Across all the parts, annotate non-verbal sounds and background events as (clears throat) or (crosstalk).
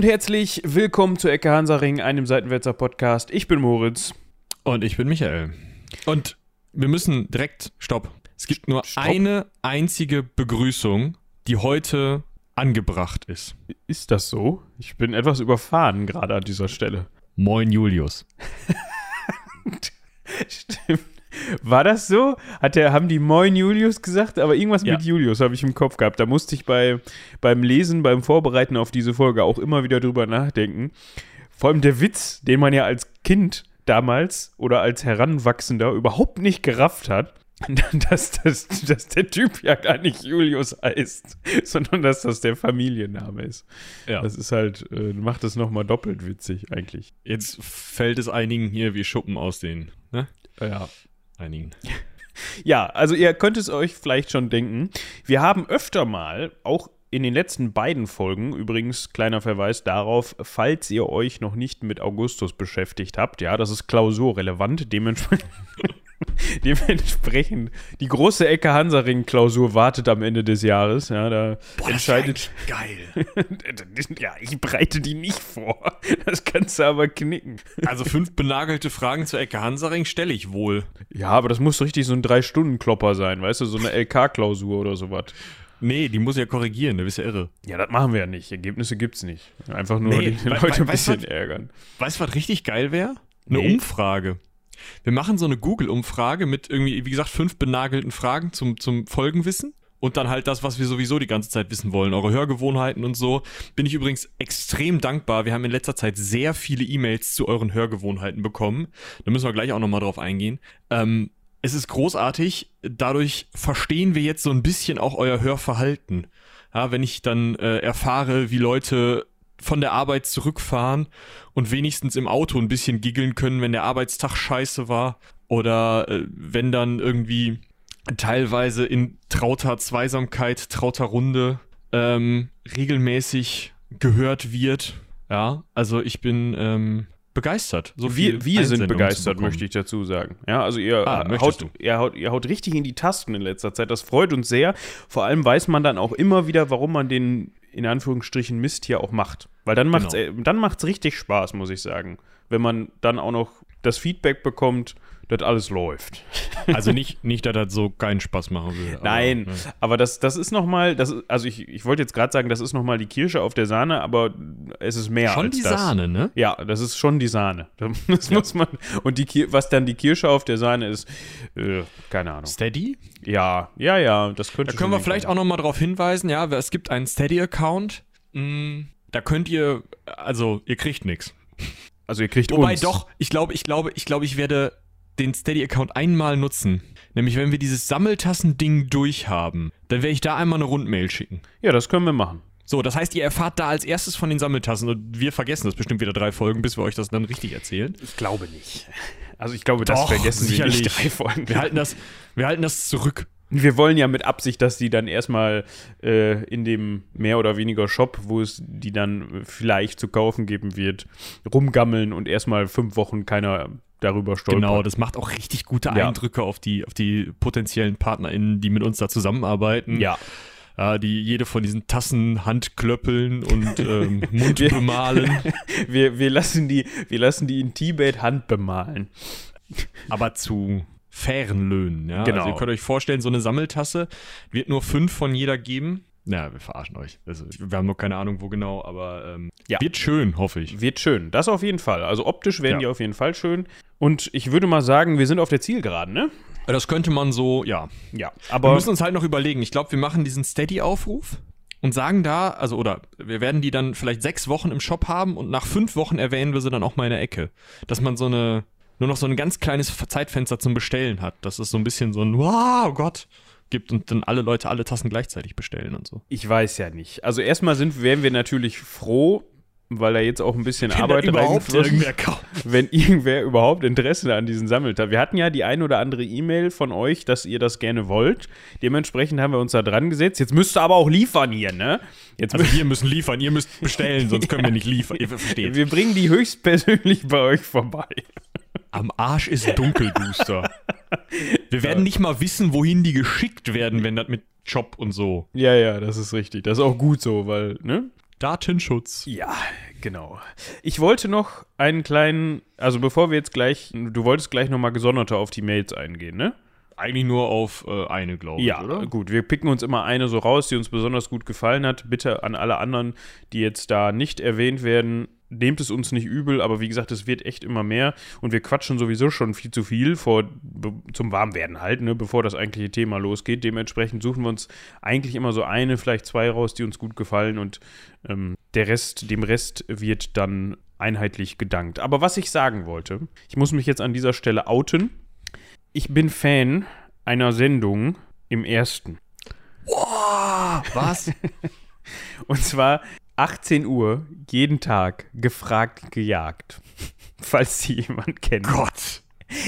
und herzlich willkommen zu Ecke Hansaring, einem Seitenwälzer Podcast. Ich bin Moritz. Und ich bin Michael. Und wir müssen direkt, stopp. Es gibt nur Stopp. eine einzige Begrüßung, die heute angebracht ist. Ist das so? Ich bin etwas überfahren gerade an dieser Stelle. Moin Julius. (laughs) Stimmt. War das so? Hat der, haben die Moin Julius gesagt? Aber irgendwas Ja. mit Julius habe ich im Kopf gehabt. Da musste ich bei, beim Lesen, beim Vorbereiten auf diese Folge auch immer wieder drüber nachdenken. Vor allem der Witz, den man ja als Kind damals oder als Heranwachsender überhaupt nicht gerafft hat, (laughs) dass, dass, dass der Typ ja gar nicht Julius heißt, (laughs) sondern dass das der Familienname ist. Ja. Das ist halt, äh, macht es nochmal doppelt witzig eigentlich. Jetzt fällt es einigen hier wie Schuppen aus den, ne? Ja. Einigen. (laughs) Ja, also ihr könnt es euch vielleicht schon denken. Wir haben öfter mal, auch in den letzten beiden Folgen, übrigens kleiner Verweis darauf, falls ihr euch noch nicht mit Augustus beschäftigt habt, ja, das ist klausurrelevant, dementsprechend. (laughs) (laughs) Dementsprechend, die große Ecke Hansaring-Klausur wartet am Ende des Jahres. Ja, da entscheidet. geil. (laughs) ja, ich bereite die nicht vor. Das kannst du aber knicken. Also fünf benagelte Fragen zur Ecke Hansaring stelle ich wohl. Ja, aber das muss richtig so ein Drei-Stunden-Klopper sein, weißt du, so eine LK-Klausur oder sowas. Nee, die muss ich ja korrigieren, du bist ja irre. Ja, das machen wir ja nicht. Ergebnisse gibt's nicht. Einfach nur Nee, die Leute ein bisschen was? ärgern. Weißt du, was richtig geil wäre? Eine Nee. Umfrage. Wir machen so eine Google-Umfrage mit irgendwie, wie gesagt, fünf benagelten Fragen zum, zum Folgenwissen. Und dann halt das, was wir sowieso die ganze Zeit wissen wollen, eure Hörgewohnheiten und so. Bin ich übrigens extrem dankbar. Wir haben in letzter Zeit sehr viele E-Mails zu euren Hörgewohnheiten bekommen. Da müssen wir gleich auch nochmal drauf eingehen. Ähm, es ist großartig. Dadurch verstehen wir jetzt so ein bisschen auch euer Hörverhalten. Ja, wenn ich dann äh, erfahre, wie Leute von der Arbeit zurückfahren und wenigstens im Auto ein bisschen giggeln können, wenn der Arbeitstag scheiße war. Oder äh, wenn dann irgendwie teilweise in trauter Zweisamkeit, trauter Runde ähm, regelmäßig gehört wird. Ja, also ich bin ähm, begeistert. So Wir, wir sind begeistert, möchte ich dazu sagen. Ja, also ihr, Ah, äh, haut, ihr, haut, ihr haut richtig in die Tasten in letzter Zeit. Das freut uns sehr. Vor allem weiß man dann auch immer wieder, warum man den in Anführungsstrichen Mist hier auch macht. Weil dann macht's, Genau. äh, dann macht's richtig Spaß, muss ich sagen. Wenn man dann auch noch das Feedback bekommt, dass alles läuft. (laughs) Also nicht, nicht, dass das so keinen Spaß machen will. aber, Nein, ne. aber das, das ist nochmal, das also ich, ich wollte jetzt gerade sagen, das ist nochmal die Kirsche auf der Sahne, aber es ist mehr Schon als die das. Sahne, ne? Ja, das ist schon die Sahne. (laughs) Das muss man. Und die, was dann die Kirsche auf der Sahne ist, äh, keine Ahnung. Steady? Ja, ja, ja, das könnte Da können wir vielleicht auch nochmal darauf hinweisen, ja, es gibt einen Steady-Account. Mm, Da könnt ihr, also ihr kriegt nichts. Also ihr kriegt Wobei uns. doch, ich glaube, ich glaube, ich glaube, ich werde den Steady-Account einmal nutzen. Nämlich, wenn wir dieses Sammeltassen-Ding durchhaben, dann werde ich da einmal eine Rundmail schicken. Ja, das können wir machen. So, das heißt, ihr erfahrt da als erstes von den Sammeltassen und wir vergessen das bestimmt wieder drei Folgen, bis wir euch das dann richtig erzählen. Ich glaube nicht. Also ich glaube, das Doch, vergessen wir nicht drei Folgen. Wir halten das, wir halten das zurück. Wir wollen ja mit Absicht, dass die dann erstmal äh, in dem mehr oder weniger Shop, wo es die dann vielleicht zu kaufen geben wird, rumgammeln und erstmal fünf Wochen keiner darüber stolpert. Genau, das macht auch richtig gute Ja. Eindrücke auf die, auf die potenziellen PartnerInnen, die mit uns da zusammenarbeiten. Ja. Ja, die jede von diesen Tassen handklöppeln und ähm, (laughs) Mund Wir- bemalen. (laughs) Wir, wir, lassen die, wir lassen die in Tibet Hand bemalen. aber zu fairen Löhnen. Ja? Genau. Also ihr könnt euch vorstellen, so eine Sammeltasse wird nur fünf von jeder geben. Na, wir verarschen euch. Also, wir haben noch keine Ahnung, wo genau, aber ähm, Ja. wird schön, hoffe ich. Wird schön. Das auf jeden Fall. Also optisch werden Ja. die auf jeden Fall schön. Und ich würde mal sagen, wir sind auf der Zielgeraden, ne? Das könnte man so, ja. Ja. Wir Aber müssen uns halt noch überlegen. Ich glaube, wir machen diesen Steady-Aufruf und sagen da, also, oder wir werden die dann vielleicht sechs Wochen im Shop haben und nach fünf Wochen erwähnen wir sie dann auch mal in der Ecke. Dass man so eine, nur noch so ein ganz kleines Zeitfenster zum Bestellen hat. Dass es so ein bisschen so ein, wow, Gott, gibt und dann alle Leute alle Tassen gleichzeitig bestellen und so. ich weiß ja nicht. Also erstmal sind, wären wir natürlich froh, weil da jetzt auch ein bisschen Wenn Arbeit überhaupt reingeflossen irgendwer kauft. (laughs) wenn irgendwer überhaupt Interesse an diesen sammelt hat. Wir hatten ja die ein oder andere E-Mail von euch, dass ihr das gerne wollt. Dementsprechend haben wir uns da dran gesetzt. Jetzt müsst ihr aber auch liefern hier, ne? Jetzt Also wir müssen liefern, ihr müsst bestellen, sonst können wir (laughs) nicht liefern. Ihr versteht. wir bringen die höchstpersönlich bei euch vorbei. Am Arsch ist dunkelduster. Wir werden nicht mal wissen, wohin die geschickt werden, wenn das mit Job und so. Ja, ja, das ist richtig. Das ist auch gut so, weil, ne? Datenschutz. Ja, Genau. Ich wollte noch einen kleinen, also bevor wir jetzt gleich, du wolltest gleich nochmal gesonderter auf die Mails eingehen, ne? Eigentlich nur auf äh, eine, glaube ich, Ja, oder? gut. Wir picken uns immer eine so raus, die uns besonders gut gefallen hat. Bitte an alle anderen, die jetzt da nicht erwähnt werden, nehmt es uns nicht übel, aber wie gesagt, es wird echt immer mehr und wir quatschen sowieso schon viel zu viel vor, zum Warmwerden halt, ne, bevor das eigentliche Thema losgeht. Dementsprechend suchen wir uns eigentlich immer so eine, vielleicht zwei raus, die uns gut gefallen und ähm, der Rest, dem Rest wird dann einheitlich gedankt. Aber was ich sagen wollte, ich muss mich jetzt an dieser Stelle outen. Ich bin Fan einer Sendung im ersten. Boah, was? (laughs) Und zwar 18 Uhr jeden Tag gefragt, gejagt. (laughs) Falls sie jemand kennt. Gott.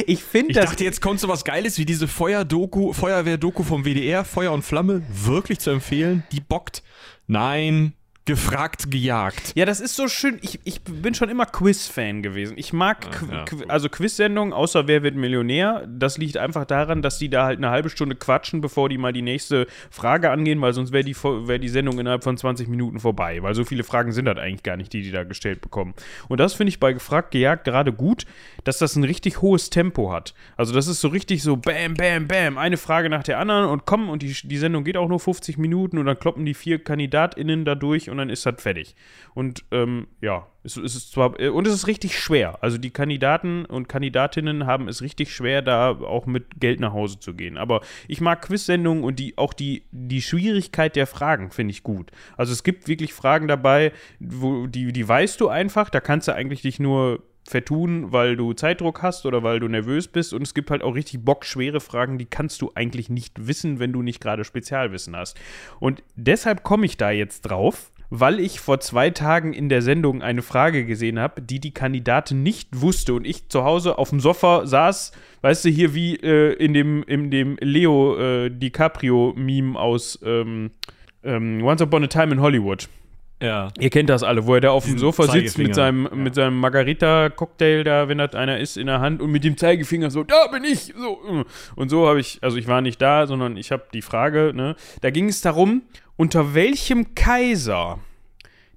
Ich finde Ich das. dachte, jetzt kommt so was Geiles wie diese Feuerdoku, Feuerwehr-Doku vom WDR, Feuer und Flamme, wirklich zu empfehlen. Die bockt. Nein, gefragt, gejagt. ja, das ist so schön. Ich, ich bin schon immer Quiz-Fan gewesen. Ich mag Qu ja, Qu also Quiz-Sendungen, außer Wer wird Millionär. Das liegt einfach daran, dass die da halt eine halbe Stunde quatschen, bevor die mal die nächste Frage angehen, weil sonst wäre die, wär die Sendung innerhalb von 20 Minuten vorbei. Weil so viele Fragen sind das eigentlich gar nicht, die die da gestellt bekommen. Und das finde ich bei Gefragt, Gejagt gerade gut, dass das ein richtig hohes Tempo hat. Also das ist so richtig so bam, bam, bam, eine Frage nach der anderen und kommen und die, die Sendung geht auch nur 50 Minuten und dann kloppen die vier KandidatInnen da durch und dann ist das fertig. Und ähm, ja, es, es ist zwar, äh, und es ist richtig schwer. Also die Kandidaten und Kandidatinnen haben es richtig schwer, da auch mit Geld nach Hause zu gehen. Aber ich mag Quiz-Sendungen und die, auch die, die Schwierigkeit der Fragen finde ich gut. Also es gibt wirklich Fragen dabei, wo die, die weißt du einfach, da kannst du eigentlich dich nur vertun, weil du Zeitdruck hast oder weil du nervös bist. Und es gibt halt auch richtig bockschwere Fragen, die kannst du eigentlich nicht wissen, wenn du nicht gerade Spezialwissen hast. Und deshalb komme ich da jetzt drauf, weil ich vor zwei Tagen in der Sendung eine Frage gesehen habe, die die Kandidatin nicht wusste und ich zu Hause auf dem Sofa saß, weißt du, hier wie äh, in dem, in dem Leo äh, DiCaprio-Meme aus ähm, ähm, Once Upon a Time in Hollywood. Ja. Ihr kennt das alle, wo er da auf dem Sofa sitzt mit seinem, Ja. mit seinem Margarita-Cocktail da, wenn das einer ist, in der Hand und mit dem Zeigefinger so, da bin ich. So. äh. Und so habe ich, also ich war nicht da, sondern ich habe die Frage, ne? Da ging es darum, unter welchem Kaiser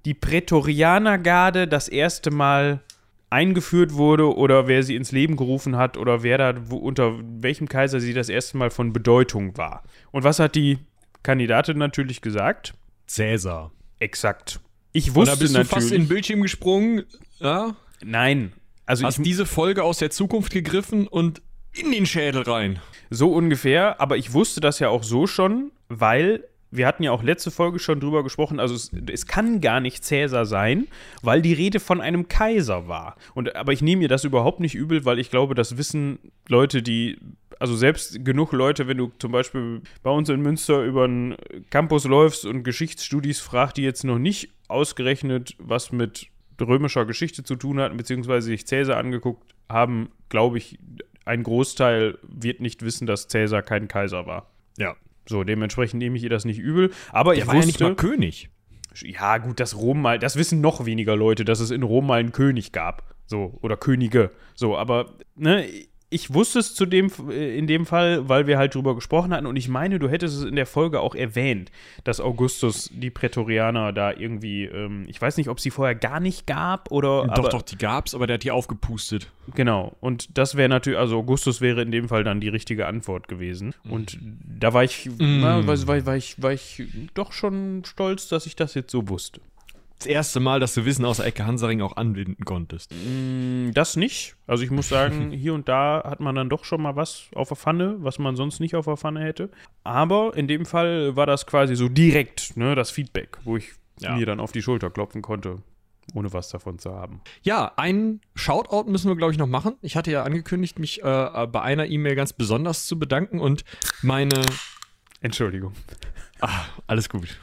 die Prätorianergarde das erste Mal eingeführt wurde oder wer sie ins Leben gerufen hat oder wer da, wo, unter welchem Kaiser sie das erste Mal von Bedeutung war. Und was hat die Kandidatin natürlich gesagt? Cäsar. Exakt. Ich Und wusste da bist du natürlich. fast in den Bildschirm gesprungen, ja? nein. Also Hast ich, diese Folge aus der Zukunft gegriffen und in den Schädel rein. so ungefähr, aber ich wusste das ja auch so schon, weil wir hatten ja auch letzte Folge schon drüber gesprochen, also es, es kann gar nicht Cäsar sein, weil die Rede von einem Kaiser war. Und, aber ich nehme mir das überhaupt nicht übel, weil ich glaube, das wissen Leute, die, also selbst genug Leute, wenn du zum Beispiel bei uns in Münster über einen Campus läufst und Geschichtsstudies fragst, die jetzt noch nicht ausgerechnet was mit römischer Geschichte zu tun hatten, beziehungsweise sich Cäsar angeguckt haben, glaube ich, ein Großteil wird nicht wissen, dass Cäsar kein Kaiser war. Ja. So, dementsprechend nehme ich ihr das nicht übel. Aber Der ich war ja nicht wusste, mal König. ja gut, dass Rom mal, das wissen noch weniger Leute, dass es in Rom mal einen König gab. So, oder Könige. So, aber, ne, ich wusste es zu dem, äh, in dem Fall, weil wir halt drüber gesprochen hatten und ich meine, du hättest es in der Folge auch erwähnt, dass Augustus die Prätorianer da irgendwie, ähm, ich weiß nicht, ob sie vorher gar nicht gab oder. doch, aber, doch, die gab's, aber der hat die aufgepustet. Genau. Und das wäre natürlich, also Augustus wäre in dem Fall dann die richtige Antwort gewesen. Und da war ich, na, war, war, war, ich, war ich doch schon stolz, dass ich das jetzt so wusste. Das erste Mal, dass du Wissen aus der Ecke Hansaring auch anwenden konntest. Mm, Das nicht. Also ich muss sagen, (laughs) hier und da hat man dann doch schon mal was auf der Pfanne, was man sonst nicht auf der Pfanne hätte. Aber in dem Fall war das quasi so direkt, ne, das Feedback, wo ich Ja. mir dann auf die Schulter klopfen konnte, ohne was davon zu haben. Ja, einen Shoutout müssen wir, glaube ich, noch machen. Ich hatte ja angekündigt, mich äh, bei einer E-Mail ganz besonders zu bedanken und meine. Entschuldigung. Ah, alles gut.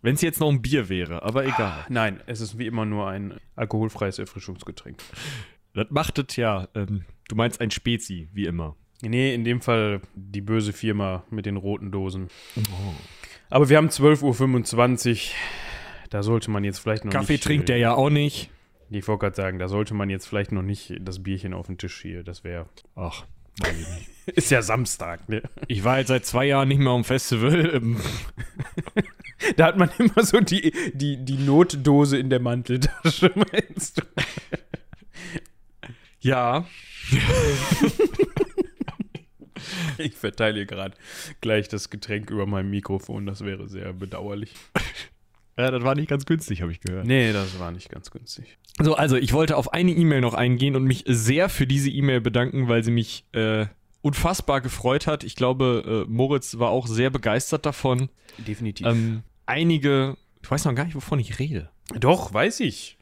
Wenn es jetzt noch ein Bier wäre, aber egal. Nein, es ist wie immer nur ein alkoholfreies Erfrischungsgetränk. Das macht es ja. Ähm, du meinst ein Spezi, wie immer. Nee, in dem Fall die böse Firma mit den roten Dosen. Oh. Aber wir haben 12.25 Uhr. Da sollte man jetzt vielleicht noch Kaffee nicht. trinkt der ja auch nicht. Ich wollte gerade sagen, da sollte man jetzt vielleicht noch nicht das Bierchen auf den Tisch hier. Das wäre. Ach. (laughs) Ist ja Samstag, ne? Ich war jetzt seit zwei Jahren nicht mehr am Festival. (laughs) (laughs) Da hat man (laughs) immer so die, die, die Notdose in der Manteltasche, (laughs) meinst du? Ja. (laughs) Ich verteile gerade gleich das Getränk über mein Mikrofon. Das wäre sehr bedauerlich. Ja, das war nicht ganz günstig, habe ich gehört. Nee, das war nicht ganz günstig. So, also ich wollte auf eine E-Mail noch eingehen und mich sehr für diese E-Mail bedanken, weil sie mich äh, unfassbar gefreut hat. Ich glaube, äh, Moritz war auch sehr begeistert davon. Definitiv. Ähm, einige, ich weiß noch gar nicht, wovon ich rede. Doch, weiß ich.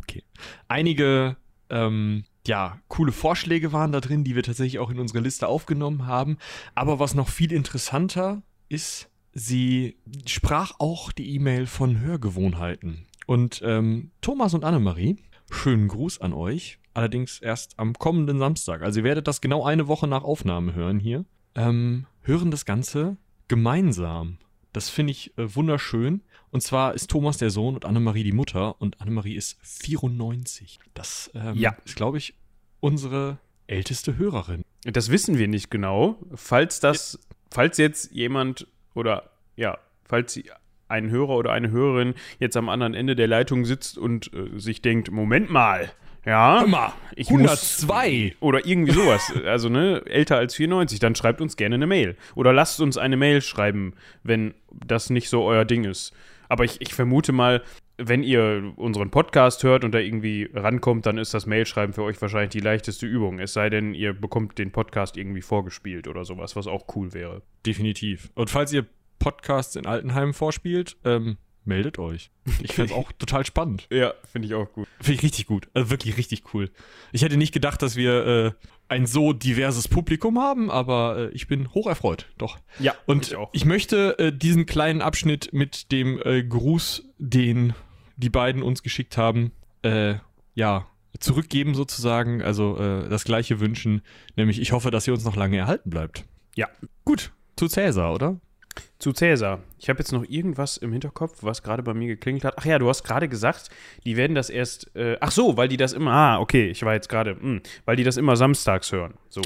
Okay. Einige, ähm, ja, coole Vorschläge waren da drin, die wir tatsächlich auch in unsere Liste aufgenommen haben. Aber was noch viel interessanter ist, sie sprach auch die E-Mail von Hörgewohnheiten. Und ähm, Thomas und Annemarie, schönen Gruß an euch. Allerdings erst am kommenden Samstag. Also ihr werdet das genau eine Woche nach Aufnahme hören hier. Ähm, hören das Ganze gemeinsam. Das finde ich äh, wunderschön. Und zwar ist Thomas der Sohn und Annemarie die Mutter. Und Annemarie ist 94. Das ähm, Ja. ist, glaube ich, unsere älteste Hörerin. Das wissen wir nicht genau. Falls das, falls jetzt jemand oder ja, falls sie- ein Hörer oder eine Hörerin jetzt am anderen Ende der Leitung sitzt und äh, sich denkt, Moment mal, ja, mal, ich 102. oder irgendwie sowas, (laughs) also ne, älter als 94, dann schreibt uns gerne eine Mail oder lasst uns eine Mail schreiben, wenn das nicht so euer Ding ist. Aber ich, ich vermute mal, wenn ihr unseren Podcast hört und da irgendwie rankommt, dann ist das Mailschreiben für euch wahrscheinlich die leichteste Übung. Es sei denn, ihr bekommt den Podcast irgendwie vorgespielt oder sowas, was auch cool wäre. Definitiv. Und falls ihr Podcasts in Altenheim vorspielt, ähm, meldet euch. (laughs) Ich fände es auch total spannend. Ja, finde ich auch gut. Finde ich richtig gut. Also wirklich richtig cool. Ich hätte nicht gedacht, dass wir äh, ein so diverses Publikum haben, aber äh, ich bin hoch erfreut. Doch. Ja, Und ich ich möchte äh, diesen kleinen Abschnitt mit dem äh, Gruß, den die beiden uns geschickt haben, äh, ja, zurückgeben sozusagen. Also äh, das gleiche wünschen. Nämlich, ich hoffe, dass ihr uns noch lange erhalten bleibt. Ja. Gut. Zu Cäsar, oder? Zu Cäsar. Ich habe jetzt noch irgendwas im Hinterkopf, was gerade bei mir geklingelt hat. Ach ja, du hast gerade gesagt, die werden das erst. Äh, ach so, weil die das immer. Ah, okay, ich war jetzt gerade. hm, Weil die das immer samstags hören. So.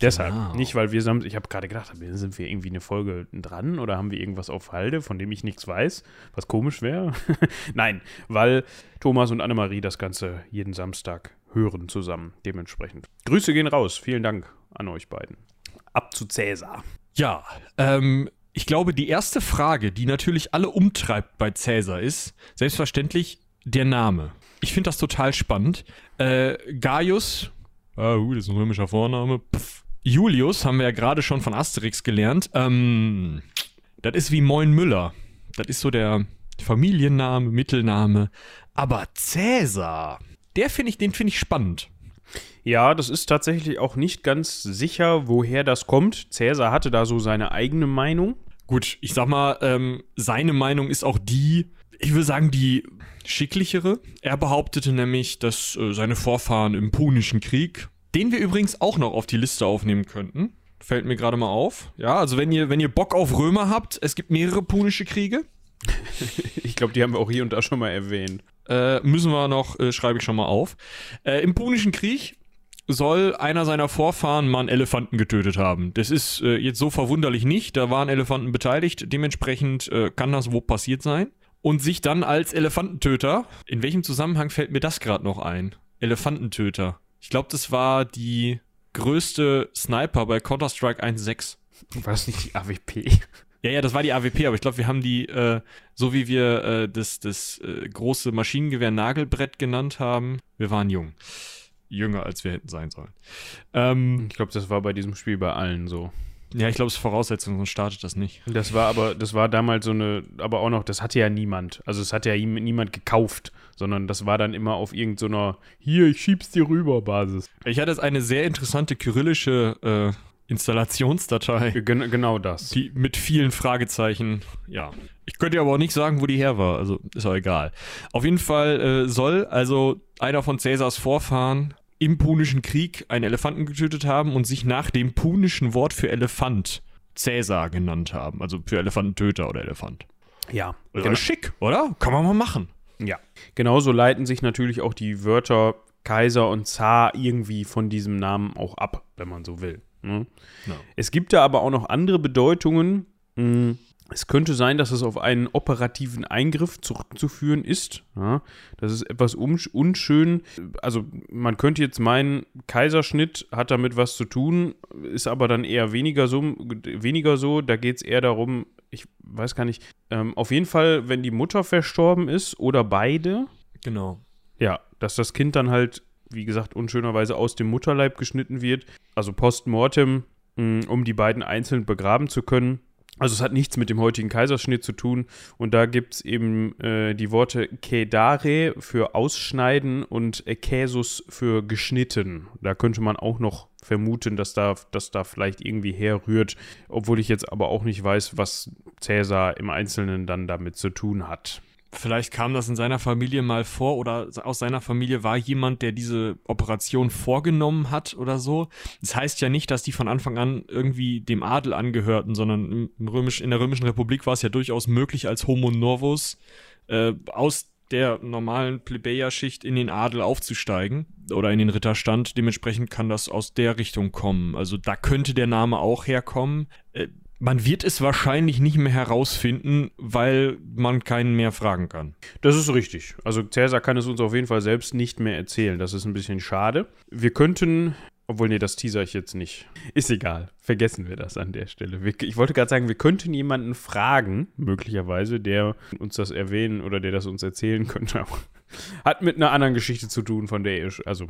Deshalb. Genau. Nicht, weil wir samstags. Ich habe gerade gedacht, sind wir irgendwie eine Folge dran oder haben wir irgendwas auf Halde, von dem ich nichts weiß, was komisch wäre? (laughs) Nein, weil Thomas und Annemarie das Ganze jeden Samstag hören zusammen. Dementsprechend. Grüße gehen raus. Vielen Dank an euch beiden. Ab zu Cäsar. Ja, ähm, ich glaube, die erste Frage, die natürlich alle umtreibt bei Cäsar, ist selbstverständlich der Name. Ich finde das total spannend. Äh, Gaius, ah, uh, das ist ein römischer Vorname. Pff. Julius haben wir ja gerade schon von Asterix gelernt. Ähm, das ist wie Moin Müller. Das ist so der Familienname, Mittelname. Aber Cäsar, der finde ich, den finde ich spannend. Ja, das ist tatsächlich auch nicht ganz sicher, woher das kommt. Cäsar hatte da so seine eigene Meinung. Gut, ich sag mal, ähm, seine Meinung ist auch die, ich will sagen, die schicklichere. Er behauptete nämlich, dass äh, seine Vorfahren im Punischen Krieg, den wir übrigens auch noch auf die Liste aufnehmen könnten, fällt mir gerade mal auf. Ja, also wenn ihr, wenn ihr Bock auf Römer habt, es gibt mehrere punische Kriege, (laughs) Ich glaube, die haben wir auch hier und da schon mal erwähnt. äh, müssen wir noch, äh, schreibe ich schon mal auf. Äh, Im Punischen Krieg soll einer seiner Vorfahren mal einen Elefanten getötet haben. Das ist äh, jetzt so verwunderlich nicht, da waren Elefanten beteiligt, dementsprechend äh, kann das wo passiert sein. Und sich dann als Elefantentöter, in welchem Zusammenhang fällt mir das gerade noch ein? Elefantentöter. Ich glaube, das war die größte Sniper bei Counter-Strike 1.6. War das nicht die AWP? Ja, ja, das war die AWP, aber ich glaube, wir haben die, äh, so wie wir äh, das, das äh, große Maschinengewehr Nagelbrett genannt haben, wir waren jung. Jünger, als wir hätten sein sollen. Ähm, Ich glaube, das war bei diesem Spiel bei allen so. ja, ich glaube, es ist Voraussetzung, sonst startet das nicht. Das war aber, das war damals so eine, aber auch noch, das hatte ja niemand. Also es hat ja niemand gekauft, sondern das war dann immer auf irgendeiner, hier, ich schieb's dir rüber Basis. Ich hatte jetzt eine sehr interessante kyrillische äh, Installationsdatei, Gen genau das. die mit vielen Fragezeichen, ja. Ich könnte aber auch nicht sagen, wo die her war, also ist auch egal. Auf jeden Fall äh, soll also einer von Cäsars Vorfahren im Punischen Krieg einen Elefanten getötet haben und sich nach dem punischen Wort für Elefant Cäsar genannt haben. Also für Elefantentöter oder Elefant. ja, Also genau. schick, oder? Kann man mal machen. Ja. Genauso leiten sich natürlich auch die Wörter Kaiser und Zar irgendwie von diesem Namen auch ab, wenn man so will. Ne? Ja. Es gibt da aber auch noch andere Bedeutungen. mh, Es könnte sein, dass es auf einen operativen Eingriff zurückzuführen ist. Ja, das ist etwas unschön. Also man könnte jetzt meinen, Kaiserschnitt hat damit was zu tun, ist aber dann eher weniger so. Weniger so. Da geht es eher darum, ich weiß gar nicht, ähm, auf jeden Fall, wenn die Mutter verstorben ist oder beide. Genau. Ja, dass das Kind dann halt, wie gesagt, unschönerweise aus dem Mutterleib geschnitten wird. Also postmortem, um die beiden einzeln begraben zu können. Also es hat nichts mit dem heutigen Kaiserschnitt zu tun. Und da gibt es eben äh, die Worte Kedare für ausschneiden und Käsus für geschnitten. Da könnte man auch noch vermuten, dass da, dass da vielleicht irgendwie herrührt, obwohl ich jetzt aber auch nicht weiß, was Cäsar im Einzelnen dann damit zu tun hat. Vielleicht kam das in seiner Familie mal vor oder aus seiner Familie war jemand, der diese Operation vorgenommen hat oder so. Das heißt ja nicht, dass die von Anfang an irgendwie dem Adel angehörten, sondern im Römisch, in der Römischen Republik war es ja durchaus möglich, als Homo Novus äh, aus der normalen Plebejerschicht in den Adel aufzusteigen oder in den Ritterstand. Dementsprechend kann das aus der Richtung kommen. Also da könnte der Name auch herkommen. Man wird es wahrscheinlich nicht mehr herausfinden, weil man keinen mehr fragen kann. Das ist richtig. Also Cäsar kann es uns auf jeden Fall selbst nicht mehr erzählen. Das ist ein bisschen schade. Wir könnten obwohl, nee, das teaser ich jetzt nicht. Ist egal. Vergessen wir das an der Stelle. Ich wollte gerade sagen, wir könnten jemanden fragen, möglicherweise, der uns das erwähnen oder der das uns erzählen (laughs) könnte. Hat mit einer anderen Geschichte zu tun, von der ich, also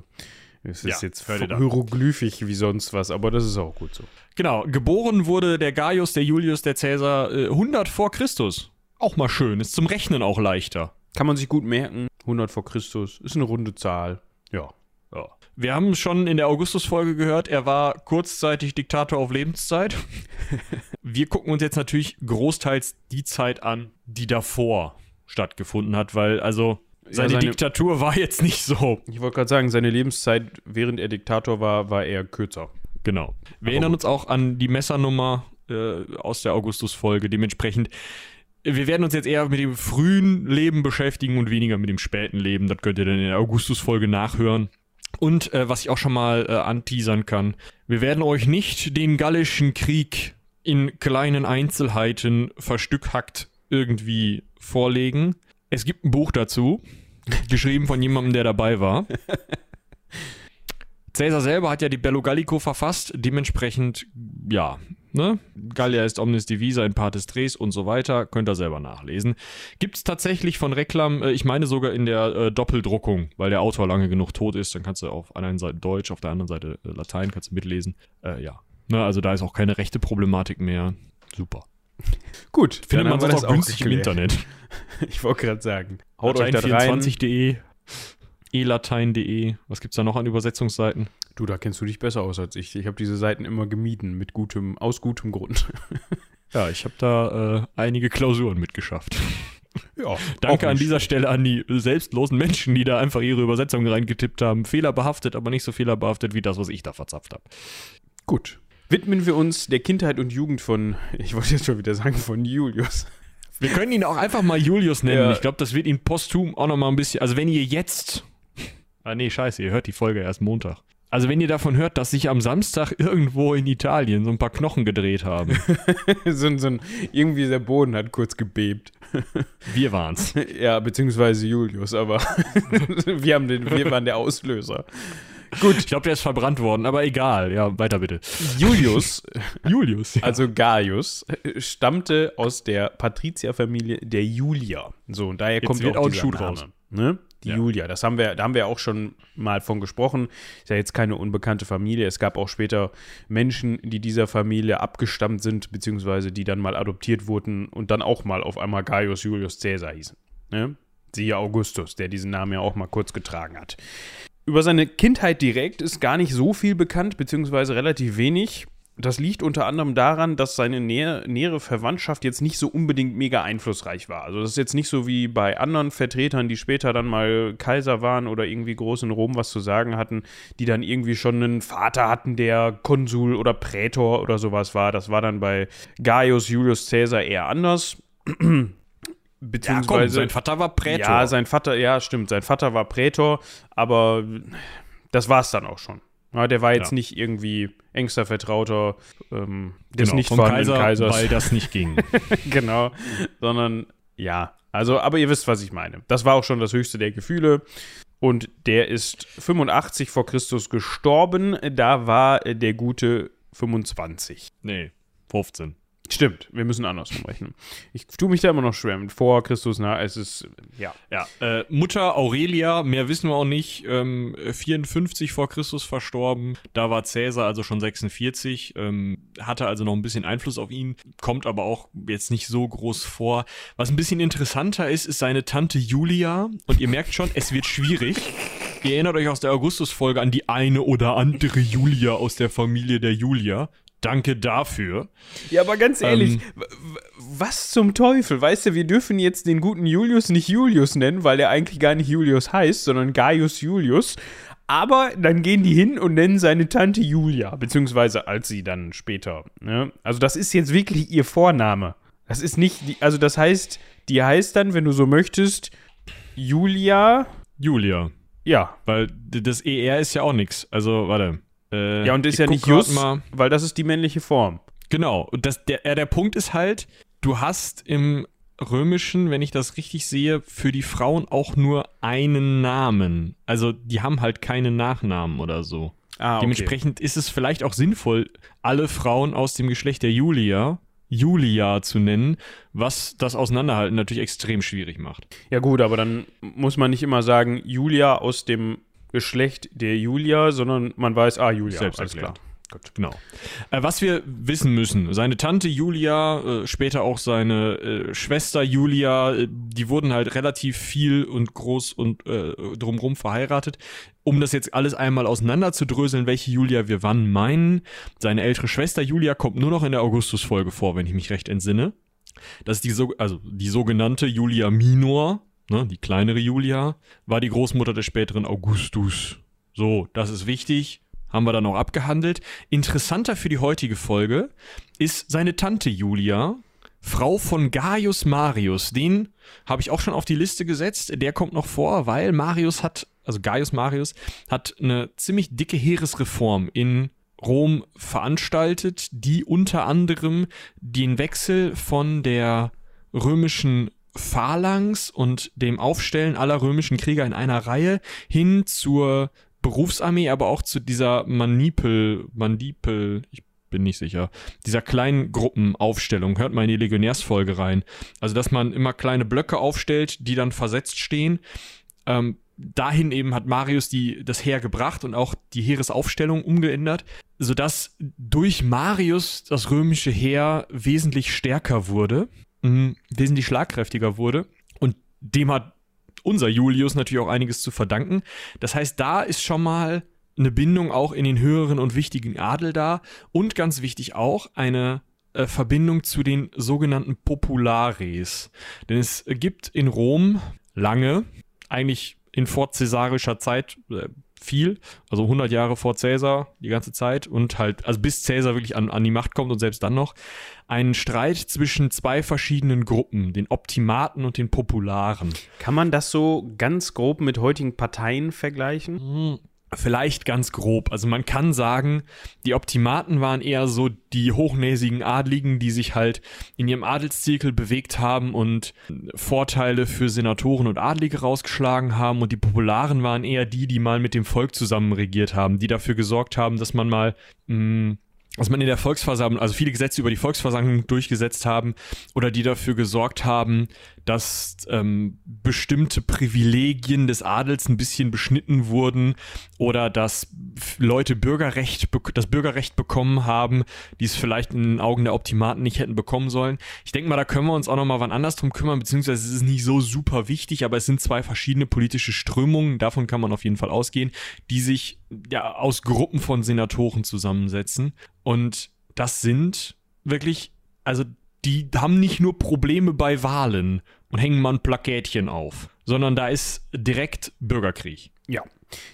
es ist ja, jetzt hieroglyphisch wie sonst was, aber das ist auch gut so. Genau, geboren wurde der Gaius, der Julius, der Cäsar äh, 100 vor Christus. Auch mal schön, ist zum Rechnen auch leichter. Kann man sich gut merken, 100 vor Christus, ist eine runde Zahl. Ja. ja. Wir haben schon in der Augustus-Folge gehört, er war kurzzeitig Diktator auf Lebenszeit. (laughs) Wir gucken uns jetzt natürlich großteils die Zeit an, die davor stattgefunden hat, weil also seine, ja, seine, Diktatur war jetzt nicht so. Ich wollte gerade sagen, seine Lebenszeit, während er Diktator war, war eher kürzer. Genau. Wir Aber erinnern uns auch an die Messernummer äh, aus der Augustus-Folge. Dementsprechend, wir werden uns jetzt eher mit dem frühen Leben beschäftigen und weniger mit dem späten Leben. Das könnt ihr dann in der Augustus-Folge nachhören. Und äh, was ich auch schon mal äh, anteasern kann, wir werden euch nicht den gallischen Krieg in kleinen Einzelheiten verstückhackt irgendwie vorlegen. Es gibt ein Buch dazu, geschrieben von jemandem, der dabei war. (laughs) Caesar selber hat ja die Bello Gallico verfasst, dementsprechend, ja, ne? Gallia ist omnis divisa in partes tres und so weiter, könnt ihr selber nachlesen. Gibt es tatsächlich von Reklam, äh, ich meine sogar in der äh, Doppeldruckung, weil der Autor lange genug tot ist, dann kannst du auf einer Seite Deutsch, auf der anderen Seite äh, Latein, kannst du mitlesen. Äh, ja, ne? also da ist auch keine rechte Problematik mehr. Super. Gut, findet man das auch günstig im Internet. (laughs) Ich wollte gerade sagen. Haut euch da 24.de, elatein.de. Was gibt es da noch an Übersetzungsseiten? Du, da kennst du dich besser aus als ich. Ich habe diese Seiten immer gemieden, mit gutem, aus gutem Grund. (laughs) ja, ich habe da äh, einige Klausuren mitgeschafft. (laughs) Ja, Danke an dieser Stelle an die selbstlosen Menschen, die da einfach ihre Übersetzungen reingetippt haben. Fehlerbehaftet, aber nicht so fehlerbehaftet wie das, was ich da verzapft habe. Gut. Widmen wir uns der Kindheit und Jugend von, (laughs) ich wollte jetzt schon wieder sagen, von Julius. Wir können ihn auch einfach mal Julius nennen. Ja. Ich glaube, das wird ihn posthum auch nochmal ein bisschen. Also, wenn ihr jetzt. (laughs) Ah, nee, scheiße, ihr hört die Folge erst Montag. Also, wenn ihr davon hört, dass sich am Samstag irgendwo in Italien so ein paar Knochen gedreht haben. (laughs) so, so ein, irgendwie der Boden hat kurz gebebt. Wir waren's. Ja, beziehungsweise Julius, aber wir, haben den, wir waren der Auslöser. Gut. Ich glaube, der ist verbrannt worden, aber egal. Ja, weiter bitte. Julius, (laughs) Julius, ja. also Gaius, stammte aus der Patrizierfamilie der Julier. So, und daher Jetzt kommt wird auch ein Schuh raus. Ne? Die ja. Julia, das haben wir, da haben wir auch schon mal von gesprochen. Ist ja jetzt keine unbekannte Familie. Es gab auch später Menschen, die dieser Familie abgestammt sind, beziehungsweise die dann mal adoptiert wurden und dann auch mal auf einmal Gaius Julius Caesar hießen. Ne? Siehe Augustus, der diesen Namen ja auch mal kurz getragen hat. Über seine Kindheit direkt ist gar nicht so viel bekannt, beziehungsweise relativ wenig. Das liegt unter anderem daran, dass seine nähe, nähere Verwandtschaft jetzt nicht so unbedingt mega einflussreich war. Also das ist jetzt nicht so wie bei anderen Vertretern, die später dann mal Kaiser waren oder irgendwie groß in Rom was zu sagen hatten, die dann irgendwie schon einen Vater hatten, der Konsul oder Prätor oder sowas war. Das war dann bei Gaius Julius Caesar eher anders. Beziehungsweise, ja, komm, sein Vater war Prätor. Ja, sein Vater, ja, stimmt, sein Vater war Prätor, aber das war es dann auch schon. Ja, der war jetzt Ja. nicht irgendwie engster Vertrauter ähm, des Genau, nicht vorhandenen Kaiser, Kaisers. weil das nicht ging. (laughs) genau, sondern ja, also, aber ihr wisst, was ich meine. Das war auch schon das höchste der Gefühle. Und der ist 85 vor Christus gestorben. Da war der gute 25. nee, 15. Stimmt, wir müssen andersrum rechnen. Ich tue mich da immer noch schwer mit vor Christus, na, es ist, ja. Ja, äh, Mutter Aurelia, mehr wissen wir auch nicht, ähm, 54 vor Christus verstorben. Da war Cäsar also schon 46, ähm, hatte also noch ein bisschen Einfluss auf ihn, kommt aber auch jetzt nicht so groß vor. Was ein bisschen interessanter ist, ist seine Tante Julia. Und ihr merkt schon, es wird schwierig. Ihr erinnert euch aus der Augustus-Folge an die eine oder andere Julia aus der Familie der Julia. Danke dafür. Ja, aber ganz ehrlich, Ähm, w- w- was zum Teufel? Weißt du, wir dürfen jetzt den guten Julius nicht Julius nennen, weil er eigentlich gar nicht Julius heißt, sondern Gaius Julius. Aber dann gehen die hin und nennen seine Tante Julia, beziehungsweise als sie dann später. Ne? Also das ist jetzt wirklich ihr Vorname. Das ist nicht, die, also das heißt, die heißt dann, wenn du so möchtest, Julia, Julia. ja. Weil das ER ist ja auch nix. Also, warte. Äh, Ja, und ist ja nicht Jus, Mal. weil das ist die männliche Form. Genau. Und das, der, der Punkt ist halt, du hast im Römischen, wenn ich das richtig sehe, für die Frauen auch nur einen Namen. Also die haben halt keine Nachnamen oder so. Ah, okay. Dementsprechend ist es vielleicht auch sinnvoll, alle Frauen aus dem Geschlecht der Julia Julia zu nennen, was das Auseinanderhalten natürlich extrem schwierig macht. Ja gut, aber dann muss man nicht immer sagen, Julia aus dem Geschlecht der Julia, sondern man weiß, ah, Julia, Selbst alles erklärt. klar. Gut. Genau. Äh, was wir wissen müssen, seine Tante Julia, äh, später auch seine äh, Schwester Julia, äh, die wurden halt relativ viel und groß und äh, drumrum verheiratet. Um das jetzt alles einmal auseinanderzudröseln, welche Julia wir wann meinen. Seine ältere Schwester Julia kommt nur noch in der Augustus-Folge vor, wenn ich mich recht entsinne. Das ist die, so, also die sogenannte Julia Minor, ne, die kleinere Julia, war die Großmutter des späteren Augustus. So, das ist wichtig haben wir dann auch abgehandelt. Interessanter für die heutige Folge ist seine Tante Julia, Frau von Gaius Marius. Den habe ich auch schon auf die Liste gesetzt. Der kommt noch vor, weil Marius hat, also Gaius Marius, hat eine ziemlich dicke Heeresreform in Rom veranstaltet, die unter anderem den Wechsel von der römischen Phalanx und dem Aufstellen aller römischen Krieger in einer Reihe hin zur Berufsarmee, aber auch zu dieser Manipel, Mandipel, ich bin nicht sicher, dieser kleinen Gruppenaufstellung. Hört mal in die Legionärsfolge rein. Also, dass man immer kleine Blöcke aufstellt, die dann versetzt stehen. Ähm, dahin eben hat Marius die, das Heer gebracht und auch die Heeresaufstellung umgeändert, sodass durch Marius das römische Heer wesentlich stärker wurde, mh, wesentlich schlagkräftiger wurde. Und dem hat unser Julius natürlich auch einiges zu verdanken. Das heißt, da ist schon mal eine Bindung auch in den höheren und wichtigen Adel da und ganz wichtig auch eine äh, Verbindung zu den sogenannten Populares. Denn es gibt in Rom lange, eigentlich in vorzäsarischer Zeit äh, viel, also 100 Jahre vor Cäsar, die ganze Zeit und halt, also bis Cäsar wirklich an, an die Macht kommt und selbst dann noch, einen Streit zwischen zwei verschiedenen Gruppen, den Optimaten und den Popularen. Kann man das so ganz grob mit heutigen Parteien vergleichen? Hm, Vielleicht ganz grob. Also man kann sagen, die Optimaten waren eher so die hochnäsigen Adligen, die sich halt in ihrem Adelszirkel bewegt haben und Vorteile für Senatoren und Adlige rausgeschlagen haben. Und die Popularen waren eher die, die mal mit dem Volk zusammen regiert haben, die dafür gesorgt haben, dass man mal mh, dass man in der Volksversammlung, also viele Gesetze über die Volksversammlung durchgesetzt haben oder die dafür gesorgt haben, dass ähm, bestimmte Privilegien des Adels ein bisschen beschnitten wurden oder dass Leute Bürgerrecht, das Bürgerrecht bekommen haben, die es vielleicht in den Augen der Optimaten nicht hätten bekommen sollen. Ich denke mal, da können wir uns auch noch mal wann anders drum kümmern, beziehungsweise es ist nicht so super wichtig, aber es sind zwei verschiedene politische Strömungen, davon kann man auf jeden Fall ausgehen, die sich ja aus Gruppen von Senatoren zusammensetzen. Und das sind wirklich, also die haben nicht nur Probleme bei Wahlen und hängen mal ein Plakätchen auf, sondern da ist direkt Bürgerkrieg. Ja.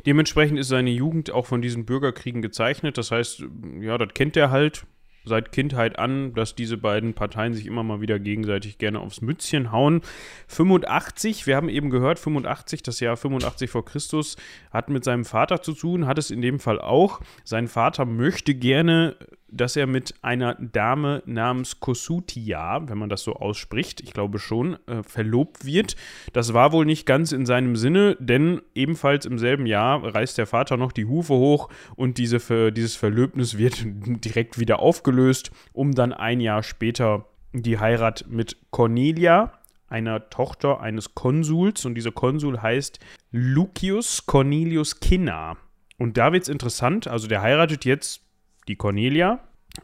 Dementsprechend ist seine Jugend auch von diesen Bürgerkriegen gezeichnet. Das heißt, ja, das kennt er halt seit Kindheit an, dass diese beiden Parteien sich immer mal wieder gegenseitig gerne aufs Mützchen hauen. 85, wir haben eben gehört, 85, das Jahr 85 vor Christus, hat mit seinem Vater zu tun, hat es in dem Fall auch. Sein Vater möchte gerne dass er mit einer Dame namens Kosutia, wenn man das so ausspricht, ich glaube schon, äh, verlobt wird. Das war wohl nicht ganz in seinem Sinne, denn ebenfalls im selben Jahr reißt der Vater noch die Hufe hoch und diese, dieses Verlöbnis wird (laughs) direkt wieder aufgelöst, um dann ein Jahr später die Heirat mit Cornelia, einer Tochter eines Konsuls, und dieser Konsul heißt Lucius Cornelius Cinna. Und da wird es interessant, also der heiratet jetzt die Cornelia.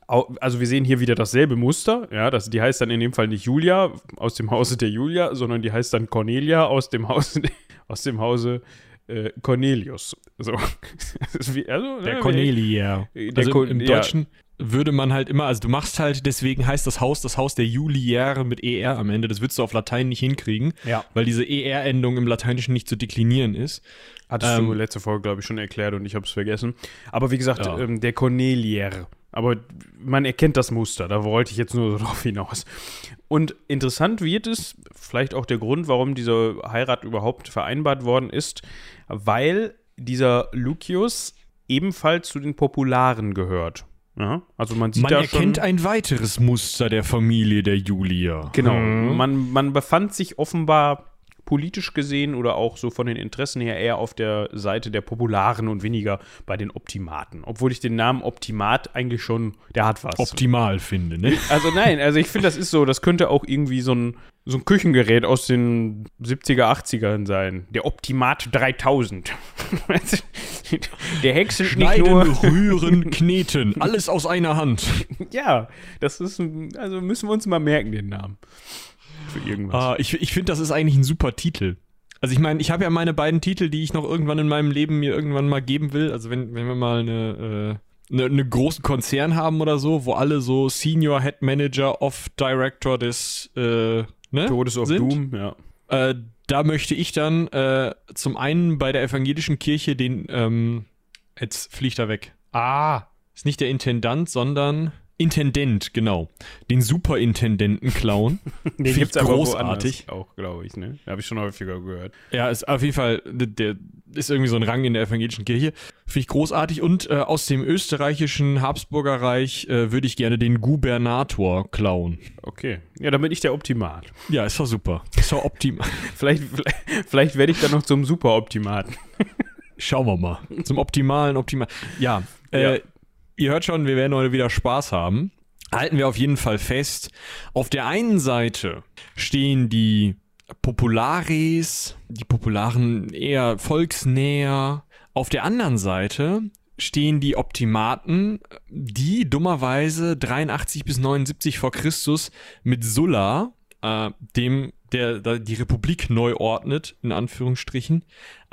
Also wir sehen hier wieder dasselbe Muster, ja, das, die heißt dann in dem Fall nicht Julia aus dem Hause der Julia, sondern die heißt dann Cornelia aus dem Hause, (laughs) aus dem Hause äh, Cornelius. So. (laughs) also, der ne, Cornelia. Der also Ko im, im Deutschen ja. Würde man halt immer, also du machst halt, deswegen heißt das Haus das Haus der Juliäre mit ER am Ende. Das würdest du auf Latein nicht hinkriegen, ja. weil diese ER-Endung im Lateinischen nicht zu deklinieren ist. Hattest ähm, du letzte Folge, glaube ich, schon erklärt und ich habe es vergessen. Aber wie gesagt, ja. ähm, der Cornelier. Aber man erkennt das Muster, da wollte ich jetzt nur so (laughs) drauf hinaus. Und interessant wird es, vielleicht auch der Grund, warum diese Heirat überhaupt vereinbart worden ist, weil dieser Lucius ebenfalls zu den Popularen gehört. Ja, also man sieht man da erkennt schon, ein weiteres Muster der Familie der Julia. Genau. Mhm. Man, man befand sich offenbar politisch gesehen oder auch so von den Interessen her eher auf der Seite der Popularen und weniger bei den Optimaten. Obwohl ich den Namen Optimat eigentlich schon, der hat was. Optimal finde, ne? Also nein, also ich finde, das ist so, das könnte auch irgendwie so ein, so ein Küchengerät aus den 70er, 80ern sein. Der Optimat 3000. (laughs) der häckselt Schneiden, nicht nur. rühren, (laughs) kneten. Alles aus einer Hand. ja, das ist, also müssen wir uns mal merken, den Namen für irgendwas. Uh, ich ich finde, das ist eigentlich ein super Titel. Also ich meine, ich habe ja meine beiden Titel, die ich noch irgendwann in meinem Leben mir irgendwann mal geben will. Also wenn, wenn wir mal eine, äh, eine, eine großen Konzern haben oder so, wo alle so Senior Head Manager of Director des äh, ne, Todes of sind. Doom, ja. Äh, da möchte ich dann äh, zum einen bei der evangelischen Kirche den, ähm, jetzt fliegt er weg. Ah, ist nicht der Intendant, sondern Intendent, genau. Den Superintendenten klauen. (laughs) Den gibt es großartig. auch, glaube ich, ne? Habe ich schon häufiger gehört. Ja, ist auf jeden Fall, der ist irgendwie so ein Rang in der evangelischen Kirche. Finde ich großartig. Und äh, aus dem österreichischen Habsburgerreich äh, würde ich gerne den Gubernator klauen. Okay. Ja, dann bin ich der Optimat. Ja, ist doch super. Ist doch optimal. (laughs) vielleicht vielleicht, vielleicht werde ich dann noch zum Superoptimaten. Schauen wir mal. Zum optimalen Optimal. Ja, äh, ja ihr hört schon, wir werden heute wieder Spaß haben. Halten wir auf jeden Fall fest. Auf der einen Seite stehen die Populares, die Popularen eher volksnäher. Auf der anderen Seite stehen die Optimaten, die dummerweise 83 bis 79 vor Christus mit Sulla, äh, dem der, der die Republik neu ordnet, in Anführungsstrichen,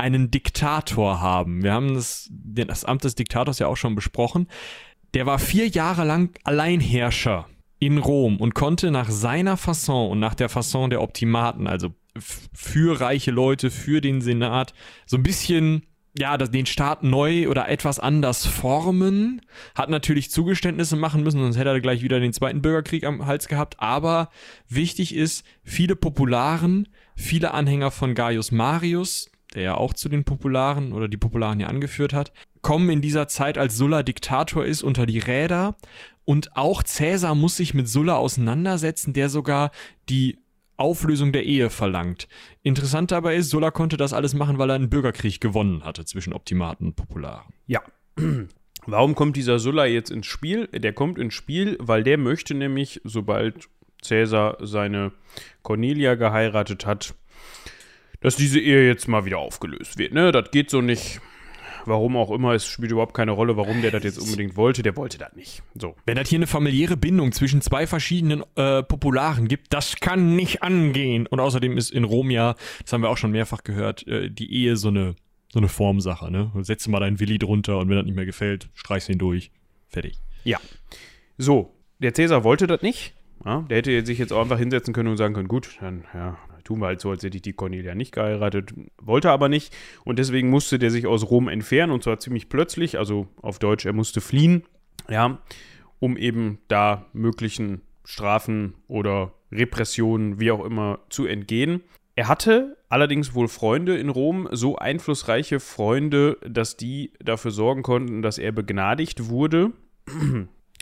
einen Diktator haben. Wir haben das, das Amt des Diktators ja auch schon besprochen. Der war vier Jahre lang Alleinherrscher in Rom und konnte nach seiner Fasson und nach der Fasson der Optimaten, also für reiche Leute, für den Senat, so ein bisschen ja, den Staat neu oder etwas anders formen. Hat natürlich Zugeständnisse machen müssen, sonst hätte er gleich wieder den zweiten Bürgerkrieg am Hals gehabt. Aber wichtig ist, viele Popularen, viele Anhänger von Gaius Marius, der ja auch zu den Popularen oder die Popularen ja angeführt hat, kommen in dieser Zeit, als Sulla Diktator ist, unter die Räder. Und auch Cäsar muss sich mit Sulla auseinandersetzen, der sogar die Auflösung der Ehe verlangt. Interessant dabei ist, Sulla konnte das alles machen, weil er einen Bürgerkrieg gewonnen hatte zwischen Optimaten und Popularen. Ja. (clears throat) Warum kommt dieser Sulla jetzt ins Spiel? Der kommt ins Spiel, weil der möchte nämlich, sobald Cäsar seine Cornelia geheiratet hat, dass diese Ehe jetzt mal wieder aufgelöst wird. Ne? Das geht so nicht. Warum auch immer, es spielt überhaupt keine Rolle, warum der das jetzt unbedingt wollte. Der wollte das nicht. So. Wenn das hier eine familiäre Bindung zwischen zwei verschiedenen äh, Popularen gibt, das kann nicht angehen. Und außerdem ist in Rom ja, das haben wir auch schon mehrfach gehört, äh, die Ehe so eine, so eine Formsache. Ne? Setz mal deinen Willi drunter und wenn das nicht mehr gefällt, streichst ihn durch. Fertig. Ja. So, der Cäsar wollte das nicht. Ja, der hätte sich jetzt auch einfach hinsetzen können und sagen können, gut, dann ja, tun wir halt so, als hätte ich die Cornelia nicht geheiratet, wollte aber nicht und deswegen musste der sich aus Rom entfernen und zwar ziemlich plötzlich, also auf Deutsch, er musste fliehen, ja, um eben da möglichen Strafen oder Repressionen, wie auch immer, zu entgehen. Er hatte allerdings wohl Freunde in Rom, so einflussreiche Freunde, dass die dafür sorgen konnten, dass er begnadigt wurde.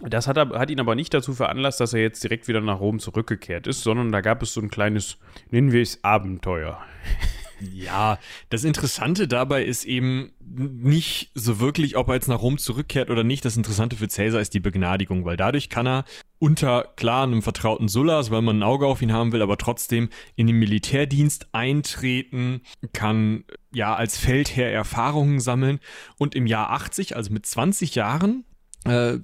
Das hat, hat, ihn aber nicht dazu veranlasst, dass er jetzt direkt wieder nach Rom zurückgekehrt ist, sondern da gab es so ein kleines, nennen wir es Abenteuer. (laughs) Ja, das Interessante dabei ist eben nicht so wirklich, ob er jetzt nach Rom zurückkehrt oder nicht. Das Interessante für Caesar ist die Begnadigung, weil dadurch kann er unter klar einem vertrauten Sullas, weil man ein Auge auf ihn haben will, aber trotzdem in den Militärdienst eintreten, kann ja als Feldherr Erfahrungen sammeln und im Jahr 80, also mit 20 Jahren, äh,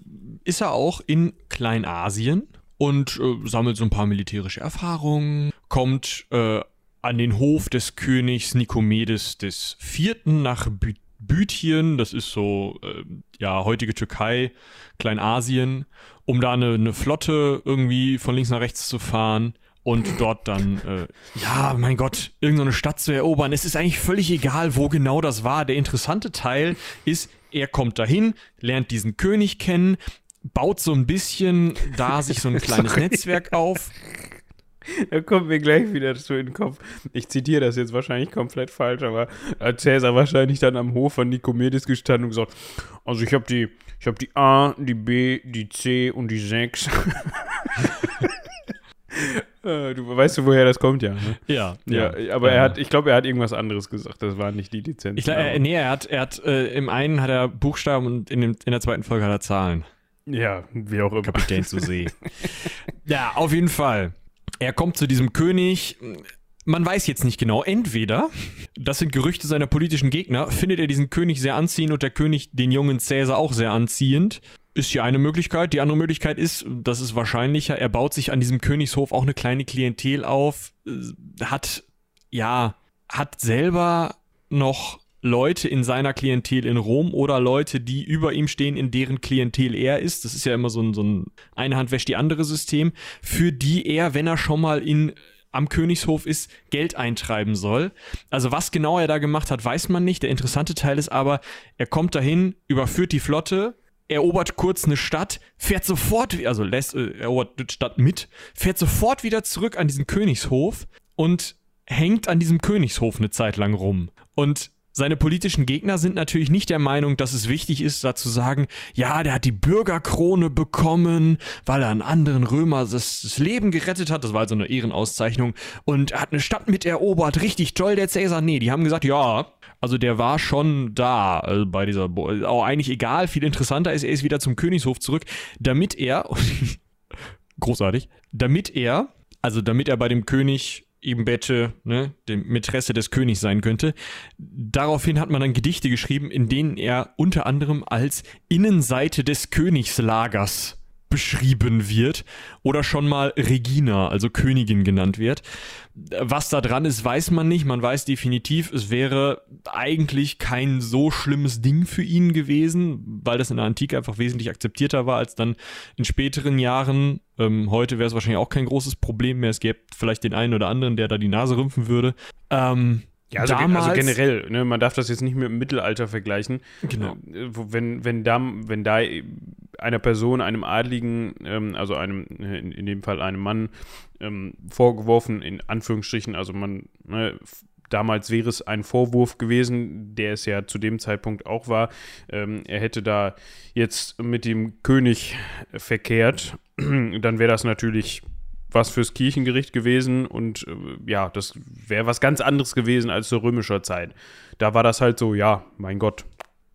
ist er auch in Kleinasien und äh, sammelt so ein paar militärische Erfahrungen, kommt äh, an den Hof des Königs Nikomedes IV. nach By Büthien, das ist so, äh, ja, heutige Türkei, Kleinasien, um da eine, eine, Flotte irgendwie von links nach rechts zu fahren und dort dann, äh, ja, mein Gott, irgendeine Stadt zu erobern. Es ist eigentlich völlig egal, wo genau das war. Der interessante Teil ist, er kommt dahin, lernt diesen König kennen, baut so ein bisschen da sich so ein (laughs) kleines Netzwerk auf. Da kommt mir gleich wieder so in den Kopf. Ich zitiere das jetzt wahrscheinlich komplett falsch, aber hat Cäsar wahrscheinlich dann am Hof von Nikomedes gestanden und gesagt: Also, ich habe die, ich die A, die B, die C und die 6. (laughs) Äh, du weißt du, woher das kommt, ja? Ne? Ja, ja. ja aber ja. er hat, ich glaube, er hat irgendwas anderes gesagt. Das war nicht die Lizenz. Ich, äh, nee, er hat, er hat äh, im einen hat er Buchstaben und in, dem, in der zweiten Folge hat er Zahlen. Ja, wie auch immer. Kapitän zu See. (laughs) ja, auf jeden Fall. Er kommt zu diesem König. Man weiß jetzt nicht genau. Entweder, das sind Gerüchte seiner politischen Gegner, findet er diesen König sehr anziehend und der König den jungen Cäsar auch sehr anziehend. Ist hier eine Möglichkeit. Die andere Möglichkeit ist, das ist wahrscheinlicher, er baut sich an diesem Königshof auch eine kleine Klientel auf, äh, hat, ja, hat selber noch Leute in seiner Klientel in Rom oder Leute, die über ihm stehen, in deren Klientel er ist. Das ist ja immer so ein, so ein eine Hand wäscht die andere System, für die er, wenn er schon mal in am Königshof ist, Geld eintreiben soll. Also was genau er da gemacht hat, weiß man nicht. Der interessante Teil ist aber, er kommt dahin, überführt die Flotte, erobert kurz eine Stadt, fährt sofort, also lässt, äh, erobert die Stadt mit, fährt sofort wieder zurück an diesen Königshof und hängt an diesem Königshof eine Zeit lang rum. Und seine politischen Gegner sind natürlich nicht der Meinung, dass es wichtig ist, da zu sagen, ja, der hat die Bürgerkrone bekommen, weil er einen anderen Römer das, das Leben gerettet hat. Das war also eine Ehrenauszeichnung. Und er hat eine Stadt mit erobert. Richtig toll, der Cäsar. Nee, die haben gesagt, ja, also der war schon da also bei dieser, Bo auch eigentlich egal. Viel interessanter ist, er ist wieder zum Königshof zurück, damit er, (laughs) großartig, damit er, also damit er bei dem König eben Bette, ne, dem Mätresse des Königs sein könnte. Daraufhin hat man dann Gedichte geschrieben, in denen er unter anderem als Innenseite des Königslagers beschrieben wird oder schon mal Regina, also Königin genannt wird. Was da dran ist, weiß man nicht. Man weiß definitiv, es wäre eigentlich kein so schlimmes Ding für ihn gewesen, weil das in der Antike einfach wesentlich akzeptierter war als dann in späteren Jahren. Ähm, heute wäre es wahrscheinlich auch kein großes Problem mehr. Es gäbe vielleicht den einen oder anderen, der da die Nase rümpfen würde. Ähm, ja, also, also Damals, also generell, ne, man darf das jetzt nicht mit dem Mittelalter vergleichen. Genau. Äh, wenn, wenn, da, wenn da einer Person, einem Adligen, ähm, also einem, in, in, dem Fall einem Mann, ähm, vorgeworfen, in Anführungsstrichen, also man, ne, damals wäre es ein Vorwurf gewesen, der es ja zu dem Zeitpunkt auch war. Ähm, er hätte da jetzt mit dem König verkehrt, (clears throat) dann wäre das natürlich was fürs Kirchengericht gewesen und äh, ja, das wäre was ganz anderes gewesen als zur römischer Zeit. Da war das halt so, ja, mein Gott.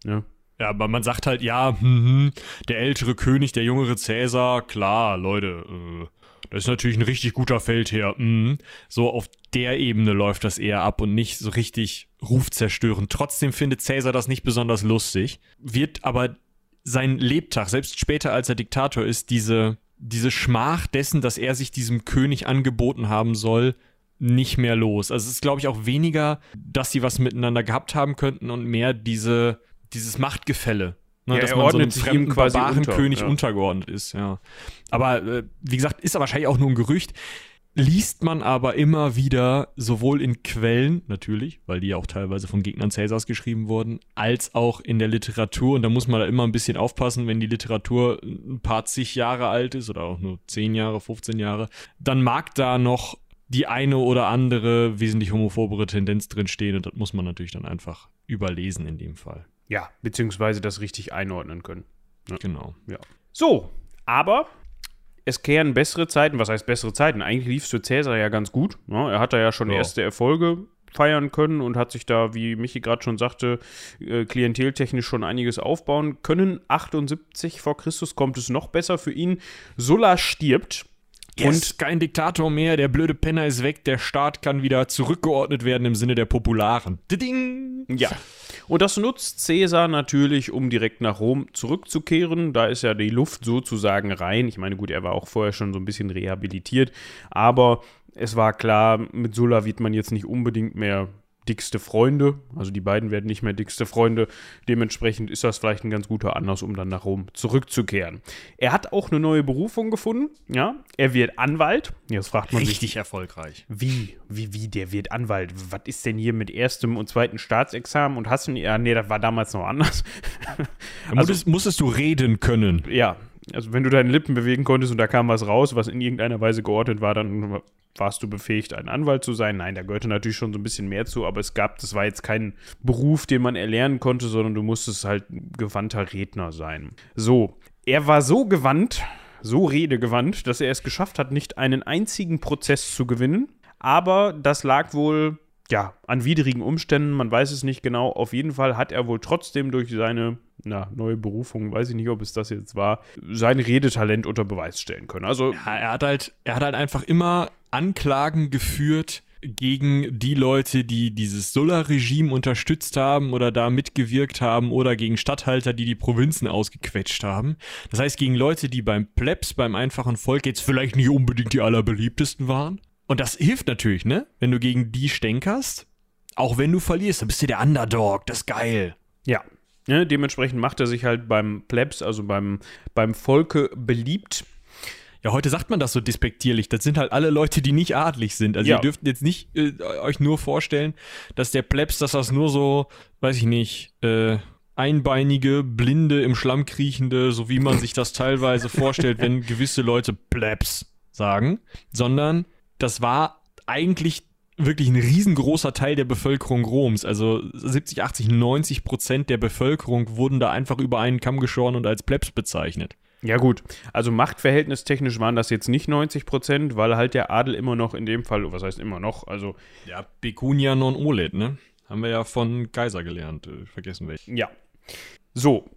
Ja. Ja, aber man sagt halt, ja, hm, der ältere König, der jüngere Cäsar, klar, Leute, äh, das ist natürlich ein richtig guter Feldherr. Mh. So auf der Ebene läuft das eher ab und nicht so richtig rufzerstörend. Trotzdem findet Cäsar das nicht besonders lustig, wird aber sein Lebtag, selbst später als er Diktator ist, diese, diese Schmach dessen, dass er sich diesem König angeboten haben soll, nicht mehr los. Also es ist, glaube ich, auch weniger, dass sie was miteinander gehabt haben könnten und mehr diese dieses Machtgefälle. Ne, ja, dass man so einem fremden quasi unter, König ja. untergeordnet ist, ja. Aber äh, wie gesagt, ist er wahrscheinlich auch nur ein Gerücht. Liest man aber immer wieder sowohl in Quellen, natürlich, weil die ja auch teilweise von Gegnern Cäsars geschrieben wurden, als auch in der Literatur. Und da muss man da immer ein bisschen aufpassen, wenn die Literatur ein paar zig Jahre alt ist oder auch nur 10 Jahre, 15 Jahre, dann mag da noch die eine oder andere wesentlich homophobere Tendenz drin stehen und das muss man natürlich dann einfach überlesen in dem Fall. Ja, beziehungsweise das richtig einordnen können. Ja. Genau. Ja. So, aber es kehren bessere Zeiten. Was heißt bessere Zeiten? Eigentlich lief es für Cäsar ja ganz gut. Ne? Er hat da ja schon ja. erste Erfolge feiern können und hat sich da, wie Michi gerade schon sagte, äh, klienteltechnisch schon einiges aufbauen können. 78 vor Christus kommt es noch besser für ihn. Sulla stirbt Yes, und kein Diktator mehr, der blöde Penner ist weg, der Staat kann wieder zurückgeordnet werden im Sinne der Popularen. Ding! Ja. Und das nutzt Caesar natürlich, um direkt nach Rom zurückzukehren. Da ist ja die Luft sozusagen rein. Ich meine, gut, er war auch vorher schon so ein bisschen rehabilitiert, aber es war klar, mit Sulla wird man jetzt nicht unbedingt mehr dickste Freunde. Also die beiden werden nicht mehr dickste Freunde. Dementsprechend ist das vielleicht ein ganz guter Anlass, um dann nach Rom zurückzukehren. Er hat auch eine neue Berufung gefunden. Ja, er wird Anwalt. Jetzt fragt man Richtig sich, erfolgreich. Wie? Wie, wie, der wird Anwalt? Was ist denn hier mit erstem und zweitem Staatsexamen und hast du, ja, nee, das war damals noch anders. also, musstest, musstest du reden können. Ja, also wenn du deine Lippen bewegen konntest und da kam was raus, was in irgendeiner Weise geordnet war, dann warst du befähigt, ein Anwalt zu sein. Nein, da gehörte natürlich schon so ein bisschen mehr zu, aber es gab, das war jetzt kein Beruf, den man erlernen konnte, sondern du musstest halt gewandter Redner sein. So, er war so gewandt, so redegewandt, dass er es geschafft hat, nicht einen einzigen Prozess zu gewinnen. Aber das lag wohl ja, an widrigen Umständen, man weiß es nicht genau. Auf jeden Fall hat er wohl trotzdem durch seine na, neue Berufung, weiß ich nicht, ob es das jetzt war, sein Redetalent unter Beweis stellen können. Also ja, er hat halt, er hat halt einfach immer Anklagen geführt gegen die Leute, die dieses Sulla-Regime unterstützt haben oder da mitgewirkt haben oder gegen Statthalter, die die Provinzen ausgequetscht haben. Das heißt, gegen Leute, die beim Plebs, beim einfachen Volk jetzt vielleicht nicht unbedingt die allerbeliebtesten waren. Und das hilft natürlich, ne? Wenn du gegen die stänkerst, auch wenn du verlierst, dann bist du der Underdog, das ist geil. Ja. Ne, dementsprechend macht er sich halt beim Plebs, also beim, beim Volke beliebt. Ja, heute sagt man das so despektierlich. Das sind halt alle Leute, die nicht adlig sind. Also ja. ihr dürft jetzt nicht äh, euch nur vorstellen, dass der Plebs, dass das nur so, weiß ich nicht, äh, einbeinige, blinde, im Schlamm kriechende, so wie man sich das teilweise vorstellt, (laughs) wenn gewisse Leute Plebs sagen, sondern das war eigentlich wirklich ein riesengroßer Teil der Bevölkerung Roms. Also 70, 80, 90 Prozent der Bevölkerung wurden da einfach über einen Kamm geschoren und als Plebs bezeichnet. Ja gut, also machtverhältnistechnisch waren das jetzt nicht 90 Prozent, weil halt der Adel immer noch in dem Fall, was heißt immer noch, also... Ja, Pecunia non olet, ne? Haben wir ja von Kaiser gelernt, äh, vergessen welchen. Ja. So,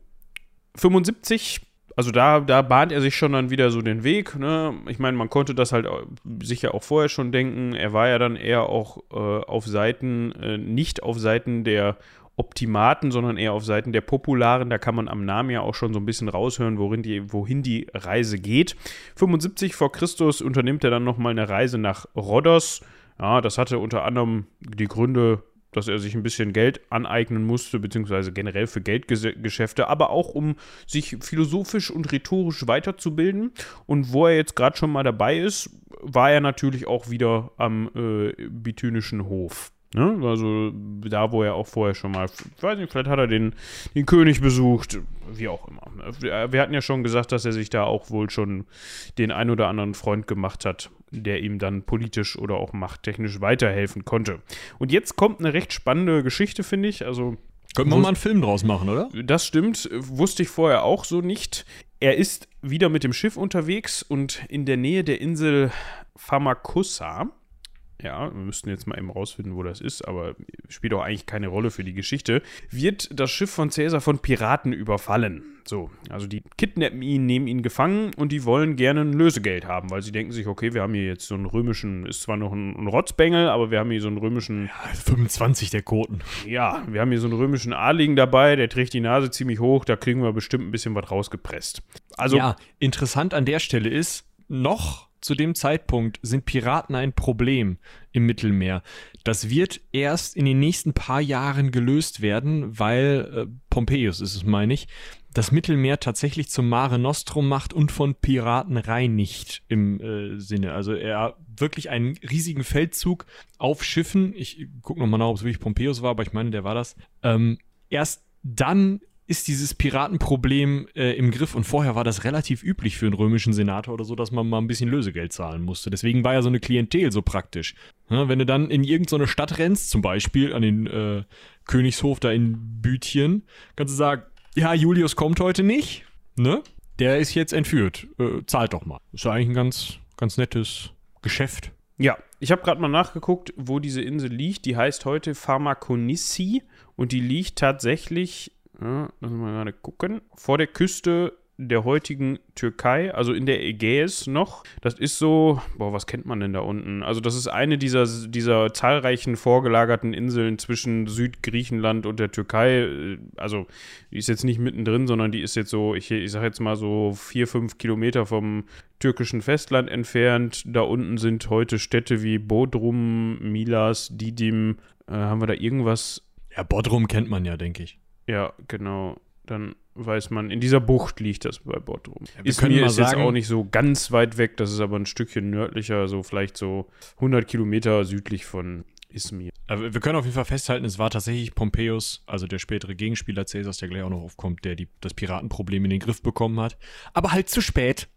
75 also da, da bahnt er sich schon dann wieder so den Weg. Ne? Ich meine, man konnte das halt sicher auch vorher schon denken. Er war ja dann eher auch äh, auf Seiten, äh, nicht auf Seiten der Optimaten, sondern eher auf Seiten der Popularen. Da kann man am Namen ja auch schon so ein bisschen raushören, worin die, wohin die Reise geht. 75 vor Christus unternimmt er dann nochmal eine Reise nach Rhodos. Ja, das hatte unter anderem die Gründe, dass er sich ein bisschen Geld aneignen musste, beziehungsweise generell für Geldgeschäfte, aber auch um sich philosophisch und rhetorisch weiterzubilden. Und wo er jetzt gerade schon mal dabei ist, war er natürlich auch wieder am äh, bithynischen Hof. Ne? Also da, wo er auch vorher schon mal, ich weiß nicht, vielleicht hat er den, den König besucht, wie auch immer. Wir hatten ja schon gesagt, dass er sich da auch wohl schon den ein oder anderen Freund gemacht hat, der ihm dann politisch oder auch machttechnisch weiterhelfen konnte. Und jetzt kommt eine recht spannende Geschichte, finde ich. Also Könnten wir mal einen Film draus machen, oder? Das stimmt, wusste ich vorher auch so nicht. Er ist wieder mit dem Schiff unterwegs und in der Nähe der Insel Famakusa ja, wir müssten jetzt mal eben rausfinden, wo das ist, aber spielt auch eigentlich keine Rolle für die Geschichte, wird das Schiff von Caesar von Piraten überfallen. So, also die kidnappen ihn, nehmen ihn gefangen und die wollen gerne ein Lösegeld haben, weil sie denken sich, okay, wir haben hier jetzt so einen römischen, ist zwar noch ein, ein Rotzbengel, aber wir haben hier so einen römischen. Ja, 25 der Koten. Ja, wir haben hier so einen römischen Adligen dabei, der trägt die Nase ziemlich hoch, da kriegen wir bestimmt ein bisschen was rausgepresst. Also. Ja, interessant an der Stelle ist, noch zu dem Zeitpunkt sind Piraten ein Problem im Mittelmeer. Das wird erst in den nächsten paar Jahren gelöst werden, weil äh, Pompeius ist es, meine ich, das Mittelmeer tatsächlich zum Mare Nostrum macht und von Piraten reinigt im äh, Sinne. Also er wirklich einen riesigen Feldzug auf Schiffen. Ich gucke nochmal nach, ob es wirklich Pompeius war, aber ich meine, der war das. Ähm, erst dann ist dieses Piratenproblem äh, im Griff und vorher war das relativ üblich für einen römischen Senator oder so, dass man mal ein bisschen Lösegeld zahlen musste. Deswegen war ja so eine Klientel so praktisch. Ja, wenn du dann in irgendeine Stadt rennst, zum Beispiel an den äh, Königshof da in Bütchen, kannst du sagen, ja, Julius kommt heute nicht, ne? Der ist jetzt entführt. Äh, zahlt doch mal. Ist ja eigentlich ein ganz, ganz nettes Geschäft. Ja, ich habe gerade mal nachgeguckt, wo diese Insel liegt. Die heißt heute Pharmakonissi und die liegt tatsächlich ja, lass mal gerade gucken. Vor der Küste der heutigen Türkei, also in der Ägäis noch. Das ist so, boah, was kennt man denn da unten? Also das ist eine dieser, dieser zahlreichen vorgelagerten Inseln zwischen Südgriechenland und der Türkei. Also die ist jetzt nicht mittendrin, sondern die ist jetzt so, ich, ich sag jetzt mal so vier, fünf Kilometer vom türkischen Festland entfernt. Da unten sind heute Städte wie Bodrum, Milas, Didim. Äh, haben wir da irgendwas? Ja, Bodrum kennt man ja, denke ich. Ja, genau. Dann weiß man, in dieser Bucht liegt das bei Bodrum. Ja, ist mir ist jetzt auch nicht so ganz weit weg, das ist aber ein Stückchen nördlicher, so vielleicht so 100 Kilometer südlich von. Aber wir können auf jeden Fall festhalten, es war tatsächlich Pompeius, also der spätere Gegenspieler Caesars, der gleich auch noch aufkommt, der die, das Piratenproblem in den Griff bekommen hat. Aber halt zu spät,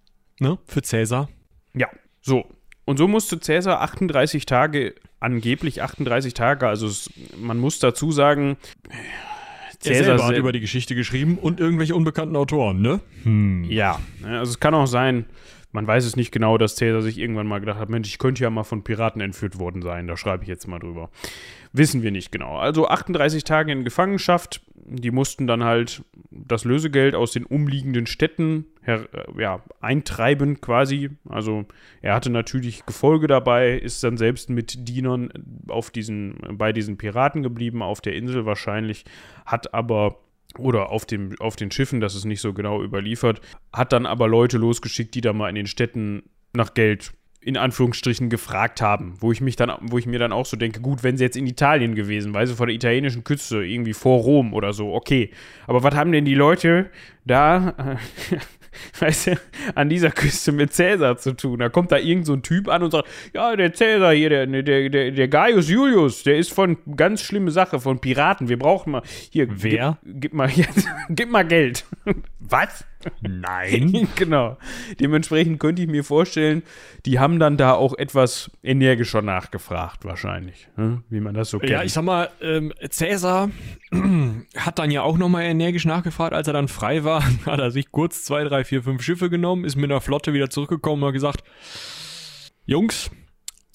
ne, für Caesar. Ja, so. Und so musste Caesar 38 Tage, angeblich 38 Tage, also es, man muss dazu sagen, Cäsar selber hat über die Geschichte geschrieben und irgendwelche unbekannten Autoren, ne? Hm. Ja, also es kann auch sein, man weiß es nicht genau, dass Cäsar sich irgendwann mal gedacht hat, Mensch, ich könnte ja mal von Piraten entführt worden sein, da schreibe ich jetzt mal drüber. Wissen wir nicht genau. Also 38 Tage in Gefangenschaft, die mussten dann halt das Lösegeld aus den umliegenden Städten äh, ja, eintreiben quasi. Also er hatte natürlich Gefolge dabei, ist dann selbst mit Dienern auf diesen, bei diesen Piraten geblieben, auf der Insel wahrscheinlich, hat aber oder auf, dem, auf den Schiffen, das ist nicht so genau überliefert, hat dann aber Leute losgeschickt, die da mal in den Städten nach Geld in Anführungsstrichen gefragt haben, wo ich mich dann, wo ich mir dann auch so denke, gut, wenn sie jetzt in Italien gewesen, weil sie vor der italienischen Küste, irgendwie vor Rom oder so, okay. Aber was haben denn die Leute da (laughs) (laughs) weißt du, an dieser Küste mit Cäsar zu tun. Da kommt da irgend so ein Typ an und sagt, ja, der Cäsar hier, der, der, der, der Gaius Julius, der ist von ganz schlimme Sache, von Piraten. Wir brauchen mal, hier, Wer? Gib, gib mal, jetzt, (laughs) gib mal Geld. Was? Nein. (laughs) genau. Dementsprechend könnte ich mir vorstellen, die haben dann da auch etwas energischer nachgefragt, wahrscheinlich. Hm? Wie man das so kennt. Ja, ich sag mal, ähm, Cäsar (clears throat) hat dann ja auch nochmal energisch nachgefragt, als er dann frei war. (laughs) Hat er sich kurz zwei, drei, vier, fünf Schiffe genommen, ist mit einer Flotte wieder zurückgekommen und hat gesagt: Jungs,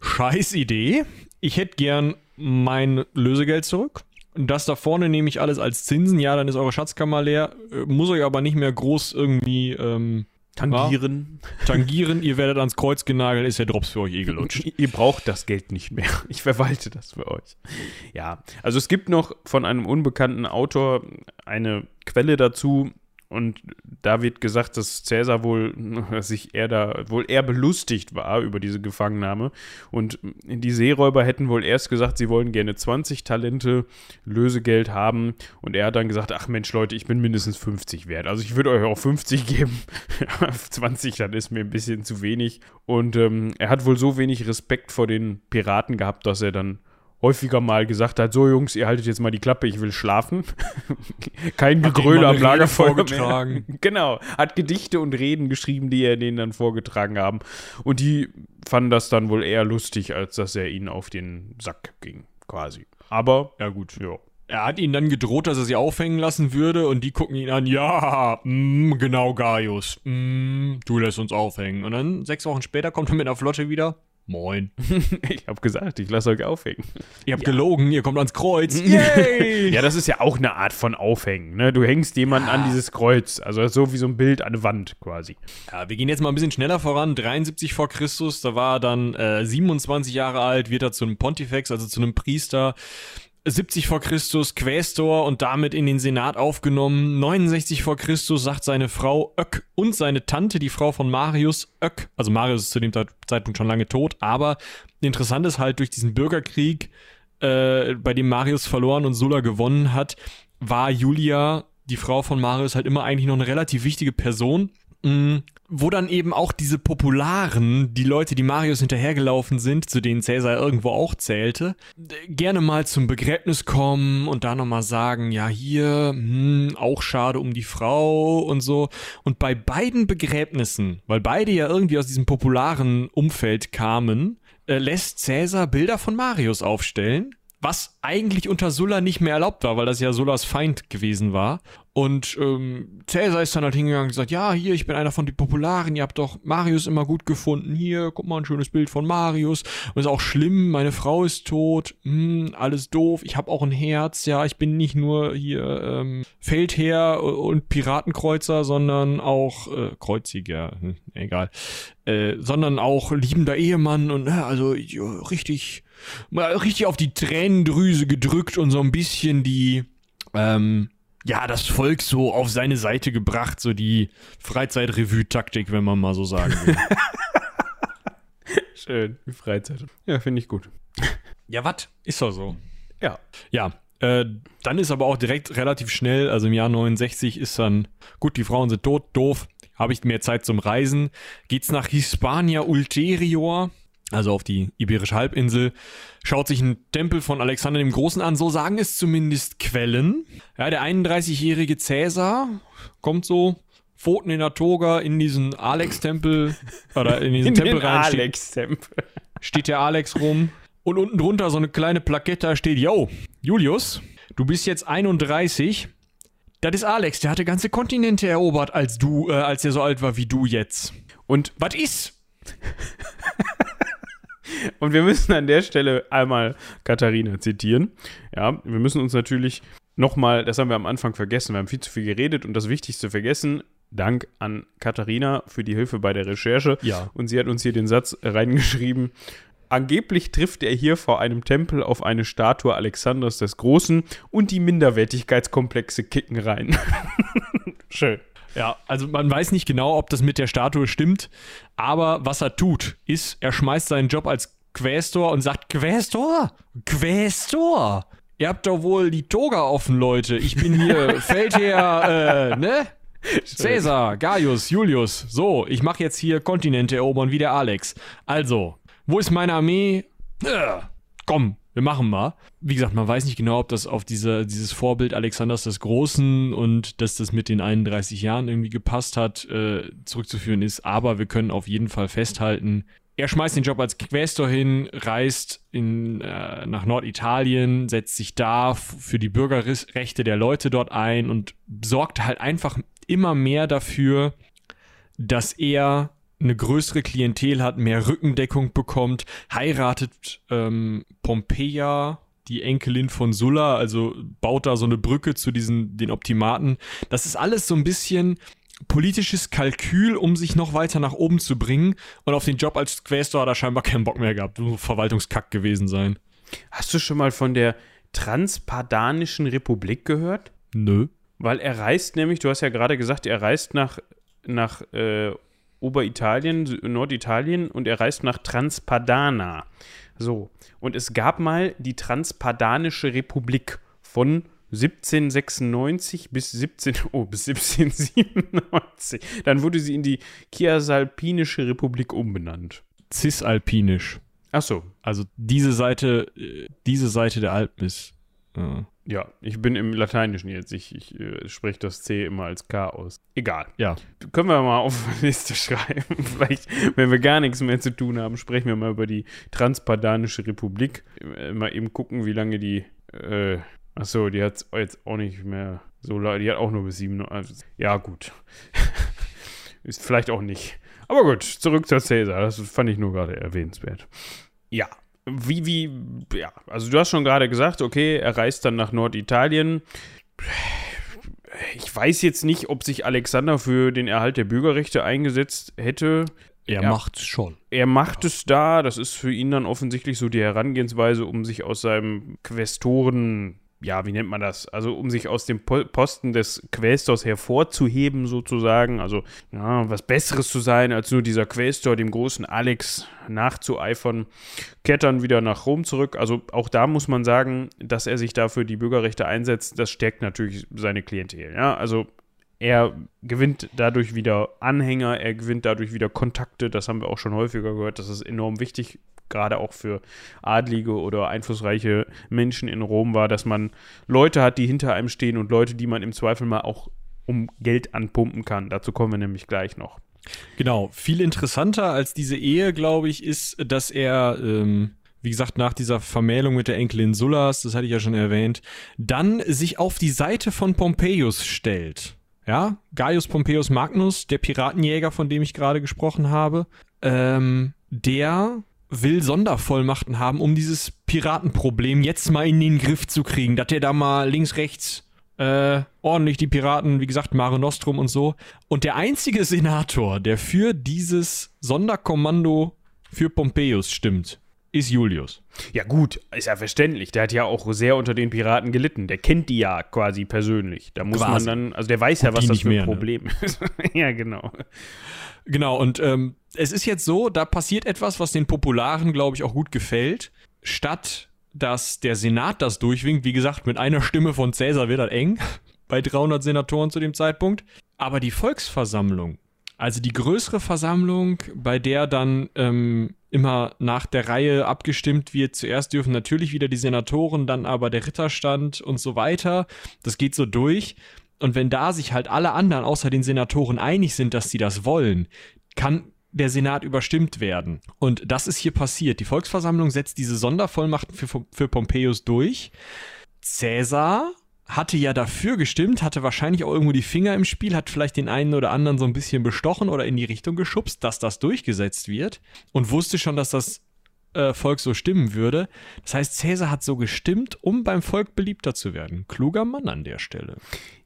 scheiß Idee. Ich hätte gern mein Lösegeld zurück. Das da vorne nehme ich alles als Zinsen. Ja, dann ist eure Schatzkammer leer. Äh, muss euch aber nicht mehr groß irgendwie ähm, tangieren. Ja, tangieren. Ihr werdet ans Kreuz genagelt, ist der Drops für euch eh gelutscht. (laughs) Ihr braucht das Geld nicht mehr. (laughs) Ich verwalte das für euch. Ja, also es gibt noch von einem unbekannten Autor eine Quelle dazu, und da wird gesagt, dass Cäsar wohl (laughs) sich eher da wohl eher belustigt war über diese Gefangennahme. Und die Seeräuber hätten wohl erst gesagt, sie wollen gerne 20 Talente Lösegeld haben. Und er hat dann gesagt, ach Mensch, Leute, ich bin mindestens 50 wert. Also ich würde euch auch 50 (laughs) geben. 20, dann ist mir ein bisschen zu wenig. Und ähm, er hat wohl so wenig Respekt vor den Piraten gehabt, dass er dann häufiger mal gesagt hat, so Jungs, ihr haltet jetzt mal die Klappe, ich will schlafen. (laughs) Kein Gegröle am Lagerfeuer vorgetragen. Mehr. (laughs) Genau, hat Gedichte und Reden geschrieben, die er denen dann vorgetragen haben. Und die fanden das dann wohl eher lustig, als dass er ihnen auf den Sack ging, quasi. Aber, ja gut, ja. Er hat ihnen dann gedroht, dass er sie aufhängen lassen würde und die gucken ihn an, ja, mm, genau, Gaius, mm, du lässt uns aufhängen. Und dann sechs Wochen später kommt er mit einer Flotte wieder, Moin. (laughs) ich hab gesagt, ich lasse euch aufhängen. Ihr habt ja. gelogen, ihr kommt ans Kreuz. (laughs) Yay! ja, das ist ja auch eine Art von Aufhängen. Ne? Du hängst jemanden ja. an dieses Kreuz. Also so wie so ein Bild an eine Wand quasi. Ja, wir gehen jetzt mal ein bisschen schneller voran. 73 vor Christus, da war er dann äh, 27 Jahre alt, wird er zu einem Pontifex, also zu einem Priester. 70 vor Christus Quästor und damit in den Senat aufgenommen. 69 vor Christus sagt seine Frau Öck und seine Tante, die Frau von Marius Öck, also Marius ist zu dem Zeitpunkt schon lange tot, aber interessant ist halt durch diesen Bürgerkrieg, äh, bei dem Marius verloren und Sulla gewonnen hat, war Julia die Frau von Marius halt immer eigentlich noch eine relativ wichtige Person. Mm, wo dann eben auch diese Popularen, die Leute, die Marius hinterhergelaufen sind, zu denen Cäsar irgendwo auch zählte, gerne mal zum Begräbnis kommen und da nochmal sagen, ja hier, hm, auch schade um die Frau und so. Und bei beiden Begräbnissen, weil beide ja irgendwie aus diesem popularen Umfeld kamen, äh, lässt Cäsar Bilder von Marius aufstellen was eigentlich unter Sulla nicht mehr erlaubt war, weil das ja Sullas Feind gewesen war. Und ähm, Cäsar ist dann halt hingegangen und gesagt, ja, hier, ich bin einer von den Popularen, ihr habt doch Marius immer gut gefunden, hier, guck mal, ein schönes Bild von Marius. Und ist auch schlimm, meine Frau ist tot, hm, alles doof, ich habe auch ein Herz, ja, ich bin nicht nur hier ähm, Feldherr und Piratenkreuzer, sondern auch äh, Kreuziger, hm, egal, äh, sondern auch liebender Ehemann und äh, also richtig mal richtig auf die Tränendrüse gedrückt und so ein bisschen die, ähm, ja, das Volk so auf seine Seite gebracht, so die Freizeitrevue-Taktik, wenn man mal so sagen will. (laughs) Schön, die Freizeit. Ja, finde ich gut. Ja, was? Ist doch so. Ja. Ja, äh, dann ist aber auch direkt relativ schnell, also im Jahr 69 ist dann, gut, die Frauen sind tot, doof, habe ich mehr Zeit zum Reisen, geht's nach Hispania Ulterior, also auf die Iberische Halbinsel, schaut sich ein Tempel von Alexander dem Großen an, so sagen es zumindest Quellen. Ja, der 31-jährige Cäsar kommt so, Pfoten in der Toga in diesen Alex-Tempel, (laughs) oder in diesen In Tempel rein, Alex-Tempel. steht der Alex rum. Und unten drunter so eine kleine Plakette steht, yo, Julius, du bist jetzt 31. Das ist Alex, der hatte ganze Kontinente erobert, als du, äh, als er so alt war wie du jetzt. Und, Was ist? Und wir müssen an der Stelle einmal Katharina zitieren. Ja, wir müssen uns natürlich nochmal, das haben wir am Anfang vergessen, wir haben viel zu viel geredet und das Wichtigste vergessen. Dank an Katharina für die Hilfe bei der Recherche. Ja. Und sie hat uns hier den Satz reingeschrieben. Angeblich trifft er hier vor einem Tempel auf eine Statue Alexanders des Großen und die Minderwertigkeitskomplexe kicken rein. (laughs) Schön. Ja, also man weiß nicht genau, ob das mit der Statue stimmt, aber was er tut, ist, er schmeißt seinen Job als Quästor und sagt, Quästor? Quästor? Ihr habt doch wohl die Toga offen, Leute. Ich bin hier (laughs) Feldherr, äh, ne? Cäsar, Gaius, Julius. So, ich mache jetzt hier Kontinente erobern wie der Alex. Also, wo ist meine Armee? Äh, komm, wir machen mal. Wie gesagt, man weiß nicht genau, ob das auf diese, dieses Vorbild Alexanders des Großen und dass das mit den 31 Jahren irgendwie gepasst hat, äh, zurückzuführen ist. Aber wir können auf jeden Fall festhalten, er schmeißt den Job als Quästor hin, reist in, äh, nach Norditalien, setzt sich da für die Bürgerrechte der Leute dort ein und sorgt halt einfach immer mehr dafür, dass er eine größere Klientel hat, mehr Rückendeckung bekommt, heiratet ähm, Pompeia, die Enkelin von Sulla, also baut da so eine Brücke zu diesen den Optimaten. Das ist alles so ein bisschen politisches Kalkül, um sich noch weiter nach oben zu bringen. Und auf den Job als Quästor hat er scheinbar keinen Bock mehr gehabt. Muss Verwaltungskack gewesen sein. Hast du schon mal von der Transpadanischen Republik gehört? Nö. Weil er reist nämlich, du hast ja gerade gesagt, er reist nach, nach äh, Oberitalien, Norditalien und er reist nach Transpadana. So. Und es gab mal die Transpadanische Republik von 1796 bis 17, (laughs) oh, bis 1797. Dann wurde sie in die Chiasalpinische Republik umbenannt. Cisalpinisch. Ach so. Also diese Seite, äh, diese Seite der Alpen ist. Äh, Ja, ich bin im Lateinischen jetzt. Ich, ich äh, spreche das C immer als K aus. Egal. ja. Können wir mal auf eine Liste schreiben. (laughs) Vielleicht, wenn wir gar nichts mehr zu tun haben, sprechen wir mal über die Transpadanische Republik. Äh, Mal eben gucken, wie lange die. Äh, achso, die hat jetzt auch nicht mehr so lange. Die hat auch nur bis sieben. also, Ja, gut. (laughs) Ist vielleicht auch nicht. Aber gut, zurück zur Cäsar. Das fand ich nur gerade erwähnenswert. Ja. Wie, wie, ja, also du hast schon gerade gesagt, okay, er reist dann nach Norditalien ich weiß jetzt nicht, ob sich Alexander für den Erhalt der Bürgerrechte eingesetzt hätte. Er Ja. macht's schon. Er macht es da, das ist für ihn dann offensichtlich so die Herangehensweise, um sich aus seinem Questoren ja, wie nennt man das? Also um sich aus dem Posten des Quästors hervorzuheben sozusagen, also ja, was Besseres zu sein als nur dieser Quästor, dem großen Alex nachzueifern, kehrt dann wieder nach Rom zurück. Also auch da muss man sagen, dass er sich dafür die Bürgerrechte einsetzt, das stärkt natürlich seine Klientel. Ja, also er gewinnt dadurch wieder Anhänger, er gewinnt dadurch wieder Kontakte, das haben wir auch schon häufiger gehört, das ist enorm wichtig, gerade auch für adlige oder einflussreiche Menschen in Rom war, dass man Leute hat, die hinter einem stehen und Leute, die man im Zweifel mal auch um Geld anpumpen kann. Dazu kommen wir nämlich gleich noch. Genau, viel interessanter als diese Ehe, glaube ich, ist, dass er, ähm, wie gesagt, nach dieser Vermählung mit der Enkelin Sullas, das hatte ich ja schon erwähnt, dann sich auf die Seite von Pompeius stellt. Ja, Gaius Pompeius Magnus, der Piratenjäger, von dem ich gerade gesprochen habe, ähm, der will Sondervollmachten haben, um dieses Piratenproblem jetzt mal in den Griff zu kriegen, dass der da mal links, rechts äh, ordentlich die Piraten, wie gesagt, Mare Nostrum und so. Und der einzige Senator, der für dieses Sonderkommando für Pompeius stimmt, ist Julius. Ja, gut, ist ja verständlich. Der hat ja auch sehr unter den Piraten gelitten. Der kennt die ja quasi persönlich. Da muss quasi. man dann, also der weiß ja, was das für ein mehr, ne? Problem ne? ist. (laughs) ja, genau. Genau, und ähm, es ist jetzt so, da passiert etwas, was den Popularen, glaube ich, auch gut gefällt. Statt dass der Senat das durchwinkt, wie gesagt, mit einer Stimme von Cäsar wird das eng, (laughs) bei 300 Senatoren zu dem Zeitpunkt. Aber die Volksversammlung, also die größere Versammlung, bei der dann ähm, immer nach der Reihe abgestimmt wird. Zuerst dürfen natürlich wieder die Senatoren, dann aber der Ritterstand und so weiter. Das geht so durch. Und wenn da sich halt alle anderen außer den Senatoren einig sind, dass sie das wollen, kann der Senat überstimmt werden. Und das ist hier passiert. Die Volksversammlung setzt diese Sondervollmachten für, für Pompeius durch. Cäsar hatte ja dafür gestimmt, hatte wahrscheinlich auch irgendwo die Finger im Spiel, hat vielleicht den einen oder anderen so ein bisschen bestochen oder in die Richtung geschubst, dass das durchgesetzt wird und wusste schon, dass das äh, Volk so stimmen würde. Das heißt, Cäsar hat so gestimmt, um beim Volk beliebter zu werden. Kluger Mann an der Stelle.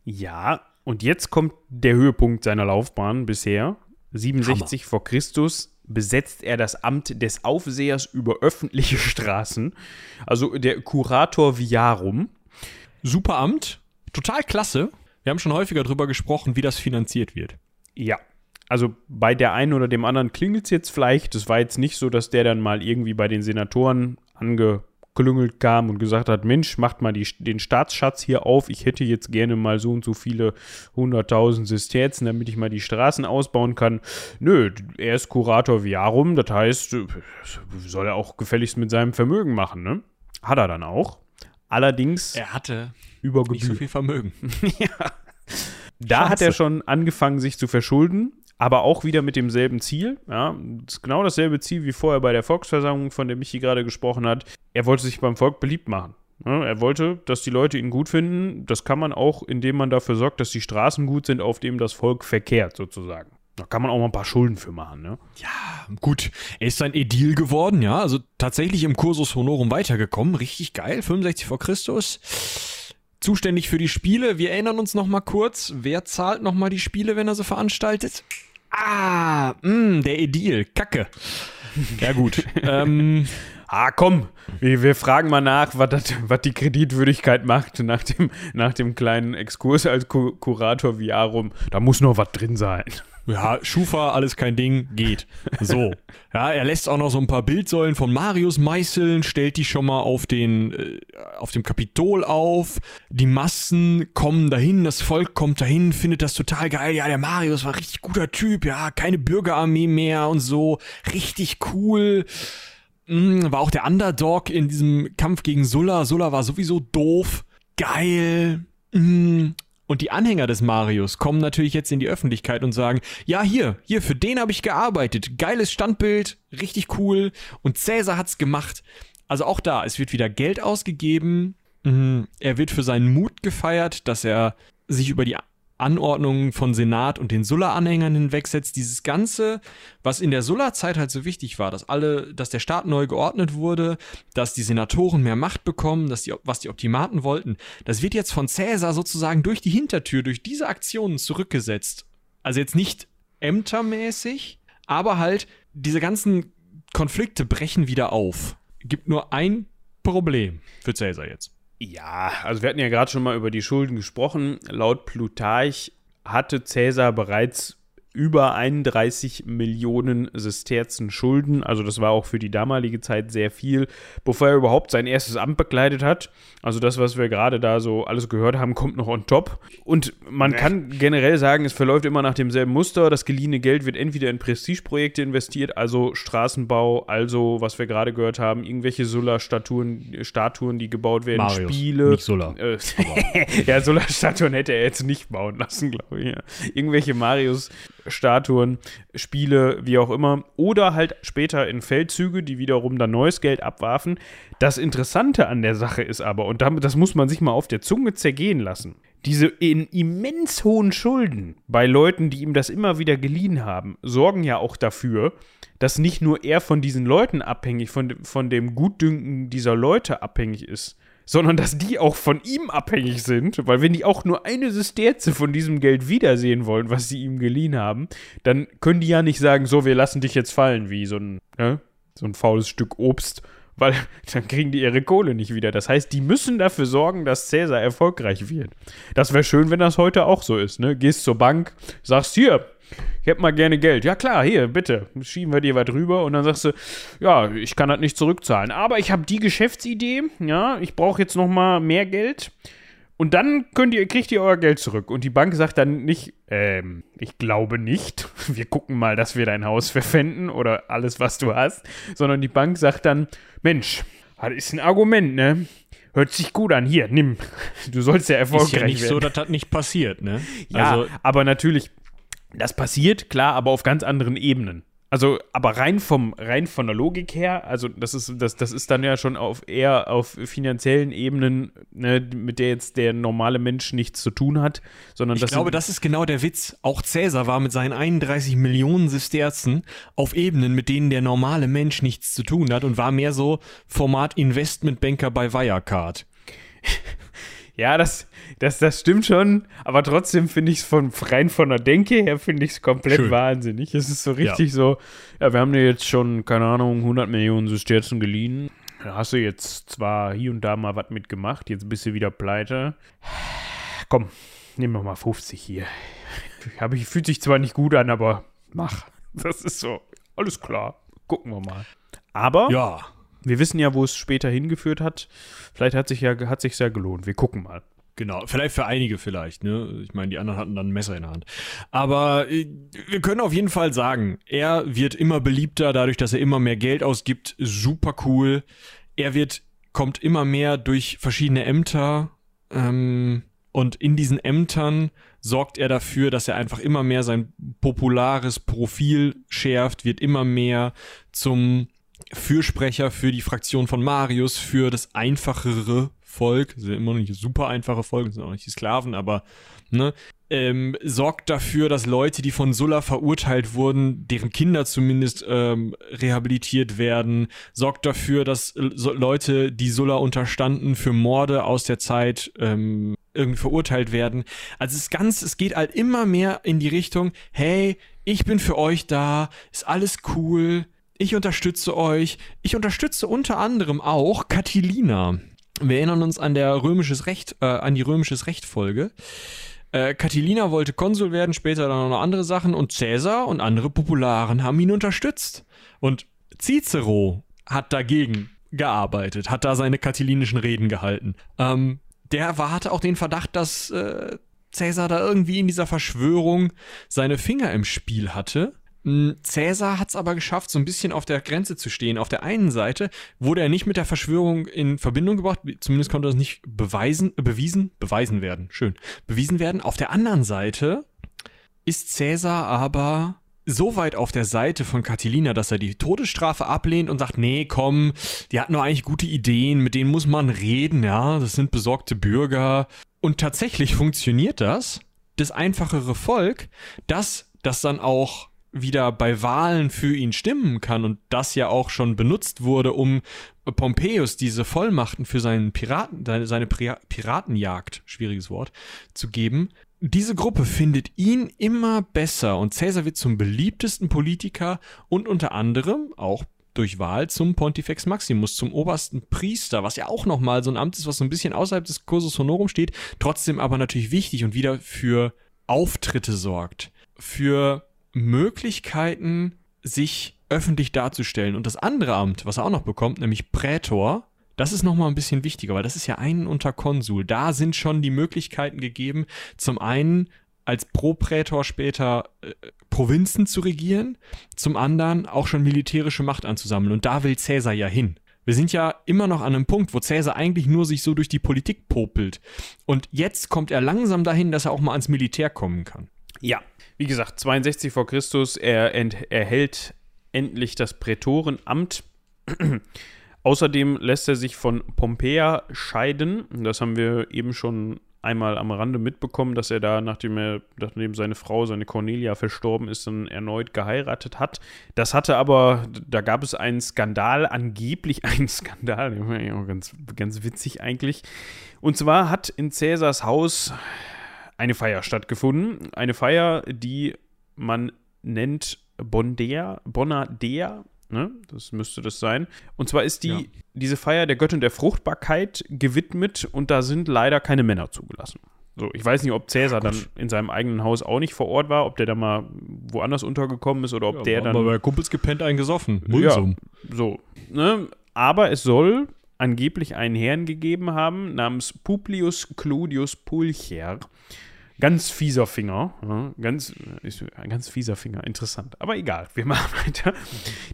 Ja, und jetzt kommt der Höhepunkt seiner Laufbahn bisher. 67 Hammer. vor Christus besetzt er das Amt des Aufsehers über öffentliche Straßen, also der Curator Viarum super Amt, total klasse. Wir haben schon häufiger darüber gesprochen, wie das finanziert wird. Ja. Also bei der einen oder dem anderen klingelt es jetzt vielleicht. Es war jetzt nicht so, dass der dann mal irgendwie bei den Senatoren angeklüngelt kam und gesagt hat, Mensch, macht mal die, den Staatsschatz hier auf. Ich hätte jetzt gerne mal so und so viele hunderttausend Sesterzen, damit ich mal die Straßen ausbauen kann. Nö, er ist Kurator Viarum. Das heißt, soll er auch gefälligst mit seinem Vermögen machen, ne? Hat er dann auch. Allerdings. Er hatte über nicht so viel Vermögen. (laughs) ja. Da Scheiße. hat er schon angefangen, sich zu verschulden, aber auch wieder mit demselben Ziel. Ja, das genau dasselbe Ziel wie vorher bei der Volksversammlung, von der Michi gerade gesprochen hat. Er wollte sich beim Volk beliebt machen. Ja, er wollte, dass die Leute ihn gut finden. Das kann man auch, indem man dafür sorgt, dass die Straßen gut sind, auf dem das Volk verkehrt, sozusagen. Da kann man auch mal ein paar Schulden für machen, ne? Ja, gut. Er ist ein Edil geworden, ja. Also tatsächlich im Cursus Honorum weitergekommen. Richtig geil. 65 vor Christus. Zuständig für die Spiele. Wir erinnern uns noch mal kurz. Wer zahlt noch mal die Spiele, wenn er sie veranstaltet? Ah, mh, mm, der Edil. Kacke. Ja, gut. (laughs) ähm, ah, komm, wir, wir, fragen mal nach, was, das, was die Kreditwürdigkeit macht nach dem, nach dem kleinen Exkurs als Kurator Viarum. Da muss noch was drin sein. Ja, Schufa, alles kein Ding, geht. So. Ja, er lässt auch noch so ein paar Bildsäulen von Marius meißeln, stellt die schon mal auf den, äh, auf dem Kapitol auf. Die Massen kommen dahin, das Volk kommt dahin, findet das total geil. Ja, der Marius war richtig guter Typ, ja, keine Bürgerarmee mehr und so. Richtig cool. Mhm, war auch der Underdog in diesem Kampf gegen Sulla. Sulla war sowieso doof. Geil. Und die Anhänger des Marius kommen natürlich jetzt in die Öffentlichkeit und sagen, ja, hier, hier, für den habe ich gearbeitet. Geiles Standbild, richtig cool. Und Cäsar hat's gemacht. Also auch da, es wird wieder Geld ausgegeben. Mhm. Er wird für seinen Mut gefeiert, dass er sich über die Anordnungen von Senat und den Sulla-Anhängern hinwegsetzt. Dieses Ganze, was in der Sulla-Zeit halt so wichtig war, dass alle, dass der Staat neu geordnet wurde, dass die Senatoren mehr Macht bekommen, dass die, was die Optimaten wollten, das wird jetzt von Cäsar sozusagen durch die Hintertür, durch diese Aktionen zurückgesetzt. Also jetzt nicht ämtermäßig, aber halt diese ganzen Konflikte brechen wieder auf. Gibt nur ein Problem für Cäsar jetzt. Ja, also wir hatten ja gerade schon mal über die Schulden gesprochen. Laut Plutarch hatte Cäsar bereits über 31 Millionen Sesterzen Schulden. Also das war auch für die damalige Zeit sehr viel, bevor er überhaupt sein erstes Amt bekleidet hat. Also das, was wir gerade da so alles gehört haben, kommt noch on top. Und man nee. kann generell sagen, es verläuft immer nach demselben Muster. Das geliehene Geld wird entweder in Prestigeprojekte investiert, also Straßenbau, also was wir gerade gehört haben, irgendwelche Sulla-Statuen, Statuen, die gebaut werden, Marius, Spiele. Nicht Sulla. Äh, (laughs) ja, Sulla-Statuen hätte er jetzt nicht bauen lassen, glaube ich. Ja. Irgendwelche Marius Statuen, Spiele, wie auch immer. Oder halt später in Feldzüge, die wiederum dann neues Geld abwarfen. Das Interessante an der Sache ist aber, und das muss man sich mal auf der Zunge zergehen lassen, diese in immens hohen Schulden bei Leuten, die ihm das immer wieder geliehen haben, sorgen ja auch dafür, dass nicht nur er von diesen Leuten abhängig, von, von dem Gutdünken dieser Leute abhängig ist, sondern dass die auch von ihm abhängig sind, weil wenn die auch nur eine Sesterze von diesem Geld wiedersehen wollen, was sie ihm geliehen haben, dann können die ja nicht sagen, so, wir lassen dich jetzt fallen, wie so ein, ne, so ein faules Stück Obst, weil (laughs) dann kriegen die ihre Kohle nicht wieder. Das heißt, die müssen dafür sorgen, dass Cäsar erfolgreich wird. Das wäre schön, wenn das heute auch so ist, ne? Gehst zur Bank, sagst hier, ich hätte mal gerne Geld. Ja klar, hier, bitte, schieben wir dir was rüber und dann sagst du, ja, ich kann das nicht zurückzahlen, aber ich habe die Geschäftsidee, ja, ich brauche jetzt noch mal mehr Geld und dann könnt ihr, kriegt ihr euer Geld zurück. Und die Bank sagt dann nicht, ähm, ich glaube nicht, (laughs) wir gucken mal, dass wir dein Haus verpfänden oder alles, was du hast, sondern die Bank sagt dann, Mensch, das ist ein Argument, ne? Hört sich gut an. Hier, nimm. (laughs) Du sollst ja erfolgreich werden. Ist ja nicht werden. so, dass das nicht passiert, ne? Ja, also, aber natürlich, das passiert, klar, aber auf ganz anderen Ebenen. Also, aber rein vom, rein von der Logik her, also das ist, das, das ist dann ja schon auf eher auf finanziellen Ebenen, ne, mit der jetzt der normale Mensch nichts zu tun hat, sondern ich glaube, das ist genau der Witz. Auch Cäsar war mit seinen 31 Millionen Sesterzen auf Ebenen, mit denen der normale Mensch nichts zu tun hat und war mehr so Format Investmentbanker bei Wirecard. Ja, das, das, das stimmt schon, aber trotzdem finde ich es von rein von der Denke her, finde ich es komplett Schön. wahnsinnig. Es ist so richtig ja. so, ja, wir haben dir jetzt schon, keine Ahnung, 100 Millionen Sesterzen geliehen. Da hast du jetzt zwar hier und da mal was mitgemacht, jetzt bist du wieder pleite. Komm, nimm doch mal 50 hier. (laughs) Hab ich, fühlt sich zwar nicht gut an, aber mach. Das ist so, alles klar. Gucken wir mal. Aber ja. Wir wissen ja, wo es später hingeführt hat. Vielleicht hat sich ja hat sich ja gelohnt. Wir gucken mal. Genau, vielleicht für einige vielleicht, ne? Ich meine, die anderen hatten dann ein Messer in der Hand. Aber äh, wir können auf jeden Fall sagen, er wird immer beliebter, dadurch, dass er immer mehr Geld ausgibt. Super cool. Er wird, kommt immer mehr durch verschiedene Ämter. Ähm, und in diesen Ämtern sorgt er dafür, dass er einfach immer mehr sein populares Profil schärft, wird immer mehr zum Fürsprecher für die Fraktion von Marius, für das einfachere Volk, sind immer noch nicht super einfache Volk, sind auch nicht die Sklaven, aber ne, ähm, sorgt dafür, dass Leute, die von Sulla verurteilt wurden, deren Kinder zumindest ähm, rehabilitiert werden, sorgt dafür, dass so Leute, die Sulla unterstanden, für Morde aus der Zeit ähm, irgendwie verurteilt werden. Also es ganz, es geht halt immer mehr in die Richtung, hey, ich bin für euch da, ist alles cool, ich unterstütze euch. Ich unterstütze unter anderem auch Catilina. Wir erinnern uns an der römisches Recht, äh, an die römisches Recht Folge. Äh, Catilina wollte Konsul werden, später dann noch andere Sachen und Cäsar und andere Popularen haben ihn unterstützt. Und Cicero hat dagegen gearbeitet, hat da seine katilinischen Reden gehalten. Ähm, der war, hatte auch den Verdacht, dass äh, Cäsar da irgendwie in dieser Verschwörung seine Finger im Spiel hatte Cäsar hat es aber geschafft, so ein bisschen auf der Grenze zu stehen. Auf der einen Seite wurde er nicht mit der Verschwörung in Verbindung gebracht, zumindest konnte das nicht beweisen, bewiesen, beweisen werden, schön, bewiesen werden. Auf der anderen Seite ist Cäsar aber so weit auf der Seite von Catilina, dass er die Todesstrafe ablehnt und sagt, nee, komm, die hatten nur eigentlich gute Ideen, mit denen muss man reden, ja, das sind besorgte Bürger. Und tatsächlich funktioniert das. Das einfachere Volk, das das dann auch wieder bei Wahlen für ihn stimmen kann und das ja auch schon benutzt wurde, um Pompeius diese Vollmachten für seinen Piraten, seine Piratenjagd, schwieriges Wort, zu geben. Diese Gruppe findet ihn immer besser und Caesar wird zum beliebtesten Politiker und unter anderem auch durch Wahl zum Pontifex Maximus, zum obersten Priester, was ja auch nochmal so ein Amt ist, was so ein bisschen außerhalb des Cursus Honorum steht, trotzdem aber natürlich wichtig und wieder für Auftritte sorgt, für Möglichkeiten, sich öffentlich darzustellen. Und das andere Amt, was er auch noch bekommt, nämlich Prätor, das ist nochmal ein bisschen wichtiger, weil das ist ja ein Unterkonsul. Da sind schon die Möglichkeiten gegeben, zum einen als Proprätor später äh, Provinzen zu regieren, zum anderen auch schon militärische Macht anzusammeln. Und da will Cäsar ja hin. Wir sind ja immer noch an einem Punkt, wo Cäsar eigentlich nur sich so durch die Politik popelt. Und jetzt kommt er langsam dahin, dass er auch mal ans Militär kommen kann. Ja, wie gesagt, 62 vor Christus, er erhält endlich das Prätorenamt. (clears throat) Außerdem lässt er sich von Pompea scheiden. Das haben wir eben schon einmal am Rande mitbekommen, dass er da, nachdem er, nachdem seine Frau, seine Cornelia verstorben ist, dann erneut geheiratet hat. Das hatte aber, da gab es einen Skandal, angeblich (laughs) einen Skandal, (laughs) ganz, ganz witzig eigentlich. Und zwar hat in Cäsars Haus eine Feier stattgefunden. Eine Feier, die man nennt Bondea, Bonadea, Ne? Das müsste das sein. Und zwar ist die, ja. diese Feier der Göttin der Fruchtbarkeit gewidmet und da sind leider keine Männer zugelassen. So, ich weiß nicht, ob Cäsar ja, dann in seinem eigenen Haus auch nicht vor Ort war, ob der da mal woanders untergekommen ist oder ob ja, der dann. Aber bei Kumpels gepennt eingesoffen. Mulsum. Ja, so. Ne? Aber es soll angeblich einen Herrn gegeben haben namens Publius Claudius Pulcher. Ganz fieser Finger. Ganz, ist ein ganz fieser Finger. Interessant. Aber egal, wir (laughs) machen weiter.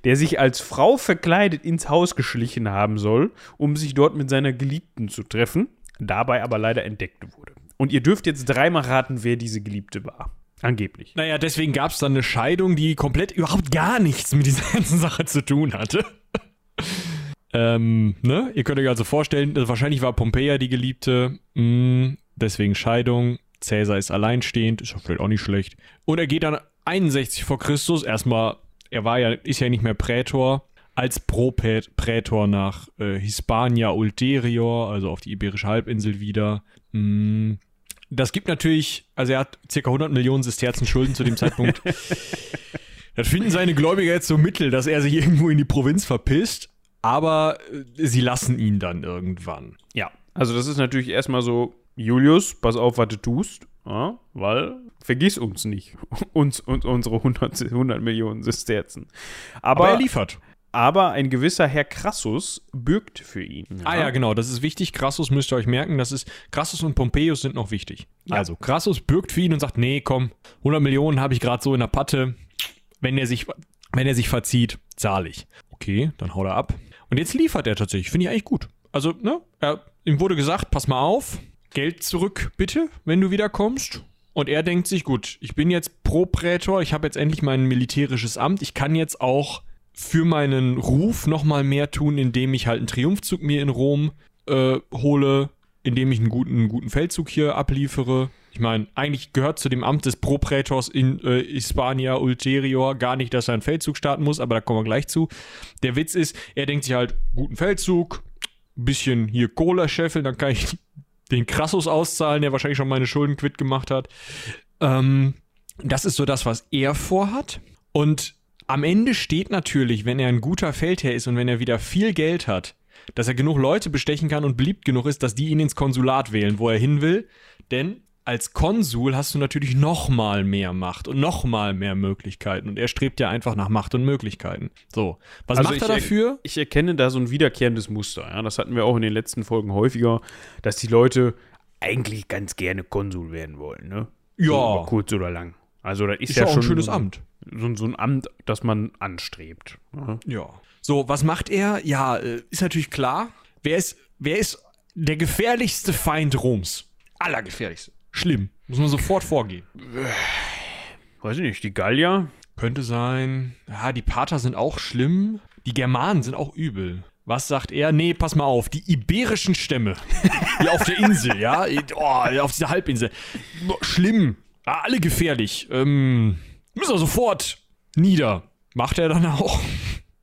Der sich als Frau verkleidet ins Haus geschlichen haben soll, um sich dort mit seiner Geliebten zu treffen, dabei aber leider entdeckt wurde. Und ihr dürft jetzt dreimal raten, wer diese Geliebte war. Angeblich. Naja, deswegen gab es dann eine Scheidung, die komplett überhaupt gar nichts mit dieser ganzen Sache zu tun hatte. Ähm, ne? Ihr könnt euch also vorstellen, wahrscheinlich war Pompeia die Geliebte. Mh, mm, deswegen Scheidung. Cäsar ist alleinstehend, ist ja vielleicht auch nicht schlecht. Und er geht dann 61 vor Christus, erstmal, er war ja, ist ja nicht mehr Prätor, als Pro-Prätor nach äh, Hispania Ulterior, also auf die Iberische Halbinsel wieder. Mm, das gibt natürlich, also er hat ca. 100 Millionen Sesterzen Schulden zu dem Zeitpunkt. (laughs) das finden seine Gläubiger jetzt so mittel, dass er sich irgendwo in die Provinz verpisst, aber äh, sie lassen ihn dann irgendwann. Ja, also das ist natürlich erstmal so Julius, pass auf, was du tust, ja, weil vergiss uns nicht, (laughs) uns und unsere 100, 100 Millionen Sesterzen. Aber, Aber er liefert. Aber ein gewisser Herr Crassus bürgt für ihn. Ja. Ah ja, genau, das ist wichtig. Crassus müsst ihr euch merken, das ist Crassus und Pompeius sind noch wichtig. Ja. Also Crassus bürgt für ihn und sagt, nee, komm, 100 Millionen habe ich gerade so in der Patte. Wenn er sich wenn er sich verzieht, zahle ich. Okay, dann haut er ab. Und jetzt liefert er tatsächlich, finde ich eigentlich gut. Also, ne, er, ihm wurde gesagt, pass mal auf, Geld zurück, bitte, wenn du wiederkommst. Und er denkt sich, gut, ich bin jetzt Pro-Prätor, ich habe jetzt endlich mein militärisches Amt, ich kann jetzt auch für meinen Ruf nochmal mehr tun, indem ich halt einen Triumphzug mir in Rom äh, hole, indem ich einen guten, einen guten Feldzug hier abliefere. Ich meine, eigentlich gehört zu dem Amt des Proprätors in äh, Hispania Ulterior gar nicht, dass er einen Feldzug starten muss, aber da kommen wir gleich zu. Der Witz ist, er denkt sich halt, guten Feldzug, bisschen hier Cola scheffeln, dann kann ich (laughs) den Krassus auszahlen, der wahrscheinlich schon meine Schulden quitt gemacht hat. Ähm, das ist so das, was er vorhat. Und am Ende steht natürlich, wenn er ein guter Feldherr ist und wenn er wieder viel Geld hat, dass er genug Leute bestechen kann und beliebt genug ist, dass die ihn ins Konsulat wählen, wo er hin will. Denn als Konsul hast du natürlich noch mal mehr Macht und noch mal mehr Möglichkeiten und er strebt ja einfach nach Macht und Möglichkeiten. So, was also macht er dafür? ich erkenne da so ein wiederkehrendes Muster. Ja? Das hatten wir auch in den letzten Folgen häufiger, dass die Leute eigentlich ganz gerne Konsul werden wollen, ne? Ja. So kurz oder lang. Also das ist, ist ja, auch schon ein schönes Amt. So, so, ein Amt, das man anstrebt. Ne? Ja. So, was macht er? Ja, äh, ist natürlich klar. Wer ist, wer ist der gefährlichste Feind Roms? Allergefährlichste schlimm. Muss man sofort vorgehen. Weiß ich nicht, die Gallier? Könnte sein. Ja, die Pater sind auch schlimm. Die Germanen sind auch übel. Was sagt er? Nee, pass mal auf, die iberischen Stämme. Hier auf der Insel, ja? Oh, auf dieser Halbinsel. Schlimm. Alle gefährlich. Ähm, müssen wir sofort nieder. Macht er dann auch.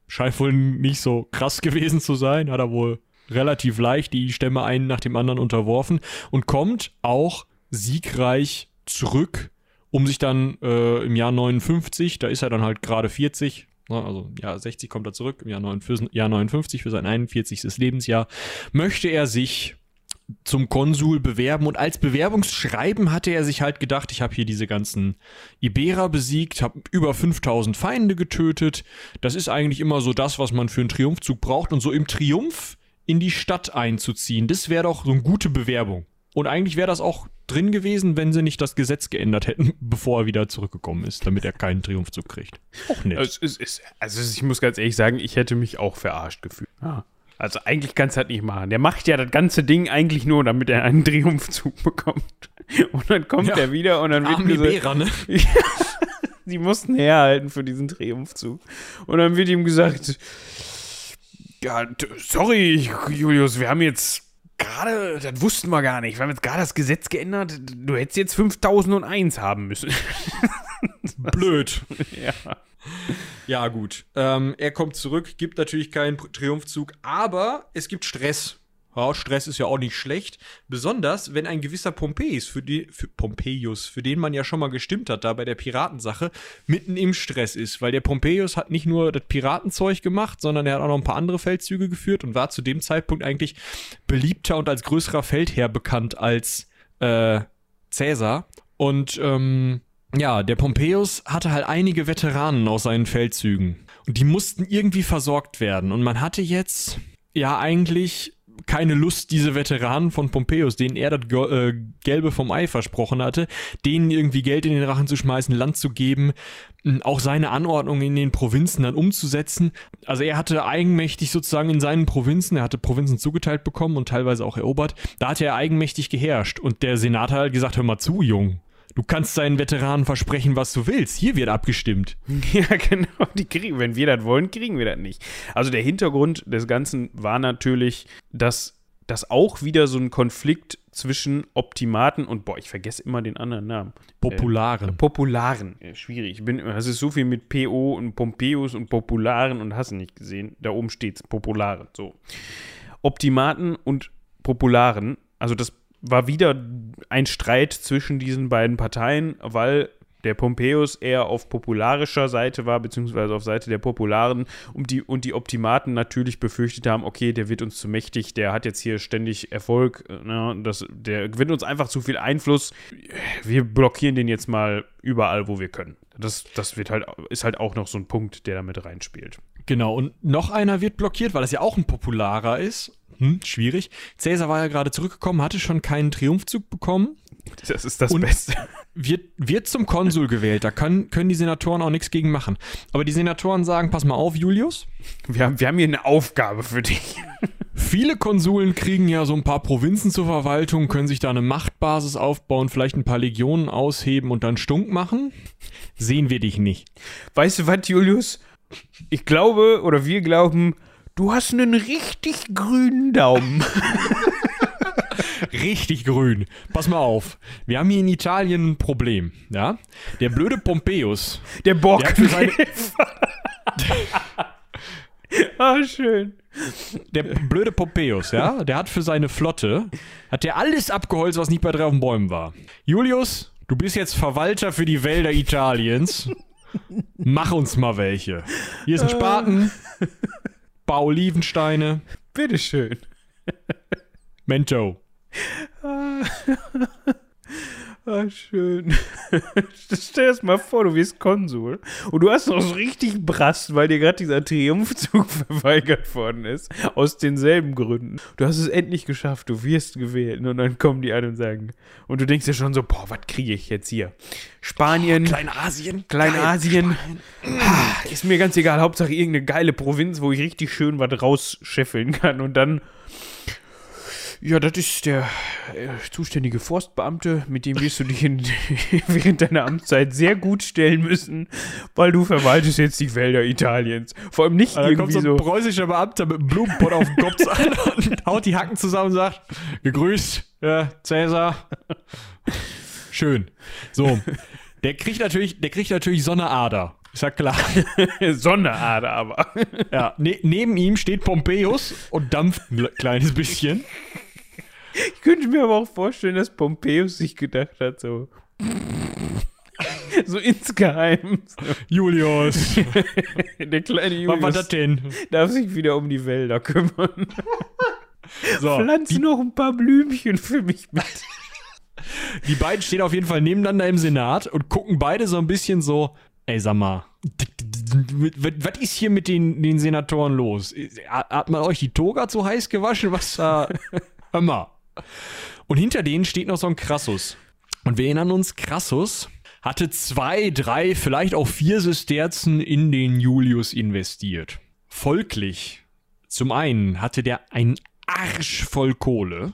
Scheint wohl nicht so krass gewesen zu sein. Hat er wohl relativ leicht die Stämme einen nach dem anderen unterworfen und kommt auch siegreich zurück, um sich dann äh, im Jahr 59, da ist er dann halt gerade 40, ne, also Jahr 60 kommt er zurück, im Jahr 59, Jahr 59 für sein 41. Lebensjahr, möchte er sich zum Konsul bewerben und als Bewerbungsschreiben hatte er sich halt gedacht, ich habe hier diese ganzen Iberer besiegt, habe über 5000 Feinde getötet. Das ist eigentlich immer so das, was man für einen Triumphzug braucht und so im Triumph in die Stadt einzuziehen. Das wäre doch so eine gute Bewerbung. Und eigentlich wäre das auch drin gewesen, wenn sie nicht das Gesetz geändert hätten, (laughs) bevor er wieder zurückgekommen ist, damit er keinen Triumphzug kriegt. Auch ist, ist, also ich muss ganz ehrlich sagen, ich hätte mich auch verarscht gefühlt. Ja. Also eigentlich kannst du das nicht machen. Der macht ja das ganze Ding eigentlich nur, damit er einen (laughs) Triumphzug bekommt. Und dann kommt Ja. er wieder und dann wird Arme gesagt, Iberer, ne? (laughs) die mussten herhalten für diesen Triumphzug. Und dann wird ihm gesagt, ja, sorry, Julius, wir haben jetzt gerade, das wussten wir gar nicht, wir haben jetzt gerade das Gesetz geändert, du hättest jetzt 5001 haben müssen. (laughs) Blöd. (laughs) ja. Ja, gut. Ähm, er kommt zurück, gibt natürlich keinen Triumphzug, aber es gibt Stress. Ja, Stress ist ja auch nicht schlecht. Besonders, wenn ein gewisser Pompeius, für, die, für Pompeius, für den man ja schon mal gestimmt hat, da bei der Piratensache, mitten im Stress ist. Weil der Pompeius hat nicht nur das Piratenzeug gemacht, sondern er hat auch noch ein paar andere Feldzüge geführt und war zu dem Zeitpunkt eigentlich beliebter und als größerer Feldherr bekannt als äh, Cäsar. Und ähm, ja, der Pompeius hatte halt einige Veteranen aus seinen Feldzügen. Und die mussten irgendwie versorgt werden. Und man hatte jetzt ja eigentlich keine Lust, diese Veteranen von Pompeius, denen er das äh, Gelbe vom Ei versprochen hatte, denen irgendwie Geld in den Rachen zu schmeißen, Land zu geben, m, auch seine Anordnung in den Provinzen dann umzusetzen. Also er hatte eigenmächtig sozusagen in seinen Provinzen, er hatte Provinzen zugeteilt bekommen und teilweise auch erobert, da hatte er eigenmächtig geherrscht. Und der Senat hat halt gesagt, hör mal zu, Jung. Du kannst deinen Veteranen versprechen, was du willst. Hier wird abgestimmt. (laughs) Ja, genau. Die kriegen, wenn wir das wollen, kriegen wir das nicht. Also der Hintergrund des Ganzen war natürlich, dass das auch wieder so ein Konflikt zwischen Optimaten und, boah, ich vergesse immer den anderen Namen. Popularen. Popularen. Ja, schwierig. Ich bin, es ist so viel mit PO und Pompeius und Popularen und hast du nicht gesehen. Da oben steht's. Popularen. So. Optimaten und Popularen. Also das war wieder ein Streit zwischen diesen beiden Parteien, weil der Pompeius eher auf popularischer Seite war, beziehungsweise auf Seite der Popularen und die, und die Optimaten natürlich befürchtet haben, okay, der wird uns zu mächtig, der hat jetzt hier ständig Erfolg, ne, das, der gewinnt uns einfach zu viel Einfluss. Wir blockieren den jetzt mal überall, wo wir können. Das, das wird halt, ist halt auch noch so ein Punkt, der damit reinspielt. Genau, und noch einer wird blockiert, weil das ja auch ein popularer ist. Hm, schwierig. Cäsar war ja gerade zurückgekommen, hatte schon keinen Triumphzug bekommen. Das ist das Beste. Wird, wird zum Konsul gewählt. Da können, können die Senatoren auch nichts gegen machen. Aber die Senatoren sagen: Pass mal auf, Julius. Wir haben, wir haben hier eine Aufgabe für dich. Viele Konsuln kriegen ja so ein paar Provinzen zur Verwaltung, können sich da eine Machtbasis aufbauen, vielleicht ein paar Legionen ausheben und dann stunk machen. Sehen wir dich nicht. Weißt du was, Julius? Ich glaube, oder wir glauben, du hast einen richtig grünen Daumen. (laughs) Richtig grün. Pass mal auf. Wir haben hier in Italien ein Problem, ja? Der blöde Pompeius, Der Bock. Der hat für seine- (laughs) ah, schön. der blöde Pompeius, ja? Der hat für seine Flotte, hat der alles abgeholzt, was nicht bei drei auf den Bäumen war. Julius, du bist jetzt Verwalter für die Wälder Italiens. Mach uns mal welche. Hier ist ein Spaten, paar Olivensteine, Bitteschön. Mento. (laughs) Ah, schön. (laughs) Stell dir das mal vor, du wirst Konsul und du hast noch so richtig Brast, weil dir gerade dieser Triumphzug (laughs) verweigert worden ist. Aus denselben Gründen. Du hast es endlich geschafft, du wirst gewählt. Und dann kommen die an und sagen. Und du denkst dir schon so, boah, was kriege ich jetzt hier? Spanien, Kleinasien. Kleinasien. Ah, (clears throat) ist mir ganz egal, Hauptsache irgendeine geile Provinz, wo ich richtig schön was rausscheffeln kann. Und dann. Ja, das ist der äh, zuständige Forstbeamte, mit dem wirst du dich in, (laughs) während deiner Amtszeit sehr gut stellen müssen, weil du verwaltest jetzt die Wälder Italiens. Vor allem nicht Da kommt irgendwie so ein preußischer Beamter mit einem Blumenpott auf den Kopf an und (laughs) haut die Hacken zusammen und sagt, gegrüßt, ja, Cäsar. Schön. So. Der kriegt natürlich, der kriegt natürlich so eine Ader. Ist ja klar. (laughs) Sonneader aber. Ja, ne, neben ihm steht Pompeius und dampft ein kleines bisschen. Ich könnte mir aber auch vorstellen, dass Pompeius sich gedacht hat, so. (laughs) so insgeheim. Julius, (laughs) Der kleine was war das Julius denn? darf sich wieder um die Wälder kümmern. (laughs) So, Pflanz die, noch ein paar Blümchen für mich mit. die beiden stehen auf jeden Fall nebeneinander im Senat und gucken beide so ein bisschen so, ey, sag mal, was ist hier mit den, den Senatoren los? Hat man euch die Toga zu heiß gewaschen? Was da? Hör mal. Und hinter denen steht noch so ein Crassus. Und wir erinnern uns, Crassus hatte zwei, drei, vielleicht auch vier Sesterzen in den Julius investiert. Folglich, zum einen hatte der einen Arsch voll Kohle.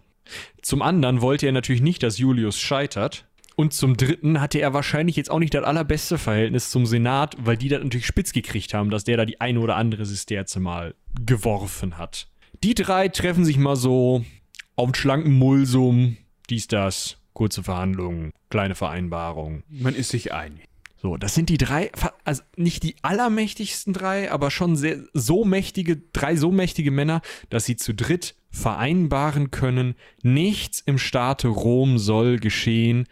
Zum anderen wollte er natürlich nicht, dass Julius scheitert. Und zum dritten hatte er wahrscheinlich jetzt auch nicht das allerbeste Verhältnis zum Senat, weil die das natürlich spitz gekriegt haben, dass der da die eine oder andere Sesterze mal geworfen hat. Die drei treffen sich mal so auf einen schlanken Mulsum, dies, das, kurze Verhandlungen, kleine Vereinbarung. Man ist sich einig. So, das sind die drei, also nicht die allermächtigsten drei, aber schon sehr, so mächtige, drei so mächtige Männer, dass sie zu dritt vereinbaren können, nichts im Staate Rom soll geschehen,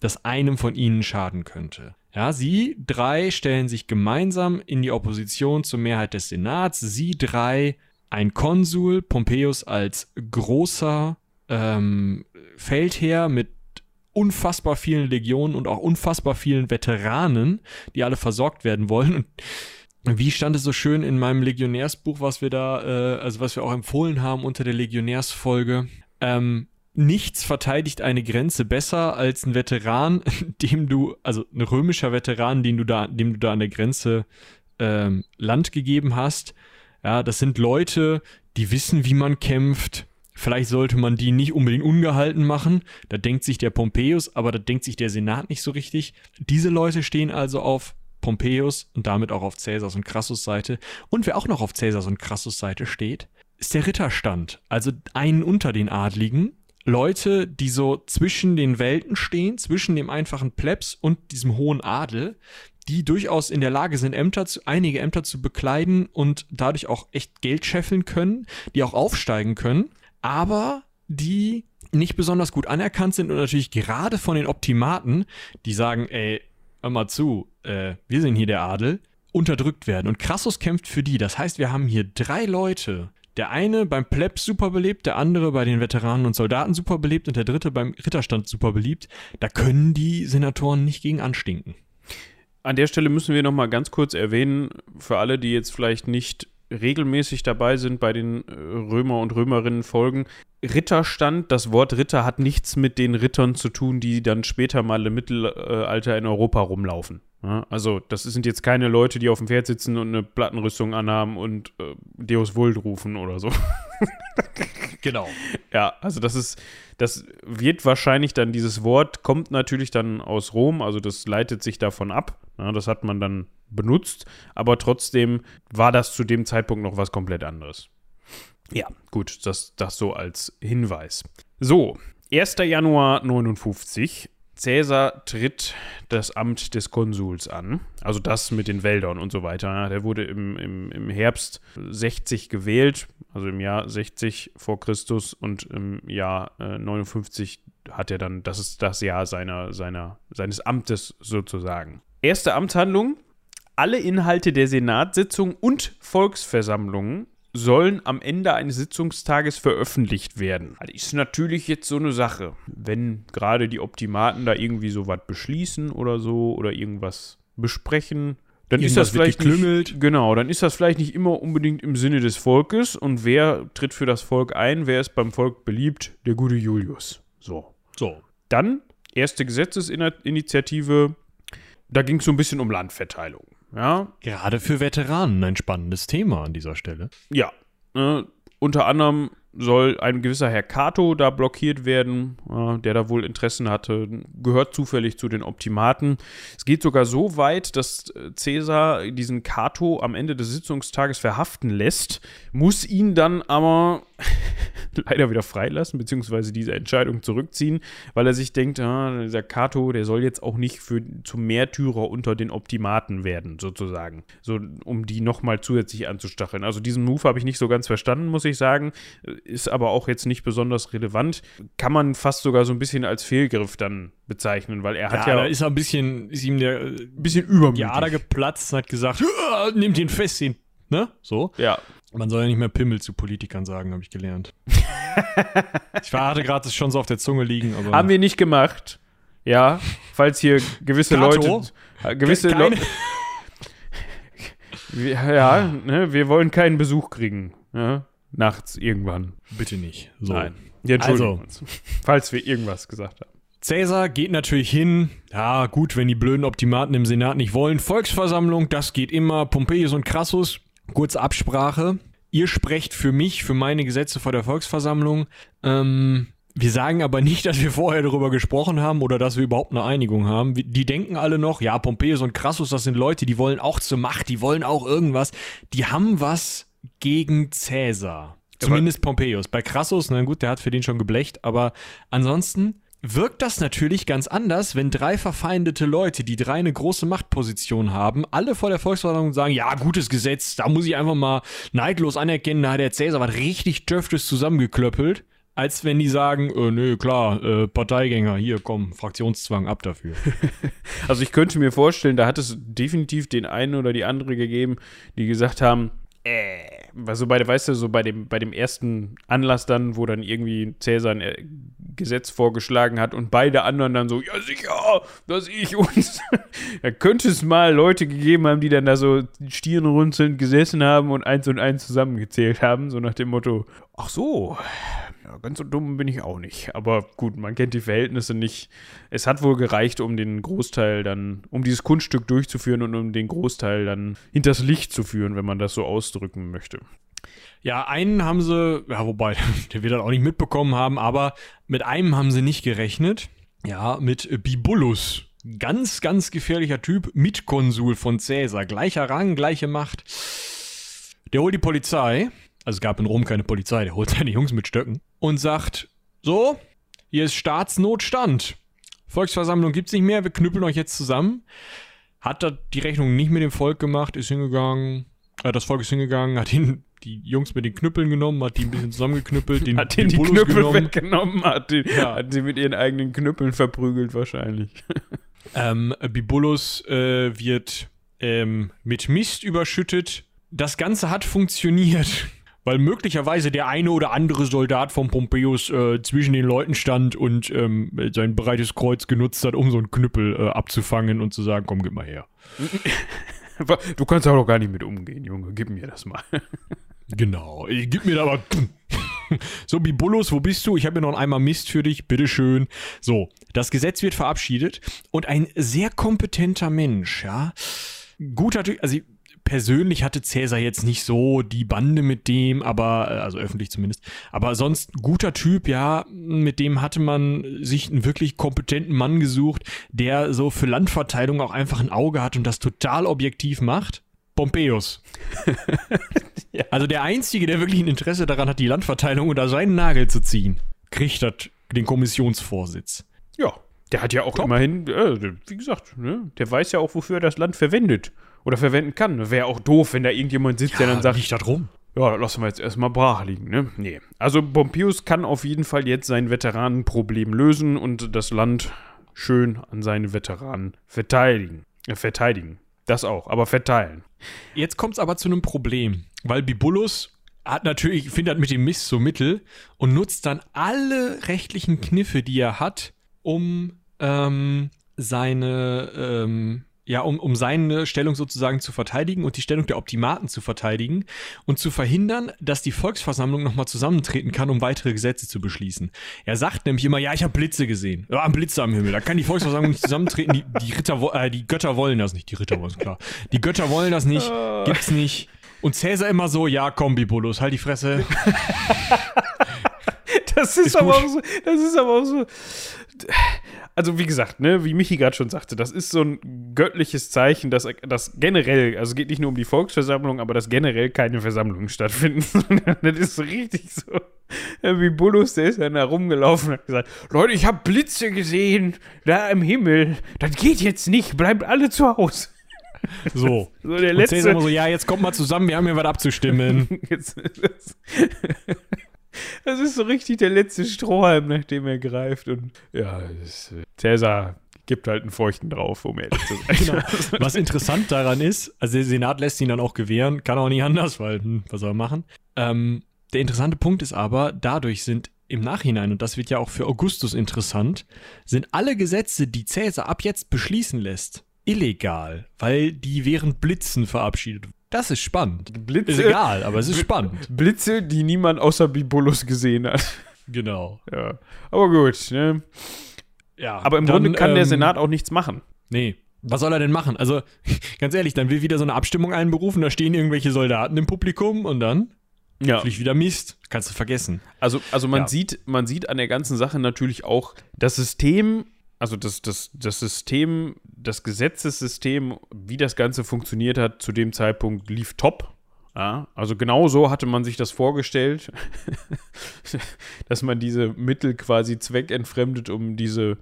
das einem von ihnen schaden könnte. Ja, sie drei stellen sich gemeinsam in die Opposition zur Mehrheit des Senats. Sie drei, ein Konsul, Pompeius als großer ähm, Feldherr mit unfassbar vielen Legionen und auch unfassbar vielen Veteranen, die alle versorgt werden wollen. Und wie stand es so schön in meinem Legionärsbuch, was wir da, äh, also was wir auch empfohlen haben unter der Legionärsfolge? Ähm, nichts verteidigt eine Grenze besser als ein Veteran, (laughs) dem du, also ein römischer Veteran, den du da, dem du da an der Grenze ähm, Land gegeben hast. Ja, das sind Leute, die wissen, wie man kämpft. Vielleicht sollte man die nicht unbedingt ungehalten machen. Da denkt sich der Pompeius, aber da denkt sich der Senat nicht so richtig. Diese Leute stehen also auf Pompeius und damit auch auf Caesars und Crassus Seite. Und wer auch noch auf Caesars und Crassus Seite steht, ist der Ritterstand. Also einen unter den Adligen. Leute, die so zwischen den Welten stehen, zwischen dem einfachen Plebs und diesem hohen Adel, die durchaus in der Lage sind, Ämter zu, einige Ämter zu bekleiden und dadurch auch echt Geld scheffeln können, die auch aufsteigen können, aber die nicht besonders gut anerkannt sind und natürlich gerade von den Optimaten, die sagen, ey, hör mal zu, äh, wir sind hier der Adel, unterdrückt werden. Und Crassus kämpft für die. Das heißt, wir haben hier drei Leute. Der eine beim Plebs super beliebt, der andere bei den Veteranen und Soldaten super beliebt und der dritte beim Ritterstand super beliebt. Da können die Senatoren nicht gegen anstinken. An der Stelle müssen wir noch mal ganz kurz erwähnen, für alle, die jetzt vielleicht nicht regelmäßig dabei sind bei den äh, Römer und Römerinnen Folgen. Ritterstand, das Wort Ritter hat nichts mit den Rittern zu tun, die dann später mal im Mittelalter in Europa rumlaufen. Ja, also das sind jetzt keine Leute, die auf dem Pferd sitzen und eine Plattenrüstung anhaben und äh, Deus Vult rufen oder so. (laughs) Genau. Ja, also das ist, das wird wahrscheinlich dann, dieses Wort kommt natürlich dann aus Rom, also das leitet sich davon ab. Ja, das hat man dann benutzt, aber trotzdem war das zu dem Zeitpunkt noch was komplett anderes. Ja, gut, das, das so als Hinweis. So, 1. Januar 59. Cäsar tritt das Amt des Konsuls an, also das mit den Wäldern und so weiter. Der wurde im, im, im Herbst 60 gewählt, also im Jahr 60 vor Christus und im Jahr äh, 59 hat er dann, das ist das Jahr seiner, seiner, seines Amtes sozusagen. Erste Amtshandlung, alle Inhalte der Senatssitzung und Volksversammlungen sollen am Ende eines Sitzungstages veröffentlicht werden. Das ist natürlich jetzt so eine Sache. Wenn gerade die Optimaten da irgendwie so was beschließen oder so oder irgendwas besprechen, dann ist das vielleicht. Nicht, genau, dann ist das vielleicht nicht immer unbedingt im Sinne des Volkes. Und wer tritt für das Volk ein? Wer ist beim Volk beliebt? Der gute Julius. So. So. Dann erste Gesetzesinitiative. Da ging es so ein bisschen um Landverteilung. Ja, Gerade für Veteranen ein spannendes Thema an dieser Stelle. ja. Äh, unter anderem soll ein gewisser Herr Cato da blockiert werden, äh, der da wohl Interessen hatte, gehört zufällig zu den Optimaten. Es geht sogar so weit, dass äh, Caesar diesen Cato am Ende des Sitzungstages verhaften lässt, muss ihn dann aber (laughs) leider wieder freilassen, beziehungsweise diese Entscheidung zurückziehen, weil er sich denkt, ah, dieser Kato, der soll jetzt auch nicht für, zum Märtyrer unter den Optimaten werden, sozusagen. So, um die nochmal zusätzlich anzustacheln. Also diesen Move habe ich nicht so ganz verstanden, muss ich sagen. Ist aber auch jetzt nicht besonders relevant. Kann man fast sogar so ein bisschen als Fehlgriff dann bezeichnen, weil er hat ja. da ist er ein bisschen, ist ihm der, ein bisschen übermütig. Ja, da geplatzt und hat gesagt, nimmt ihn fest, ihn, ne? So. Ja. Man soll ja nicht mehr Pimmel zu Politikern sagen, habe ich gelernt. (laughs) ich hatte gerade das schon so auf der Zunge liegen. Haben wir nicht gemacht. Ja, falls hier gewisse Kato? Leute. äh, Gewisse Leute. (laughs) ja, ne, wir wollen keinen Besuch kriegen. Ja, nachts irgendwann. Bitte nicht. So. Nein. Wir entschuldigen Also. Falls wir irgendwas gesagt haben. Cäsar geht natürlich hin. Ja, gut, wenn die blöden Optimaten im Senat nicht wollen. Volksversammlung, das geht immer. Pompeius und Crassus. Kurze Absprache. Ihr sprecht für mich, für meine Gesetze vor der Volksversammlung. Ähm, wir sagen aber nicht, dass wir vorher darüber gesprochen haben oder dass wir überhaupt eine Einigung haben. Die denken alle noch, ja, Pompeius und Crassus, das sind Leute, die wollen auch zur Macht, die wollen auch irgendwas. Die haben was gegen Cäsar. Zumindest Pompeius. Bei Crassus, na gut, der hat für den schon geblecht, aber ansonsten wirkt das natürlich ganz anders, wenn drei verfeindete Leute, die drei eine große Machtposition haben, alle vor der Volksversammlung sagen, ja, gutes Gesetz, da muss ich einfach mal neidlos anerkennen, da hat der Cäsar was richtig Döftes zusammengeklöppelt, als wenn die sagen, äh, nö, klar, äh, Parteigänger, hier, komm, Fraktionszwang, ab dafür. (laughs) Also ich könnte mir vorstellen, da hat es definitiv den einen oder die andere gegeben, die gesagt haben, äh, weil so bei weißt du, so bei dem, bei dem ersten Anlass dann, wo dann irgendwie Cäsar ein äh, Gesetz vorgeschlagen hat und beide anderen dann so, ja sicher, dass ich uns. (laughs) da könnte es mal Leute gegeben haben, die dann da so stirnrunzelnd gesessen haben und eins und eins zusammengezählt haben, so nach dem Motto, ach so, ja, ganz so dumm bin ich auch nicht. Aber gut, man kennt die Verhältnisse nicht. Es hat wohl gereicht, um den Großteil dann, um dieses Kunststück durchzuführen und um den Großteil dann hinters Licht zu führen, wenn man das so ausdrücken möchte. Ja, einen haben sie, ja, wobei, (laughs) der wird das auch nicht mitbekommen haben, aber mit einem haben sie nicht gerechnet. Ja, mit äh, Bibulus. Ganz, ganz gefährlicher Typ, Mitkonsul von Caesar. Gleicher Rang, gleiche Macht. Der holt die Polizei. Also es gab in Rom keine Polizei, der holt (laughs) seine Jungs mit Stöcken. Und sagt, so, hier ist Staatsnotstand. Volksversammlung gibt's nicht mehr, wir knüppeln euch jetzt zusammen. Hat da die Rechnung nicht mit dem Volk gemacht, ist hingegangen, äh, das Volk ist hingegangen, hat ihn, die Jungs mit den Knüppeln genommen, hat die ein bisschen zusammengeknüppelt, (laughs) den, Hat den die Bibulus Knüppel weggenommen, hat, den, Ja. hat sie mit ihren eigenen Knüppeln verprügelt wahrscheinlich. (laughs) Ähm, Bibulus äh, wird ähm, mit Mist überschüttet. Das Ganze hat funktioniert, (laughs) weil möglicherweise der eine oder andere Soldat von Pompeius äh, zwischen den Leuten stand und ähm, sein breites Kreuz genutzt hat, um so einen Knüppel äh, abzufangen und zu sagen, komm, gib mal her. Du kannst auch doch gar nicht mit umgehen, Junge. Gib mir das mal. Genau, ich gib mir da mal. So, Bibulus, wo bist du? Ich habe mir noch einmal Mist für dich, bitteschön. So, das Gesetz wird verabschiedet und ein sehr kompetenter Mensch, ja. Guter Typ, also persönlich hatte Cäsar jetzt nicht so die Bande mit dem, aber, äh, also öffentlich zumindest, aber sonst guter Typ, ja, mit dem hatte man sich einen wirklich kompetenten Mann gesucht, der so für Landverteilung auch einfach ein Auge hat und das total objektiv macht. Pompeius. (laughs) (laughs) Also der Einzige, der wirklich ein Interesse daran hat, die Landverteilung unter seinen Nagel zu ziehen, kriegt das den Kommissionsvorsitz. Ja, der hat ja auch immerhin, äh, wie gesagt, ne, der weiß ja auch, wofür er das Land verwendet oder verwenden kann. Wäre auch doof, wenn da irgendjemand sitzt, der dann sagt, liegt das rum. ja, lassen wir jetzt erstmal brach liegen, ne? Nee. Also Pompeius kann auf jeden Fall jetzt sein Veteranenproblem lösen und das Land schön an seine Veteranen verteidigen. Äh, verteidigen. Das auch, aber verteilen. Jetzt kommt es aber zu einem Problem, weil Bibulus hat natürlich, findet mit dem Mist so Mittel und nutzt dann alle rechtlichen Kniffe, die er hat, um ähm, seine, ähm, ja, um, um seine Stellung sozusagen zu verteidigen und die Stellung der Optimaten zu verteidigen und zu verhindern, dass die Volksversammlung nochmal zusammentreten kann, um weitere Gesetze zu beschließen. Er sagt nämlich immer, ja, ich habe Blitze gesehen. Ja, ein Blitze am Himmel. Da kann die Volksversammlung nicht zusammentreten. Die, die, Ritter, äh, die Götter wollen das nicht. Die Ritter wollen es, klar. Die Götter wollen das nicht. Gibt's nicht. Und Cäsar immer so, ja, komm, Bibulus, halt die Fresse. (laughs) Das ist, Ist aber auch so, das ist aber auch so. Also, wie gesagt, ne, wie Michi gerade schon sagte, das ist so ein göttliches Zeichen, dass, dass generell, also es geht nicht nur um die Volksversammlung, aber dass generell keine Versammlungen stattfinden. (laughs) sondern das ist so richtig so. Wie Bullus, der ist dann da rumgelaufen und hat gesagt: Leute, ich habe Blitze gesehen, da im Himmel. Das geht jetzt nicht, bleibt alle zu Hause. So. (laughs) So der Und letzte. Cäsar immer so, ja, jetzt kommt mal zusammen, wir haben hier was abzustimmen. (laughs) Jetzt, das, (laughs) das ist so richtig der letzte Strohhalm, nach dem er greift. Und ja, das, Cäsar gibt halt einen Feuchten drauf, um ehrlich zu sein. Genau. Was interessant daran ist, also der Senat lässt ihn dann auch gewähren, kann auch nicht anders, weil, hm, was soll er machen? Ähm, der interessante Punkt ist aber, dadurch sind im Nachhinein, und das wird ja auch für Augustus interessant, sind alle Gesetze, die Cäsar ab jetzt beschließen lässt, illegal, weil die während Blitzen verabschiedet wurden. Das ist spannend. Blitze, Ist egal, aber es ist Bl- spannend. Blitze, die niemand außer Bibulus gesehen hat. (laughs) Genau. Ja. Aber gut, ne? Ja, Aber im dann, Grunde kann der ähm, Senat auch nichts machen. Nee. Was soll er denn machen? Also, (laughs) ganz ehrlich, dann will wieder so eine Abstimmung einberufen, da stehen irgendwelche Soldaten im Publikum und dann Ja. fliegt wieder Mist. Kannst du vergessen. Also, also man, Ja. sieht, man sieht an der ganzen Sache natürlich auch das System, also das, das, das System, das Gesetzessystem, wie das Ganze funktioniert hat, zu dem Zeitpunkt lief top. Ja, also genau so hatte man sich das vorgestellt, (laughs) dass man diese Mittel quasi zweckentfremdet, um diese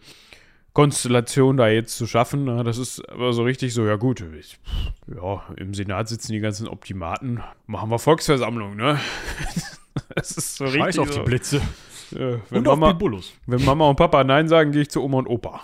Konstellation da jetzt zu schaffen. Ja, das ist aber so richtig so, ja gut, ich, ja, im Senat sitzen die ganzen Optimaten, machen wir Volksversammlung, ne? (laughs) Das ist so Scheiß richtig auf die so. Blitze. Ja, wenn, Und Mama, wenn Mama und Papa Nein sagen, gehe ich zu Oma und Opa.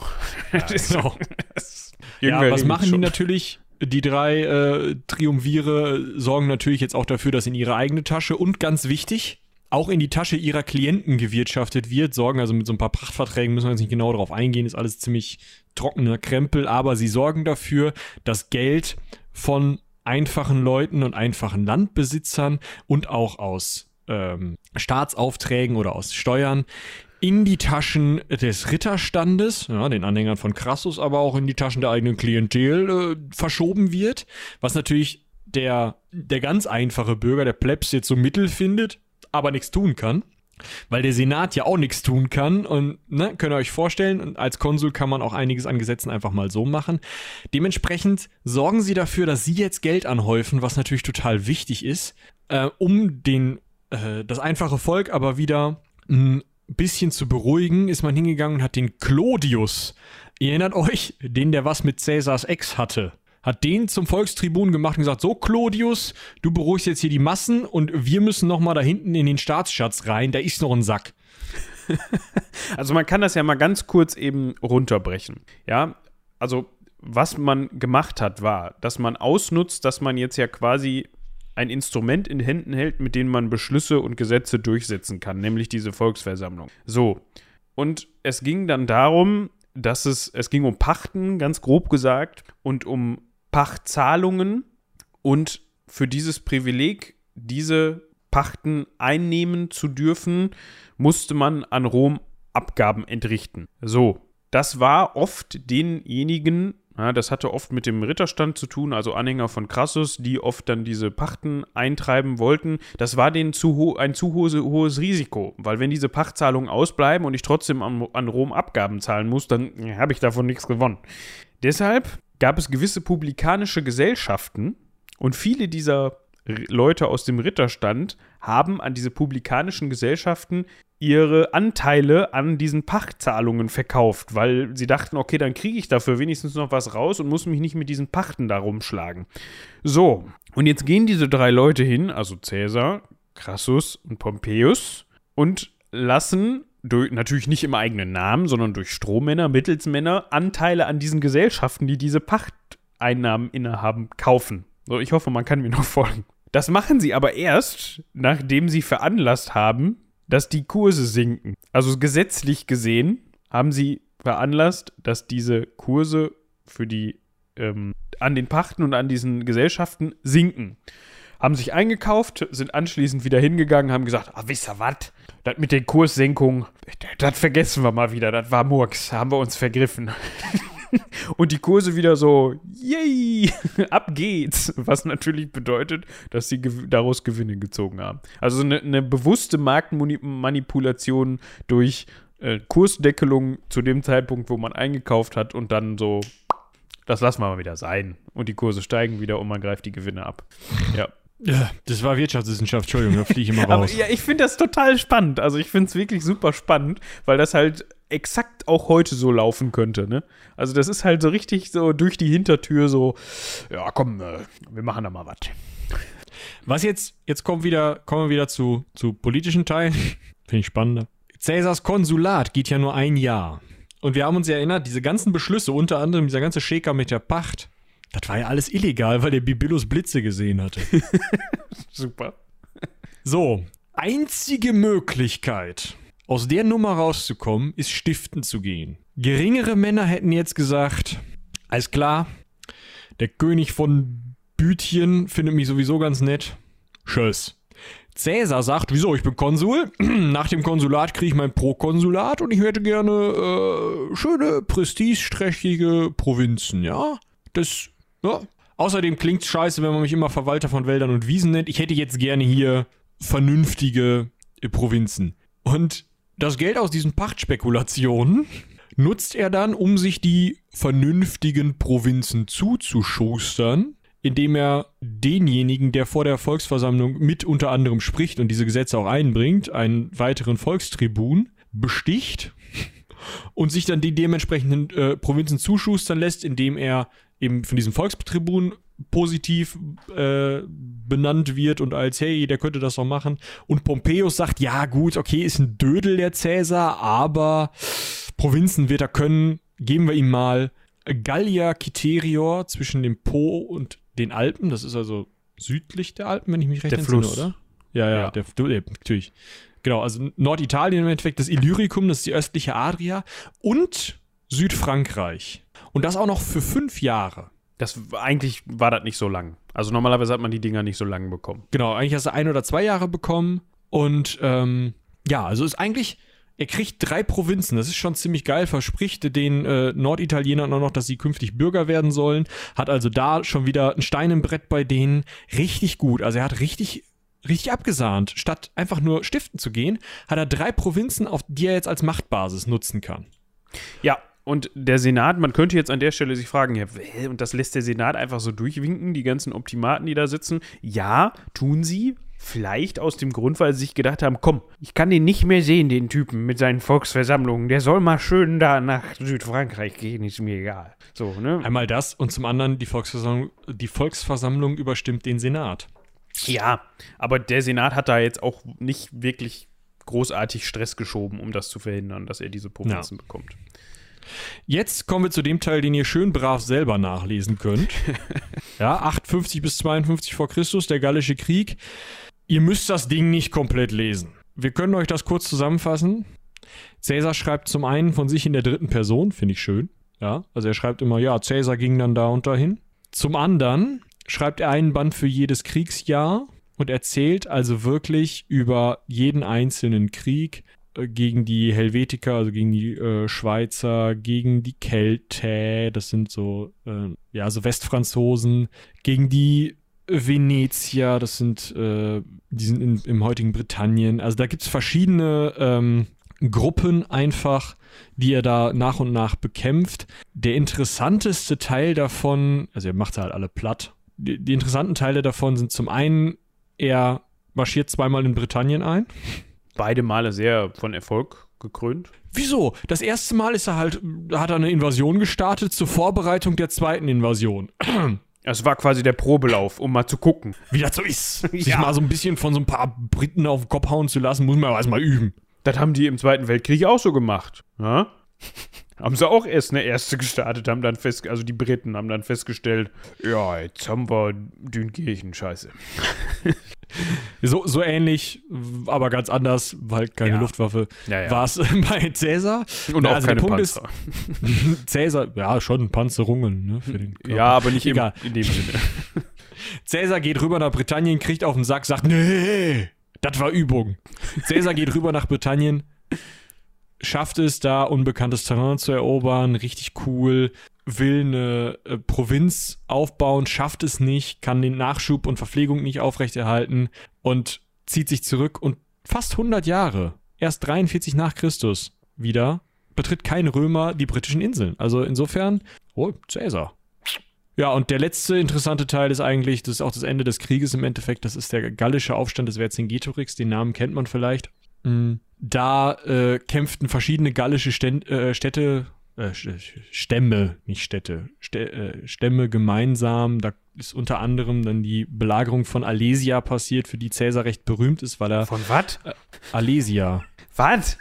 Ja, genau. (laughs) Das- ja, was machen die schon. natürlich? Die drei äh, Triumvire sorgen natürlich jetzt auch dafür, dass in ihre eigene Tasche und ganz wichtig, auch in die Tasche ihrer Klienten gewirtschaftet wird, sorgen also mit so ein paar Pachtverträgen, müssen wir jetzt nicht genau darauf eingehen, ist alles ziemlich trockener Krempel, aber sie sorgen dafür, dass Geld von einfachen Leuten und einfachen Landbesitzern und auch aus ähm, Staatsaufträgen oder aus Steuern in die Taschen des Ritterstandes, ja, den Anhängern von Crassus, aber auch in die Taschen der eigenen Klientel äh, verschoben wird, was natürlich der, der ganz einfache Bürger, der Plebs jetzt so Mittel findet, aber nichts tun kann. Weil der Senat ja auch nichts tun kann und ne, könnt ihr euch vorstellen, als Konsul kann man auch einiges an Gesetzen einfach mal so machen. Dementsprechend sorgen sie dafür, dass sie jetzt Geld anhäufen, was natürlich total wichtig ist, äh, um den, äh, das einfache Volk aber wieder ein bisschen zu beruhigen, ist man hingegangen und hat den Clodius, ihr erinnert euch, den, der was mit Cäsars Ex hatte, hat den zum Volkstribun gemacht und gesagt, so Clodius, du beruhigst jetzt hier die Massen und wir müssen noch mal da hinten in den Staatsschatz rein, da ist noch ein Sack. (laughs) Also man kann das ja mal ganz kurz eben runterbrechen. Ja, also was man gemacht hat, war, dass man ausnutzt, dass man jetzt ja quasi ein Instrument in Händen hält, mit dem man Beschlüsse und Gesetze durchsetzen kann, nämlich diese Volksversammlung. So. Und es ging dann darum, dass es, es ging um Pachten, ganz grob gesagt, und um Pachtzahlungen und für dieses Privileg, diese Pachten einnehmen zu dürfen, musste man an Rom Abgaben entrichten. So, das war oft denjenigen, ja, das hatte oft mit dem Ritterstand zu tun, also Anhänger von Crassus, die oft dann diese Pachten eintreiben wollten. Das war denen zu ho ein zu hohes, hohes Risiko, weil wenn diese Pachtzahlungen ausbleiben und ich trotzdem an, an Rom Abgaben zahlen muss, dann habe ich davon nichts gewonnen. Deshalb gab es gewisse publikanische Gesellschaften und viele dieser Leute aus dem Ritterstand haben an diese publikanischen Gesellschaften ihre Anteile an diesen Pachtzahlungen verkauft, weil sie dachten, okay, dann kriege ich dafür wenigstens noch was raus und muss mich nicht mit diesen Pachten da rumschlagen. So, und jetzt gehen diese drei Leute hin, also Cäsar, Crassus und Pompeius, und lassen durch, natürlich nicht im eigenen Namen, sondern durch Strohmänner, Mittelsmänner Anteile an diesen Gesellschaften, die diese Pachteinnahmen innehaben, kaufen. So, ich hoffe, man kann mir noch folgen. Das machen sie aber erst, nachdem sie veranlasst haben, dass die Kurse sinken. Also gesetzlich gesehen haben sie veranlasst, dass diese Kurse für die ähm, an den Pachten und an diesen Gesellschaften sinken. Haben sich eingekauft, sind anschließend wieder hingegangen, haben gesagt, ah, wisst ihr was, das mit den Kurssenkungen, das vergessen wir mal wieder, das war Murks, haben wir uns vergriffen. (laughs) (laughs) Und die Kurse wieder so, yay, (laughs) ab geht's. Was natürlich bedeutet, dass sie daraus Gewinne gezogen haben. Also eine, eine bewusste Marktmanipulation durch äh, Kursdeckelung zu dem Zeitpunkt, wo man eingekauft hat und dann so, das lassen wir mal wieder sein. Und die Kurse steigen wieder und man greift die Gewinne ab. Ja. Ja, das war Wirtschaftswissenschaft, Entschuldigung, da fliege ich immer raus. Aber ja, ich finde das total spannend. Also ich finde es wirklich super spannend, weil das halt exakt auch heute so laufen könnte, ne? Also das ist halt so richtig so durch die Hintertür so, ja komm, äh, wir machen da mal was. Was jetzt, jetzt kommen, wieder, kommen wir wieder zu, zu politischen Teilen. (laughs) Finde ich spannender. Cäsars Konsulat geht ja nur ein Jahr. Und wir haben uns ja erinnert, diese ganzen Beschlüsse, unter anderem dieser ganze Schäker mit der Pacht, das war ja alles illegal, weil der Bibillus Blitze gesehen hatte. (laughs) Super. So, einzige Möglichkeit, aus der Nummer rauszukommen, ist stiften zu gehen. Geringere Männer hätten jetzt gesagt, alles klar, der König von Büthien findet mich sowieso ganz nett. Tschüss. Cäsar sagt, wieso, ich bin Konsul. (clears throat) Nach dem Konsulat kriege ich mein Prokonsulat und ich hätte gerne äh, schöne, prestigeträchtige Provinzen, ja? Das ja. Außerdem klingt scheiße, wenn man mich immer Verwalter von Wäldern und Wiesen nennt. Ich hätte jetzt gerne hier vernünftige äh, Provinzen. Und das Geld aus diesen Pachtspekulationen nutzt er dann, um sich die vernünftigen Provinzen zuzuschustern, indem er denjenigen, der vor der Volksversammlung mit unter anderem spricht und diese Gesetze auch einbringt, einen weiteren Volkstribun, besticht und sich dann die dementsprechenden äh, Provinzen zuschustern lässt, indem er eben von diesem Volkstribun positiv äh, benannt wird und als, hey, der könnte das doch machen. Und Pompeius sagt, ja gut, okay, ist ein Dödel der Cäsar, aber Provinzen wird er können, geben wir ihm mal Gallia Citerior zwischen dem Po und den Alpen, das ist also südlich der Alpen, wenn ich mich recht der entsinne, Fluss. oder? Ja, ja, Ja. Der, der, natürlich. Genau, also Norditalien im Endeffekt, das Illyricum, das ist die östliche Adria und Südfrankreich. Und das auch noch für fünf Jahre. Das eigentlich war das nicht so lang. Also normalerweise hat man die Dinger nicht so lang bekommen. Genau, eigentlich hast du ein oder zwei Jahre bekommen. Und ähm, ja, also ist eigentlich, er kriegt drei Provinzen. Das ist schon ziemlich geil. Verspricht den äh, Norditalienern auch noch, dass sie künftig Bürger werden sollen. Hat also da schon wieder ein Stein im Brett bei denen. Richtig gut. Also er hat richtig, richtig abgesahnt. Statt einfach nur stiften zu gehen, hat er drei Provinzen, auf die er jetzt als Machtbasis nutzen kann. Ja, und der Senat, man könnte jetzt an der Stelle sich fragen, ja, und das lässt der Senat einfach so durchwinken, die ganzen Optimaten, die da sitzen. Ja, tun sie. Vielleicht aus dem Grund, weil sie sich gedacht haben, komm, ich kann den nicht mehr sehen, den Typen mit seinen Volksversammlungen. Der soll mal schön da nach Südfrankreich gehen, ist mir egal. So, ne? Einmal das und zum anderen die Volksversammlung, die Volksversammlung überstimmt den Senat. Ja, aber der Senat hat da jetzt auch nicht wirklich großartig Stress geschoben, um das zu verhindern, dass er diese Provinzen bekommt. Jetzt kommen wir zu dem Teil, den ihr schön brav selber nachlesen könnt. (laughs) ja, 58 bis 52 vor Christus, der Gallische Krieg. Ihr müsst das Ding nicht komplett lesen. Wir können euch das kurz zusammenfassen. Cäsar schreibt zum einen von sich in der dritten Person, finde ich schön. Ja, also er schreibt immer, ja, Cäsar ging dann da und dahin. Zum anderen schreibt er einen Band für jedes Kriegsjahr und erzählt also wirklich über jeden einzelnen Krieg gegen die Helvetiker, also gegen die äh, Schweizer, gegen die Keltä, das sind so, äh, ja, so Westfranzosen, gegen die Venezier, das sind, äh, die sind in, im heutigen Britannien. Also da gibt es verschiedene ähm, Gruppen einfach, die er da nach und nach bekämpft. Der interessanteste Teil davon, also er macht halt alle platt. Die, die interessanten Teile davon sind zum einen, er marschiert zweimal in Britannien ein. Beide Male sehr von Erfolg gekrönt. Wieso? Das erste Mal ist er halt, hat er eine Invasion gestartet zur Vorbereitung der zweiten Invasion. Es (clears throat) war quasi der Probelauf, um mal zu gucken. Wie das so ist. (laughs) Sich Ja. mal so ein bisschen von so ein paar Briten auf den Kopf hauen zu lassen, muss man aber erstmal üben. Das haben die im Zweiten Weltkrieg auch so gemacht. Ja? (laughs) Haben sie auch erst eine erste gestartet, haben dann fest, also die Briten haben dann festgestellt, ja, jetzt haben wir Dünkirchen, scheiße. (laughs) (laughs) So, so ähnlich, aber ganz anders, weil keine Ja. Luftwaffe, Ja, ja. war es (laughs) bei Cäsar. Und auch also keine Panzer. ist, (laughs) Cäsar, ja, schon Panzerungen, ne, für den Körper. ja, aber nicht im, Egal. in dem Sinne. Cäsar geht rüber nach Britannien, kriegt auf den Sack, sagt, nee, das war Übung. Cäsar geht rüber nach Britannien, schafft es da, unbekanntes Terrain zu erobern, richtig cool. Will eine äh, Provinz aufbauen, schafft es nicht, kann den Nachschub und Verpflegung nicht aufrechterhalten und zieht sich zurück und fast 100 Jahre, erst 43 nach Christus wieder, betritt kein Römer die britischen Inseln. Also insofern, oh, Cäsar. Ja, und der letzte interessante Teil ist eigentlich, das ist auch das Ende des Krieges im Endeffekt, das ist der gallische Aufstand des Vercingetorix, den Namen kennt man vielleicht. Mhm. Da äh, kämpften verschiedene gallische Ständ, äh, Städte, Stämme, nicht Städte, Stä, äh, Stämme gemeinsam. Da ist unter anderem dann die Belagerung von Alesia passiert, für die Cäsar recht berühmt ist, weil er. Von was? Äh, Alesia. Was?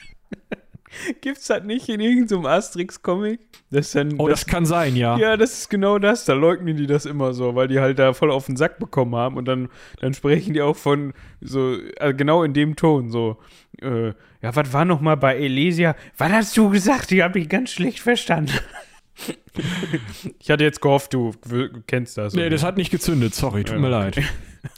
(laughs) Gibt's das nicht in irgendeinem Asterix-Comic? Das dann, oh, das, das, kann sein, ja. Ja, das ist genau das. Da leugnen die das immer so, weil die halt da voll auf den Sack bekommen haben und dann, dann sprechen die auch von so, also genau in dem Ton, so, äh, ja, was war noch mal bei Elesia? Was hast du gesagt? Ich habe dich ganz schlecht verstanden. (laughs) ich hatte jetzt gehofft, du kennst das. Nee, das hat nicht gezündet, sorry, tut ja. mir leid.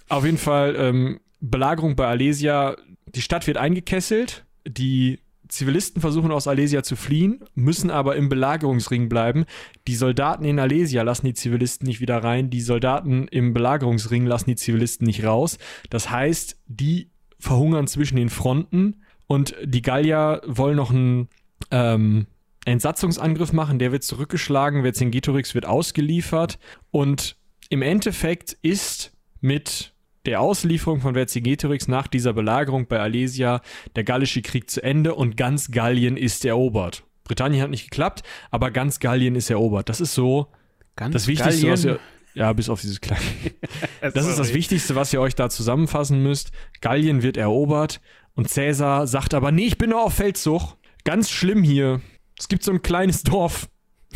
Auf jeden Fall, ähm, Belagerung bei Alesia, die Stadt wird eingekesselt, die Zivilisten versuchen aus Alesia zu fliehen, müssen aber im Belagerungsring bleiben. Die Soldaten in Alesia lassen die Zivilisten nicht wieder rein, die Soldaten im Belagerungsring lassen die Zivilisten nicht raus. Das heißt, die verhungern zwischen den Fronten und die Gallier wollen noch einen ähm, Entsatzungsangriff machen, der wird zurückgeschlagen, Vercingetorix wird ausgeliefert und im Endeffekt ist mit der Auslieferung von Vercingetorix nach dieser Belagerung bei Alesia der gallische Krieg zu Ende und ganz Gallien ist erobert. Britannien hat nicht geklappt, aber ganz Gallien ist erobert. Das ist so ganz das Wichtigste, Gallien? was ihr. Ja, bis auf dieses kleine. (laughs) das ist das Wichtigste, was ihr euch da zusammenfassen müsst. Gallien wird erobert und Cäsar sagt aber, nee, ich bin nur auf Feldzug. Ganz schlimm hier. Es gibt so ein kleines Dorf.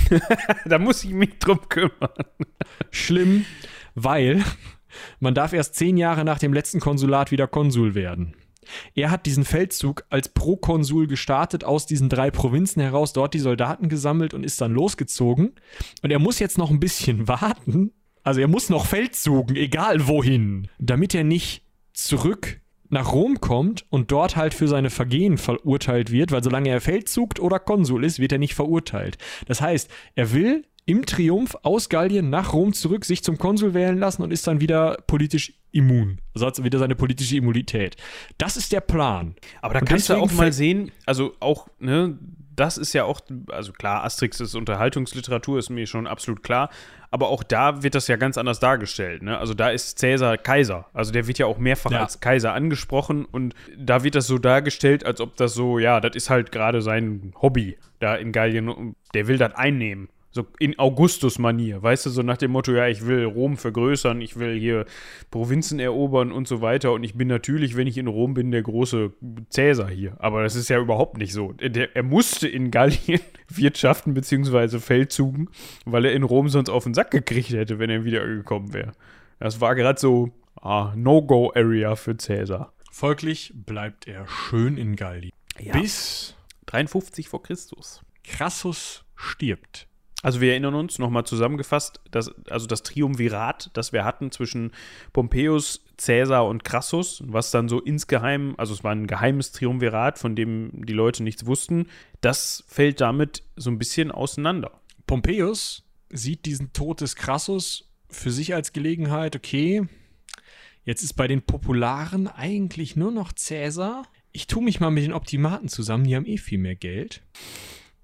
(laughs) da muss ich mich drum kümmern. Schlimm, weil man darf erst zehn Jahre nach dem letzten Konsulat wieder Konsul werden. Er hat diesen Feldzug als Prokonsul gestartet aus diesen drei Provinzen heraus, dort die Soldaten gesammelt und ist dann losgezogen. Und er muss jetzt noch ein bisschen (laughs) warten. Also er muss noch Feldzugen, egal wohin, damit er nicht zurück nach Rom kommt und dort halt für seine Vergehen verurteilt wird, weil solange er Feldzug oder Konsul ist, wird er nicht verurteilt. Das heißt, er will im Triumph aus Gallien nach Rom zurück, sich zum Konsul wählen lassen und ist dann wieder politisch immun. Also hat wieder seine politische Immunität. Das ist der Plan. Aber da und kannst du auch mal sehen, also auch, ne, das ist ja auch, also klar, Asterix ist Unterhaltungsliteratur, ist mir schon absolut klar, aber auch da wird das ja ganz anders dargestellt. Ne? Also da ist Cäsar Kaiser. Also der wird ja auch mehrfach ja. als Kaiser angesprochen und da wird das so dargestellt, als ob das so, ja, das ist halt gerade sein Hobby da in Gallien. Der will das einnehmen. So in Augustus-Manier, weißt du, so nach dem Motto, ja, ich will Rom vergrößern, ich will hier Provinzen erobern und so weiter. Und ich bin natürlich, wenn ich in Rom bin, der große Cäsar hier. Aber das ist ja überhaupt nicht so. Der, er musste in Gallien (laughs) wirtschaften bzw. Feldzugen, weil er in Rom sonst auf den Sack gekriegt hätte, wenn er wiedergekommen wäre. Das war gerade so ah, No-Go-Area für Cäsar. Folglich bleibt er schön in Gallien. Ja. Bis 53 vor Christus. Crassus stirbt. Also wir erinnern uns nochmal zusammengefasst, dass, also das Triumvirat, das wir hatten zwischen Pompeius, Caesar und Crassus, was dann so insgeheim, also es war ein geheimes Triumvirat, von dem die Leute nichts wussten, das fällt damit so ein bisschen auseinander. Pompeius sieht diesen Tod des Crassus für sich als Gelegenheit, okay, jetzt ist bei den Popularen eigentlich nur noch Caesar. Ich tue mich mal mit den Optimaten zusammen, die haben eh viel mehr Geld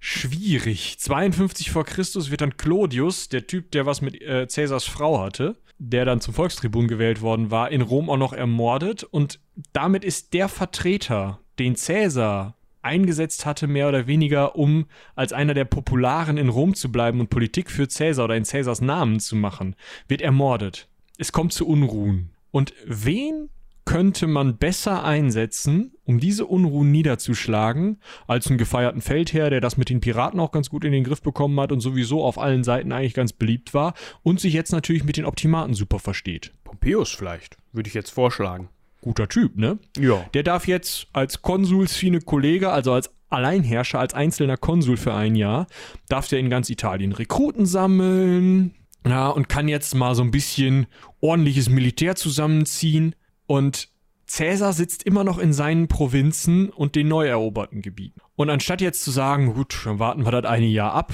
schwierig. 52 vor Christus wird dann Clodius, der Typ, der was mit äh, Caesars Frau hatte, der dann zum Volkstribun gewählt worden war, in Rom auch noch ermordet. Und damit ist der Vertreter, den Caesar eingesetzt hatte, mehr oder weniger, um als einer der Popularen in Rom zu bleiben und Politik für Caesar oder in Caesars Namen zu machen, wird ermordet. Es kommt zu Unruhen. Und wen könnte man besser einsetzen, um diese Unruhen niederzuschlagen, als einen gefeierten Feldherr, der das mit den Piraten auch ganz gut in den Griff bekommen hat und sowieso auf allen Seiten eigentlich ganz beliebt war und sich jetzt natürlich mit den Optimaten super versteht. Pompeius vielleicht, würde ich jetzt vorschlagen. Guter Typ, ne? Ja. Der darf jetzt als Konsulsfine Kollege, also als Alleinherrscher, als einzelner Konsul für ein Jahr, darf der in ganz Italien Rekruten sammeln, ja, und kann jetzt mal so ein bisschen ordentliches Militär zusammenziehen und Cäsar sitzt immer noch in seinen Provinzen und den neu eroberten Gebieten. Und anstatt jetzt zu sagen, gut, dann warten wir das eine Jahr ab,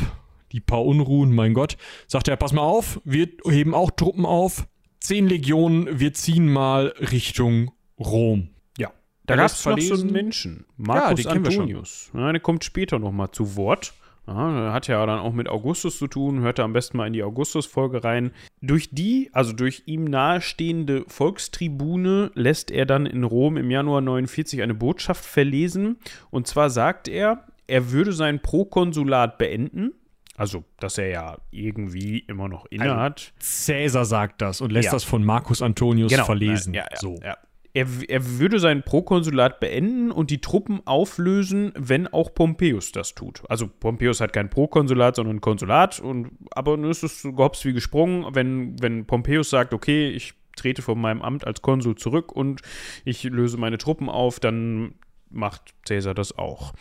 die paar Unruhen, mein Gott, sagt er, pass mal auf, wir heben auch Truppen auf. Zehn Legionen, wir ziehen mal Richtung Rom. Ja. Da gab es noch so einen Menschen, Marcus schon. Antonius. Ja, der kommt später nochmal zu Wort. Ja, hat ja dann auch mit Augustus zu tun, hört da am besten mal in die Augustus-Folge rein. Durch die, also durch ihm nahestehende Volkstribune, lässt er dann in Rom im Januar 49 eine Botschaft verlesen. Und zwar sagt er, er würde sein Prokonsulat beenden. Also, dass er ja irgendwie immer noch innehat. Cäsar sagt das und lässt Ja. das von Marcus Antonius verlesen. Ja, ja, so. ja. Er, er würde sein Prokonsulat beenden und die Truppen auflösen, wenn auch Pompeius das tut. Also Pompeius hat kein Prokonsulat, sondern ein Konsulat. Und, aber nun ist es gehops wie gesprungen, wenn, wenn Pompeius sagt, okay, ich trete von meinem Amt als Konsul zurück und ich löse meine Truppen auf, dann macht Caesar das auch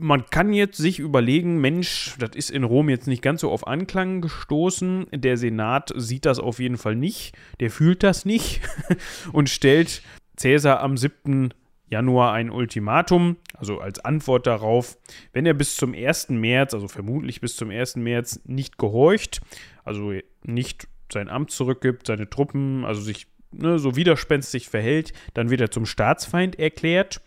man kann jetzt sich überlegen, Mensch, das ist in Rom jetzt nicht ganz so auf Anklang gestoßen. Der Senat sieht das auf jeden Fall nicht. Der fühlt das nicht (laughs) und stellt Caesar am 7. Januar ein Ultimatum, also als Antwort darauf, wenn er bis zum 1. März, also vermutlich bis zum 1. März, nicht gehorcht, also nicht sein Amt zurückgibt, seine Truppen, also sich ne, so widerspenstig verhält, dann wird er zum Staatsfeind erklärt.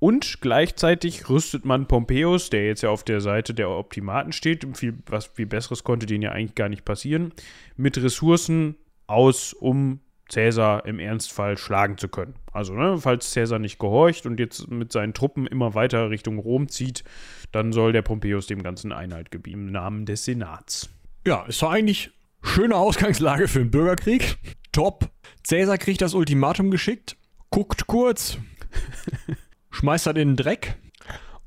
Und gleichzeitig rüstet man Pompeius, der jetzt ja auf der Seite der Optimaten steht, viel, was viel Besseres konnte denen ja eigentlich gar nicht passieren, mit Ressourcen aus, um Cäsar im Ernstfall schlagen zu können. Also, ne, falls Cäsar nicht gehorcht und jetzt mit seinen Truppen immer weiter Richtung Rom zieht, dann soll der Pompeius dem Ganzen Einhalt gebieten im Namen des Senats. Ja, ist doch eigentlich schöne Ausgangslage für einen Bürgerkrieg. Top. Cäsar kriegt das Ultimatum geschickt, guckt kurz, schmeißt das in den Dreck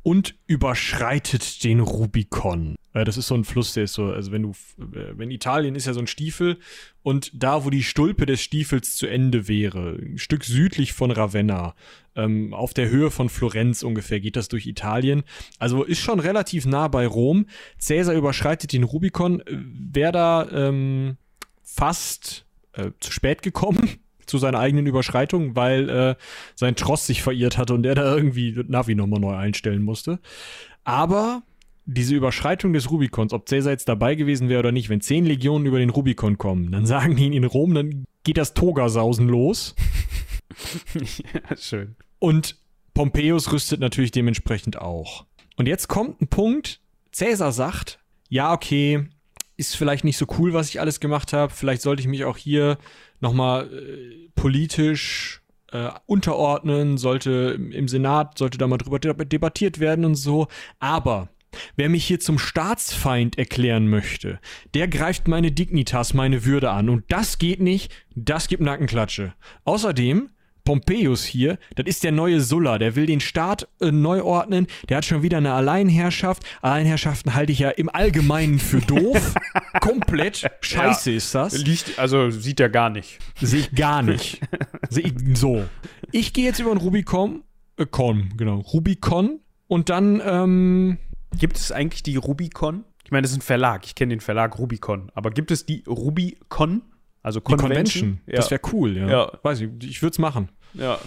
und überschreitet den Rubikon. Äh, Das ist so ein Fluss, der ist so, also wenn du, äh, wenn Italien ist ja so ein Stiefel und da, wo die Stulpe des Stiefels zu Ende wäre, ein Stück südlich von Ravenna, ähm, auf der Höhe von Florenz ungefähr, geht das durch Italien. Also ist schon relativ nah bei Rom. Cäsar überschreitet den Rubikon, äh, wäre da ähm, fast äh, zu spät gekommen zu seiner eigenen Überschreitung, weil äh, sein Tross sich verirrt hatte und er da irgendwie Navi nochmal neu einstellen musste. Aber diese Überschreitung des Rubikons, ob Caesar jetzt dabei gewesen wäre oder nicht, wenn zehn Legionen über den Rubikon kommen, dann sagen die ihn in Rom, dann geht das Togasausen los. (laughs) ja, schön. Und Pompeius rüstet natürlich dementsprechend auch. Und jetzt kommt ein Punkt, Caesar sagt, ja, okay, ist vielleicht nicht so cool, was ich alles gemacht habe. Vielleicht sollte ich mich auch hier nochmal äh, politisch äh, unterordnen, sollte im- Senat, sollte da mal drüber deb- debattiert werden und so. Aber wer mich hier zum Staatsfeind erklären möchte, der greift meine Dignitas, meine Würde an. Und das geht nicht, das gibt Nackenklatsche. Außerdem Pompeius hier, das ist der neue Sulla, der will den Staat äh, neu ordnen, der hat schon wieder eine Alleinherrschaft. Alleinherrschaften halte ich ja im Allgemeinen für doof. (laughs) Komplett scheiße ist das. Liegt, also sieht er gar nicht. Sehe ich gar nicht. (laughs) Sehe ich so. Ich gehe jetzt über den Rubicon, äh, Con, genau, Rubicon und dann, ähm, Gibt es eigentlich die Rubicon? Ich meine, das ist ein Verlag. Ich kenne den Verlag Rubicon. Aber gibt es die Rubicon? Also die Convention? Convention. Ja. Das wäre cool, ja. Ja. Weiß ich, ich würde es machen. ja.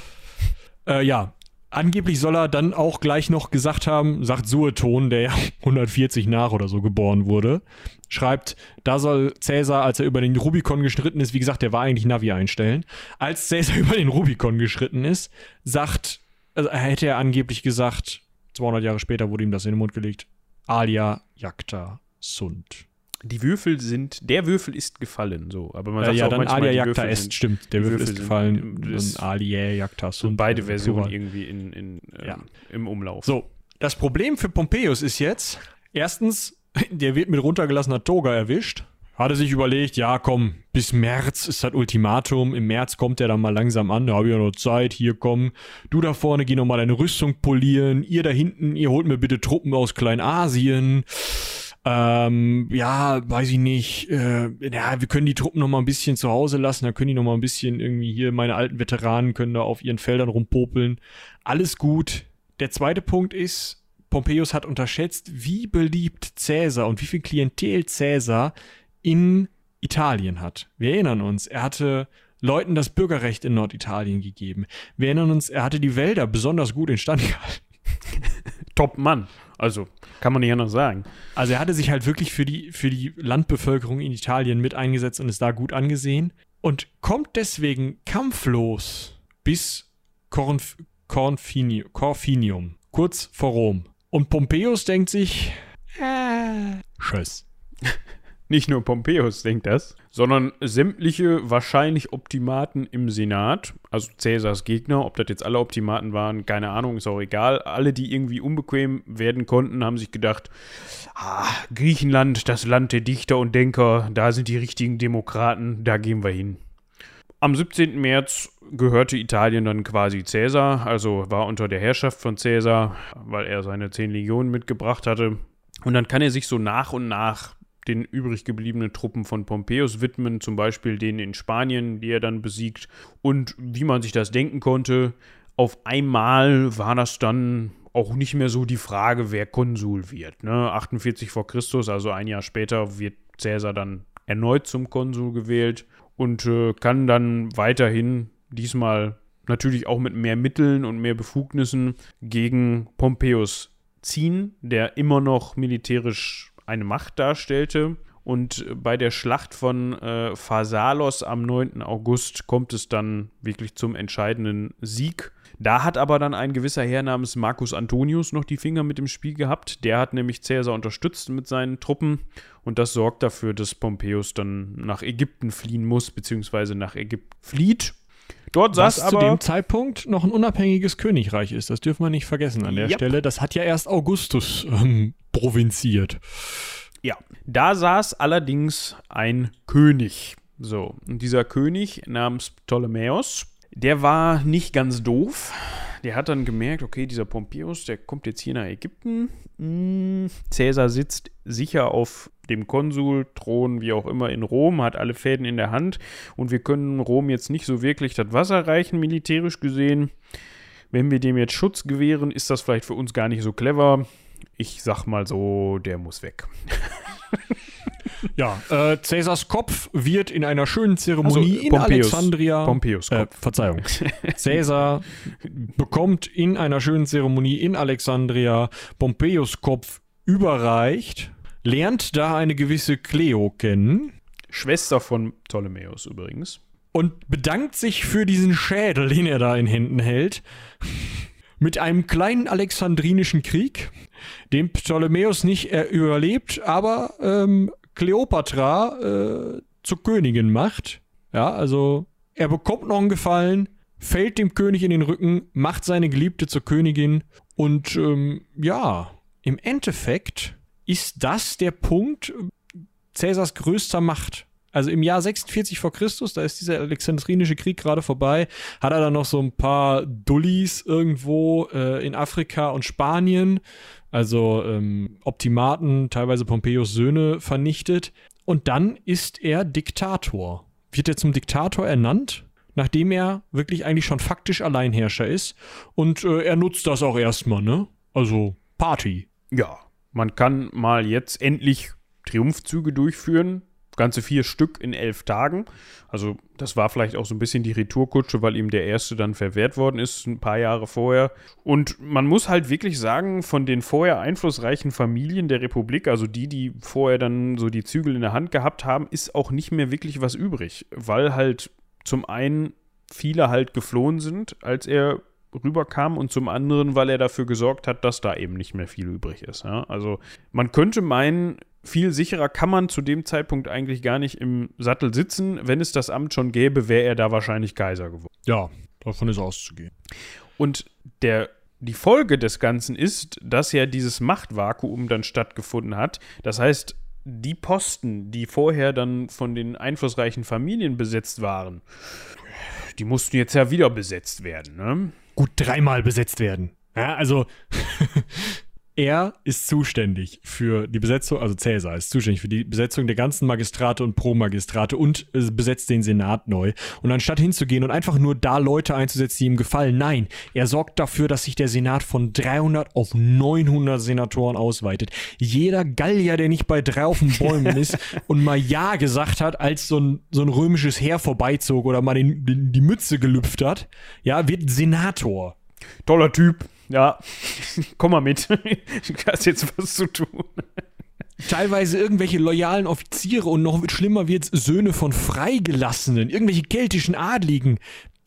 Äh, ja. Angeblich soll er dann auch gleich noch gesagt haben, sagt Sueton, der ja (laughs) 140 nach oder so geboren wurde, schreibt, da soll Cäsar, als er über den Rubikon geschritten ist, wie gesagt, der war eigentlich Navi einstellen, als Cäsar (laughs) über den Rubikon geschritten ist, sagt, also hätte er angeblich gesagt, 200 Jahre später wurde ihm das in den Mund gelegt, alia jacta sunt. Die Würfel sind, der Würfel ist gefallen, so. Aber man Äh, sagt ja, auch dann manchmal, alia Würfel est, stimmt, der Würfel Würfel ist gefallen, dann alia jacta sind sunt. beide Versionen irgendwie in, in, ähm, Ja. im Umlauf. So, das Problem für Pompeius ist jetzt, erstens, (laughs) der wird mit runtergelassener Toga erwischt. Hatte sich überlegt, ja komm, bis März ist das Ultimatum. Im März kommt er dann mal langsam an, da habe ich ja noch Zeit, hier komm. Du da vorne, geh noch mal deine Rüstung polieren. Ihr da hinten, ihr holt mir bitte Truppen aus Kleinasien. Ähm, ja, weiß ich nicht. Äh, ja, wir können die Truppen noch mal ein bisschen zu Hause lassen. Da können die noch mal ein bisschen irgendwie hier, meine alten Veteranen können da auf ihren Feldern rumpopeln. Alles gut. Der zweite Punkt ist, Pompeius hat unterschätzt, wie beliebt Cäsar und wie viel Klientel Cäsar in Italien hat. Wir erinnern uns, er hatte Leuten das Bürgerrecht in Norditalien gegeben. Wir erinnern uns, er hatte die Wälder besonders gut instand gehalten. Top-Mann. Also, kann man nicht anders sagen. Also er hatte sich halt wirklich für die, für die Landbevölkerung in Italien mit eingesetzt und ist da gut angesehen und kommt deswegen kampflos bis Cornf Cornfini Corfinium, kurz vor Rom. Und Pompeius denkt sich, äh, Tschüss. (laughs) Nicht nur Pompeius denkt das, sondern sämtliche wahrscheinlich Optimaten im Senat, also Cäsars Gegner, ob das jetzt alle Optimaten waren, keine Ahnung, ist auch egal. Alle, die irgendwie unbequem werden konnten, haben sich gedacht, ah, Griechenland, das Land der Dichter und Denker, da sind die richtigen Demokraten, da gehen wir hin. Am 17. März gehörte Italien dann quasi Cäsar, also war unter der Herrschaft von Cäsar, weil er seine zehn Legionen mitgebracht hatte. Und dann kann er sich so nach und nach den übrig gebliebenen Truppen von Pompeius widmen, zum Beispiel denen in Spanien, die er dann besiegt. Und wie man sich das denken konnte, auf einmal war das dann auch nicht mehr so die Frage, wer Konsul wird. Ne? 48 vor Christus, also ein Jahr später, wird Cäsar dann erneut zum Konsul gewählt und äh, kann dann weiterhin diesmal natürlich auch mit mehr Mitteln und mehr Befugnissen gegen Pompeius ziehen, der immer noch militärisch eine Macht darstellte. Und bei der Schlacht von äh, Pharsalos am 9. August kommt es dann wirklich zum entscheidenden Sieg. Da hat aber dann ein gewisser Herr namens Marcus Antonius noch die Finger mit dem Spiel gehabt. Der hat nämlich Caesar unterstützt mit seinen Truppen und das sorgt dafür, dass Pompeius dann nach Ägypten fliehen muss, beziehungsweise nach Ägypten flieht. Dort Was saß aber zu dem Zeitpunkt noch ein unabhängiges Königreich ist. Das dürfen wir nicht vergessen an der Yep. Stelle. Das hat ja erst Augustus ähm, provinziert. Ja, da saß allerdings ein König. So, und dieser König namens Ptolemäus, der war nicht ganz doof. Der hat dann gemerkt, okay, dieser Pompeius, der kommt jetzt hier nach Ägypten. Hm, Cäsar sitzt sicher auf dem Konsulthron, wie auch immer, in Rom, hat alle Fäden in der Hand und wir können Rom jetzt nicht so wirklich das Wasser reichen, militärisch gesehen. Wenn wir dem jetzt Schutz gewähren, ist das vielleicht für uns gar nicht so clever. Ich sag mal so, der muss weg. (laughs) (laughs) Ja, äh, Cäsars Kopf wird in einer schönen Zeremonie Also, in Pompeius. Alexandria. Pompeius Äh, Kopf. Verzeihung. (laughs) Cäsar bekommt in einer schönen Zeremonie in Alexandria Pompeius Kopf überreicht, lernt da eine gewisse Cleo kennen Schwester von Ptolemäus übrigens. und bedankt sich für diesen Schädel, den er da in Händen hält, mit einem kleinen alexandrinischen Krieg, den Ptolemäus nicht äh, überlebt, aber ähm, Kleopatra äh, zur Königin macht. Ja, also er bekommt noch einen Gefallen, fällt dem König in den Rücken, macht seine Geliebte zur Königin und ähm, ja, im Endeffekt ist das der Punkt äh, Cäsars größter Macht. Also im Jahr 46 vor Christus, da ist dieser alexandrinische Krieg gerade vorbei, hat er dann noch so ein paar Dullis irgendwo äh, in Afrika und Spanien, also ähm, Optimaten, teilweise Pompeius Söhne vernichtet. Und dann ist er Diktator. Wird er zum Diktator ernannt, nachdem er wirklich eigentlich schon faktisch Alleinherrscher ist. Und äh, er nutzt das auch erstmal, ne? Also Party. Ja, man kann mal jetzt endlich Triumphzüge durchführen. Ganze vier Stück in elf Tagen. Also, das war vielleicht auch so ein bisschen die Retourkutsche, weil ihm der erste dann verwehrt worden ist, ein paar Jahre vorher. Und man muss halt wirklich sagen, von den vorher einflussreichen Familien der Republik, also die, die vorher dann so die Zügel in der Hand gehabt haben, ist auch nicht mehr wirklich was übrig. Weil halt zum einen viele halt geflohen sind, als er rüberkam und zum anderen, weil er dafür gesorgt hat, dass da eben nicht mehr viel übrig ist. Ja? Also man könnte meinen, viel sicherer kann man zu dem Zeitpunkt eigentlich gar nicht im Sattel sitzen. Wenn es das Amt schon gäbe, wäre er da wahrscheinlich Kaiser geworden. Ja, davon ist auszugehen. Und der, die Folge des Ganzen ist, dass ja dieses Machtvakuum dann stattgefunden hat. Das heißt, die Posten, die vorher dann von den einflussreichen Familien besetzt waren, die mussten jetzt ja wieder besetzt werden. Ne? Gut dreimal besetzt werden. Ja, also (laughs) er ist zuständig für die Besetzung, also Cäsar ist zuständig für die Besetzung der ganzen Magistrate und Pro-Magistrate und äh, besetzt den Senat neu. Und anstatt hinzugehen und einfach nur da Leute einzusetzen, die ihm gefallen, nein, er sorgt dafür, dass sich der Senat von 300 auf 900 Senatoren ausweitet. Jeder Gallier, der nicht bei drei auf den Bäumen (laughs) ist und mal Ja gesagt hat, als so ein, so ein römisches Heer vorbeizog oder mal den, den, die Mütze gelüpft hat, ja, wird Senator. Toller Typ, ja. Komm mal mit. (laughs) Du hast jetzt was zu tun. Teilweise irgendwelche loyalen Offiziere und noch schlimmer wird's Söhne von Freigelassenen, irgendwelche keltischen Adligen.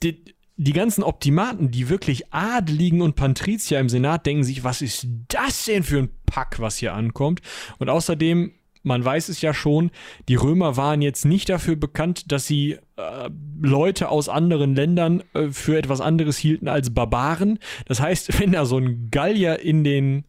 Die, die ganzen Optimaten, die wirklich Adligen und Patrizier im Senat denken sich, was ist das denn für ein Pack, was hier ankommt? Und außerdem man weiß es ja schon, die Römer waren jetzt nicht dafür bekannt, dass sie äh, Leute aus anderen Ländern äh, für etwas anderes hielten als Barbaren. Das heißt, (laughs) wenn da so ein Gallier in den,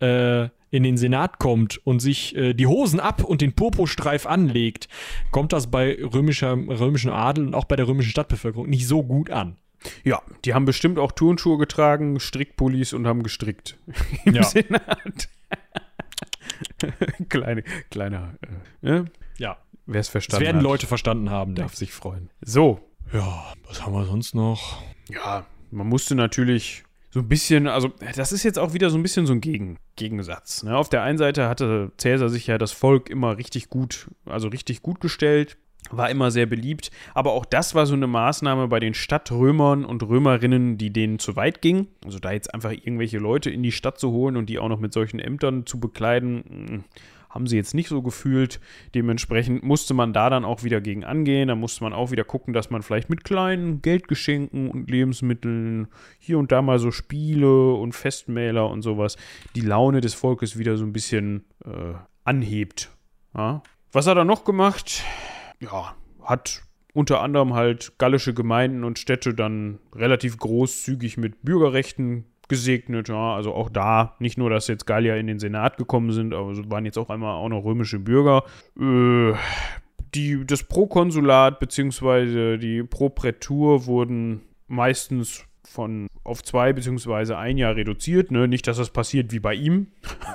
äh, in den Senat kommt und sich äh, die Hosen ab und den Purpurstreif anlegt, kommt das bei römischer, römischen Adel und auch bei der römischen Stadtbevölkerung nicht so gut an. Ja, die haben bestimmt auch Turnschuhe getragen, Strickpullis und haben gestrickt (laughs) im Ja. Senat. (laughs) (laughs) kleine, kleiner, äh, ne? Ja. wer es verstanden werden hat, Leute verstanden haben. darf sich freuen. So, Ja, was haben wir sonst noch? ja, man musste natürlich so ein bisschen, also das ist jetzt auch wieder so ein bisschen so ein Gegen, Gegensatz. Ne? Auf der einen Seite hatte Cäsar sich ja das Volk immer richtig gut, also richtig gut gestellt, war immer sehr beliebt, aber auch das war so eine Maßnahme bei den Stadtrömern und Römerinnen, die denen zu weit ging. Also da jetzt einfach irgendwelche Leute in die Stadt zu holen und die auch noch mit solchen Ämtern zu bekleiden, mh, haben sie jetzt nicht so gefühlt. Dementsprechend musste man da dann auch wieder gegen angehen. Da musste man auch wieder gucken, dass man vielleicht mit kleinen Geldgeschenken und Lebensmitteln hier und da mal so Spiele und Festmäler und sowas die Laune des Volkes wieder so ein bisschen äh, anhebt. Ja. Was hat er noch gemacht? Ja, hat unter anderem halt gallische Gemeinden und Städte dann relativ großzügig mit Bürgerrechten gesegnet. Ja, also auch da, nicht nur, dass jetzt Gallier in den Senat gekommen sind, aber es waren jetzt auch einmal auch noch römische Bürger. Äh, die, das Prokonsulat bzw. die Proprätur wurden meistens von auf zwei beziehungsweise ein Jahr reduziert. Ne? Nicht, dass das passiert wie bei ihm,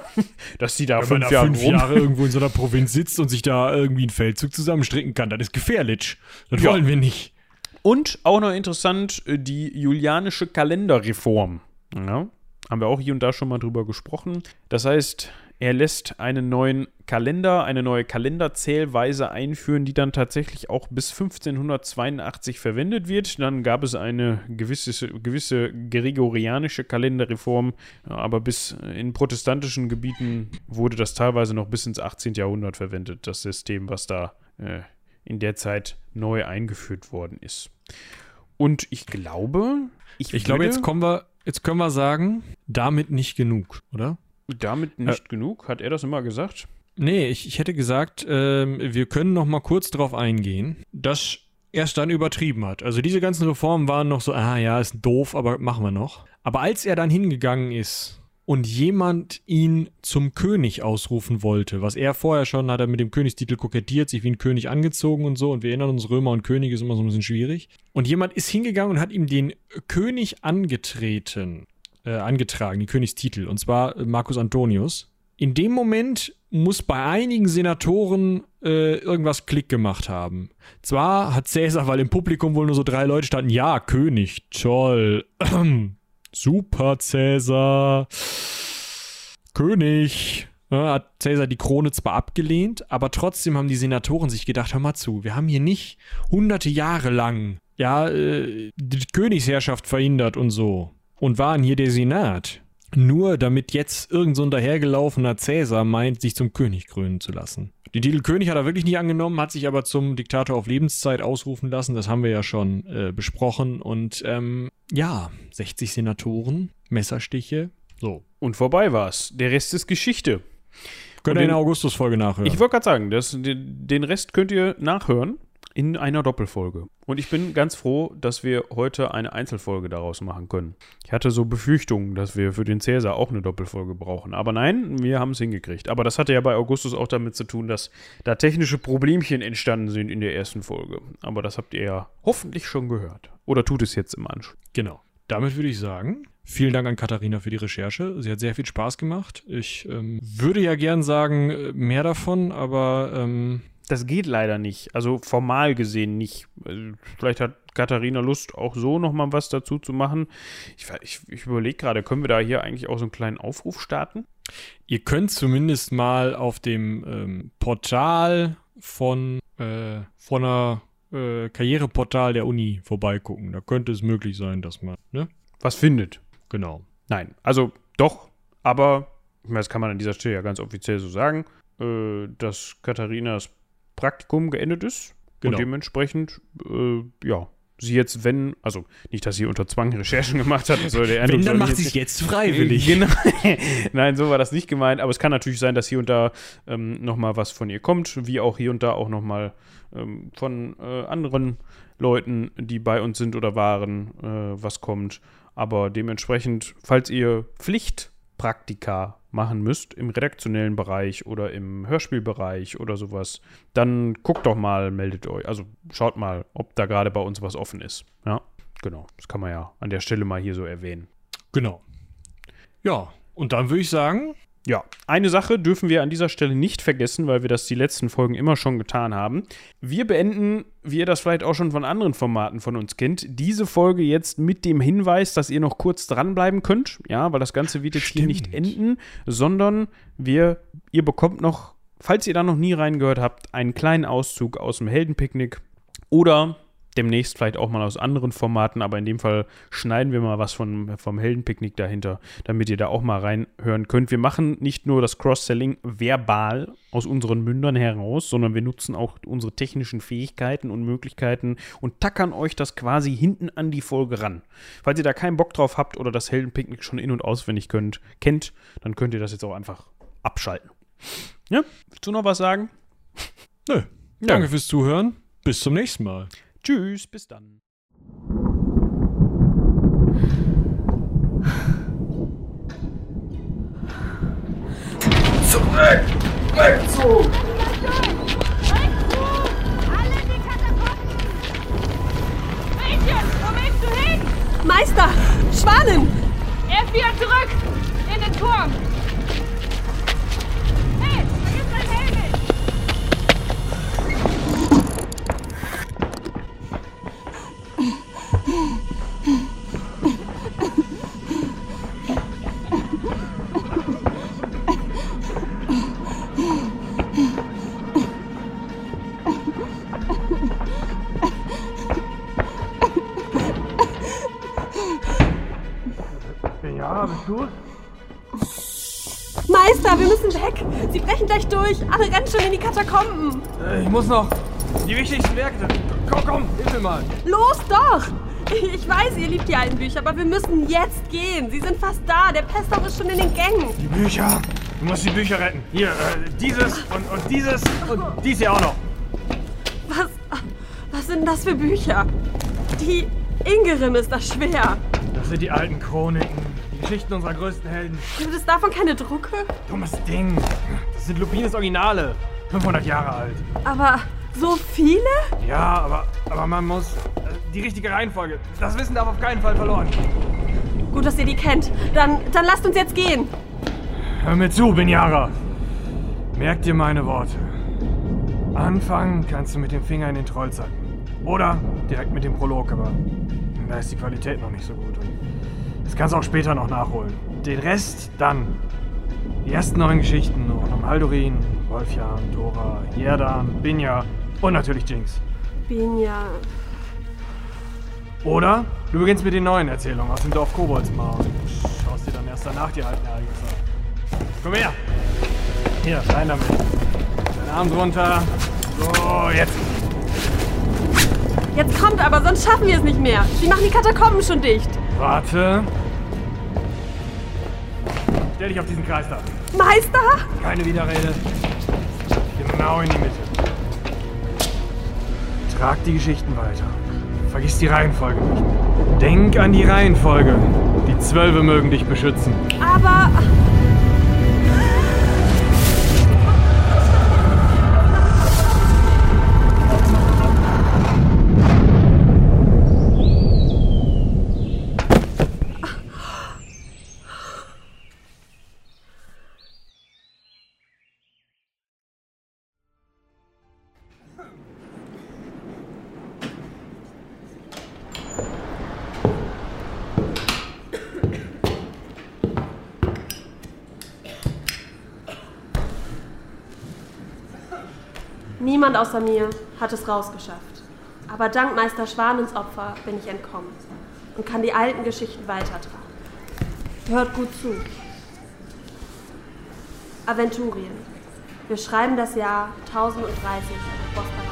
(laughs) dass die da Wenn fünf da Jahre fünf Jahre irgendwo in so einer Provinz sitzt und sich da irgendwie einen Feldzug zusammenstricken kann, das ist gefährlich. Das Ja. wollen wir nicht. Und auch noch interessant, äh, die julianische Kalenderreform. Ja, haben wir auch hier und da schon mal drüber gesprochen. Das heißt, er lässt einen neuen Kalender, eine neue Kalenderzählweise einführen, die dann tatsächlich auch bis 1582 verwendet wird. Dann gab es eine gewisse, gewisse gregorianische Kalenderreform, aber bis in protestantischen Gebieten wurde das teilweise noch bis ins 18. Jahrhundert verwendet, das System, was da äh, in der Zeit neu eingeführt worden ist. Und ich glaube, ich, Ich glaube, jetzt kommen wir, jetzt können wir sagen, damit nicht genug, oder? Damit nicht genug. Hat er das immer gesagt? Nee, ich, ich hätte gesagt, ähm, wir können noch mal kurz darauf eingehen, dass er es dann übertrieben hat. Also diese ganzen Reformen waren noch so, ah ja, ist doof, aber machen wir noch. Aber als er dann hingegangen ist und jemand ihn zum König ausrufen wollte, was er vorher schon hat er mit dem Königstitel kokettiert, sich wie ein König angezogen und so, und wir erinnern uns, Römer und König ist immer so ein bisschen schwierig. Und jemand ist hingegangen und hat ihm den König angetreten, äh, angetragen, den Königstitel, und zwar äh, Marcus Antonius. In dem Moment muss bei einigen Senatoren äh, irgendwas Klick gemacht haben. Zwar hat Cäsar, weil im Publikum wohl nur so drei Leute standen, ja, König, toll. (clears throat) Super, Cäsar. König. Ja, hat Cäsar die Krone zwar abgelehnt, aber trotzdem haben die Senatoren sich gedacht, hör mal zu, wir haben hier nicht hunderte Jahre lang ja, äh, die Königsherrschaft verhindert und so. Und waren hier der Senat. Nur damit jetzt irgend so ein dahergelaufener Cäsar meint, sich zum König krönen zu lassen. Den Titel König hat er wirklich nicht angenommen, hat sich aber zum Diktator auf Lebenszeit ausrufen lassen. Das haben wir ja schon äh, besprochen. Und ähm, ja, 60 Senatoren, Messerstiche. So. Und vorbei war's. Der Rest ist Geschichte. Könnt ihr in der Augustus-Folge nachhören. Ich wollte gerade sagen, das, den den Rest könnt ihr nachhören in einer Doppelfolge. Und ich bin ganz froh, dass wir heute eine Einzelfolge daraus machen können. Ich hatte so Befürchtungen, dass wir für den Cäsar auch eine Doppelfolge brauchen. Aber nein, wir haben es hingekriegt. Aber das hatte ja bei Augustus auch damit zu tun, dass da technische Problemchen entstanden sind in der ersten Folge. Aber das habt ihr ja hoffentlich schon gehört. Oder tut es jetzt im Anschluss. Genau. Damit würde ich sagen, vielen Dank an Katharina für die Recherche. Sie hat sehr viel Spaß gemacht. Ich ähm, würde ja gern sagen, äh, mehr davon, aber ähm, Das geht leider nicht. Also formal gesehen nicht. Also Vielleicht hat Katharina Lust, auch so nochmal was dazu zu machen. Ich, ich, ich überlege gerade, können wir da hier eigentlich auch so einen kleinen Aufruf starten? ihr könnt zumindest mal auf dem ähm, Portal von, äh, von einer äh, Karriereportal der Uni vorbeigucken. Da könnte es möglich sein, dass man, ne? Was findet? Genau. Nein, also doch, aber das kann man an dieser Stelle ja ganz offiziell so sagen, äh, dass Katharinas Praktikum geendet ist Genau. und dementsprechend, äh, ja, sie jetzt, wenn, also nicht, dass sie unter Zwang Recherchen gemacht hat, soll der Eindruck Wenn, dann macht sie es jetzt- jetzt freiwillig. Genau. (laughs) Nein, so war das nicht gemeint, aber es kann natürlich sein, dass hier und da ähm, nochmal was von ihr kommt, wie auch hier und da auch nochmal ähm, von äh, anderen Leuten, die bei uns sind oder waren, äh, was kommt. Aber dementsprechend, falls ihr Pflichtpraktika machen müsst im redaktionellen Bereich oder im Hörspielbereich oder sowas, dann guckt doch mal, meldet euch. Also schaut mal, ob da gerade bei uns was offen ist. Ja, genau. Das kann man ja an der Stelle mal hier so erwähnen. Genau. Ja, und dann würde ich sagen, Ja, eine Sache dürfen wir an dieser Stelle nicht vergessen, weil wir das die letzten Folgen immer schon getan haben. Wir beenden, wie ihr das vielleicht auch schon von anderen Formaten von uns kennt, diese Folge jetzt mit dem Hinweis, dass ihr noch kurz dranbleiben könnt. Ja, weil das Ganze wird jetzt hier nicht Stimmt. enden, sondern wir, ihr bekommt noch, falls ihr da noch nie reingehört habt, einen kleinen Auszug aus dem Heldenpicknick oder demnächst vielleicht auch mal aus anderen Formaten, aber in dem Fall schneiden wir mal was von, vom Heldenpicknick dahinter, damit ihr da auch mal reinhören könnt. Wir machen nicht nur das Cross-Selling verbal aus unseren Mündern heraus, sondern wir nutzen auch unsere technischen Fähigkeiten und Möglichkeiten und tackern euch das quasi hinten an die Folge ran. Falls ihr da keinen Bock drauf habt oder das Heldenpicknick schon in- und auswendig könnt, kennt, dann könnt ihr das jetzt auch einfach abschalten. Ja, willst du noch was sagen? nö. Danke fürs Zuhören. Bis zum nächsten Mal. Tschüss, bis dann. Zurück! Rückzug! Alle in die Katakomben! Mädchen, wo willst du hin? Meister! Schwanen! Er ist wieder zurück! In den Turm! Gleich durch! Alle rennen schon in die Katakomben! Äh, Ich muss noch die wichtigsten Werke. Komm, komm, hilf mir mal. Los doch! Ich weiß, ihr liebt die alten Bücher, aber wir müssen jetzt gehen. Sie sind fast da. Der Pesthoff ist schon in den Gängen. Die Bücher. Du musst die Bücher retten. Hier, äh, dieses und, und dieses und dies hier auch noch. Was, was sind das für Bücher? Die Ingerim ist das schwer. Das sind die alten Chroniken. Die Geschichten unserer größten Helden. Gibt es davon keine Drucke? Dummes Ding. Das sind Lupines Originale. 500 Jahre alt. Aber so viele? Ja, aber, aber man muss. Äh, die richtige Reihenfolge. Das Wissen darf auf keinen Fall verloren. Gut, dass ihr die kennt. Dann, dann lasst uns jetzt gehen. Hör mir zu, Binyara. Merk dir meine Worte. Anfangen kannst du mit dem Finger in den Trollzacken. Oder direkt mit dem Prolog, aber da ist die Qualität noch nicht so gut. Und das kannst du auch später noch nachholen. Den Rest dann. Die ersten neun Geschichten rund um Haldorin, Wolfjan, Thora, Jerdan, Binja und natürlich Jinx. Binja. Oder du beginnst mit den neuen Erzählungen aus dem Dorf Koboldsmar und schaust dir dann erst danach die alten Ereignisse an. Komm her! Hier, rein damit. Deinen Arm drunter. So, jetzt. Jetzt kommt aber, sonst schaffen wir es nicht mehr. Sie machen die Katakomben schon dicht. Warte. Stell dich auf diesen Kreis da. Meister? Keine Widerrede. Genau in die Mitte. Trag die Geschichten weiter. Vergiss die Reihenfolge nicht. Denk an die Reihenfolge. Die Zwölfe mögen dich beschützen. Aber. Niemand außer mir hat es rausgeschafft. Aber dank Meister Schwanens Opfer bin ich entkommen und kann die alten Geschichten weitertragen. Hört gut zu. Aventurien. Wir schreiben das Jahr 1030 Post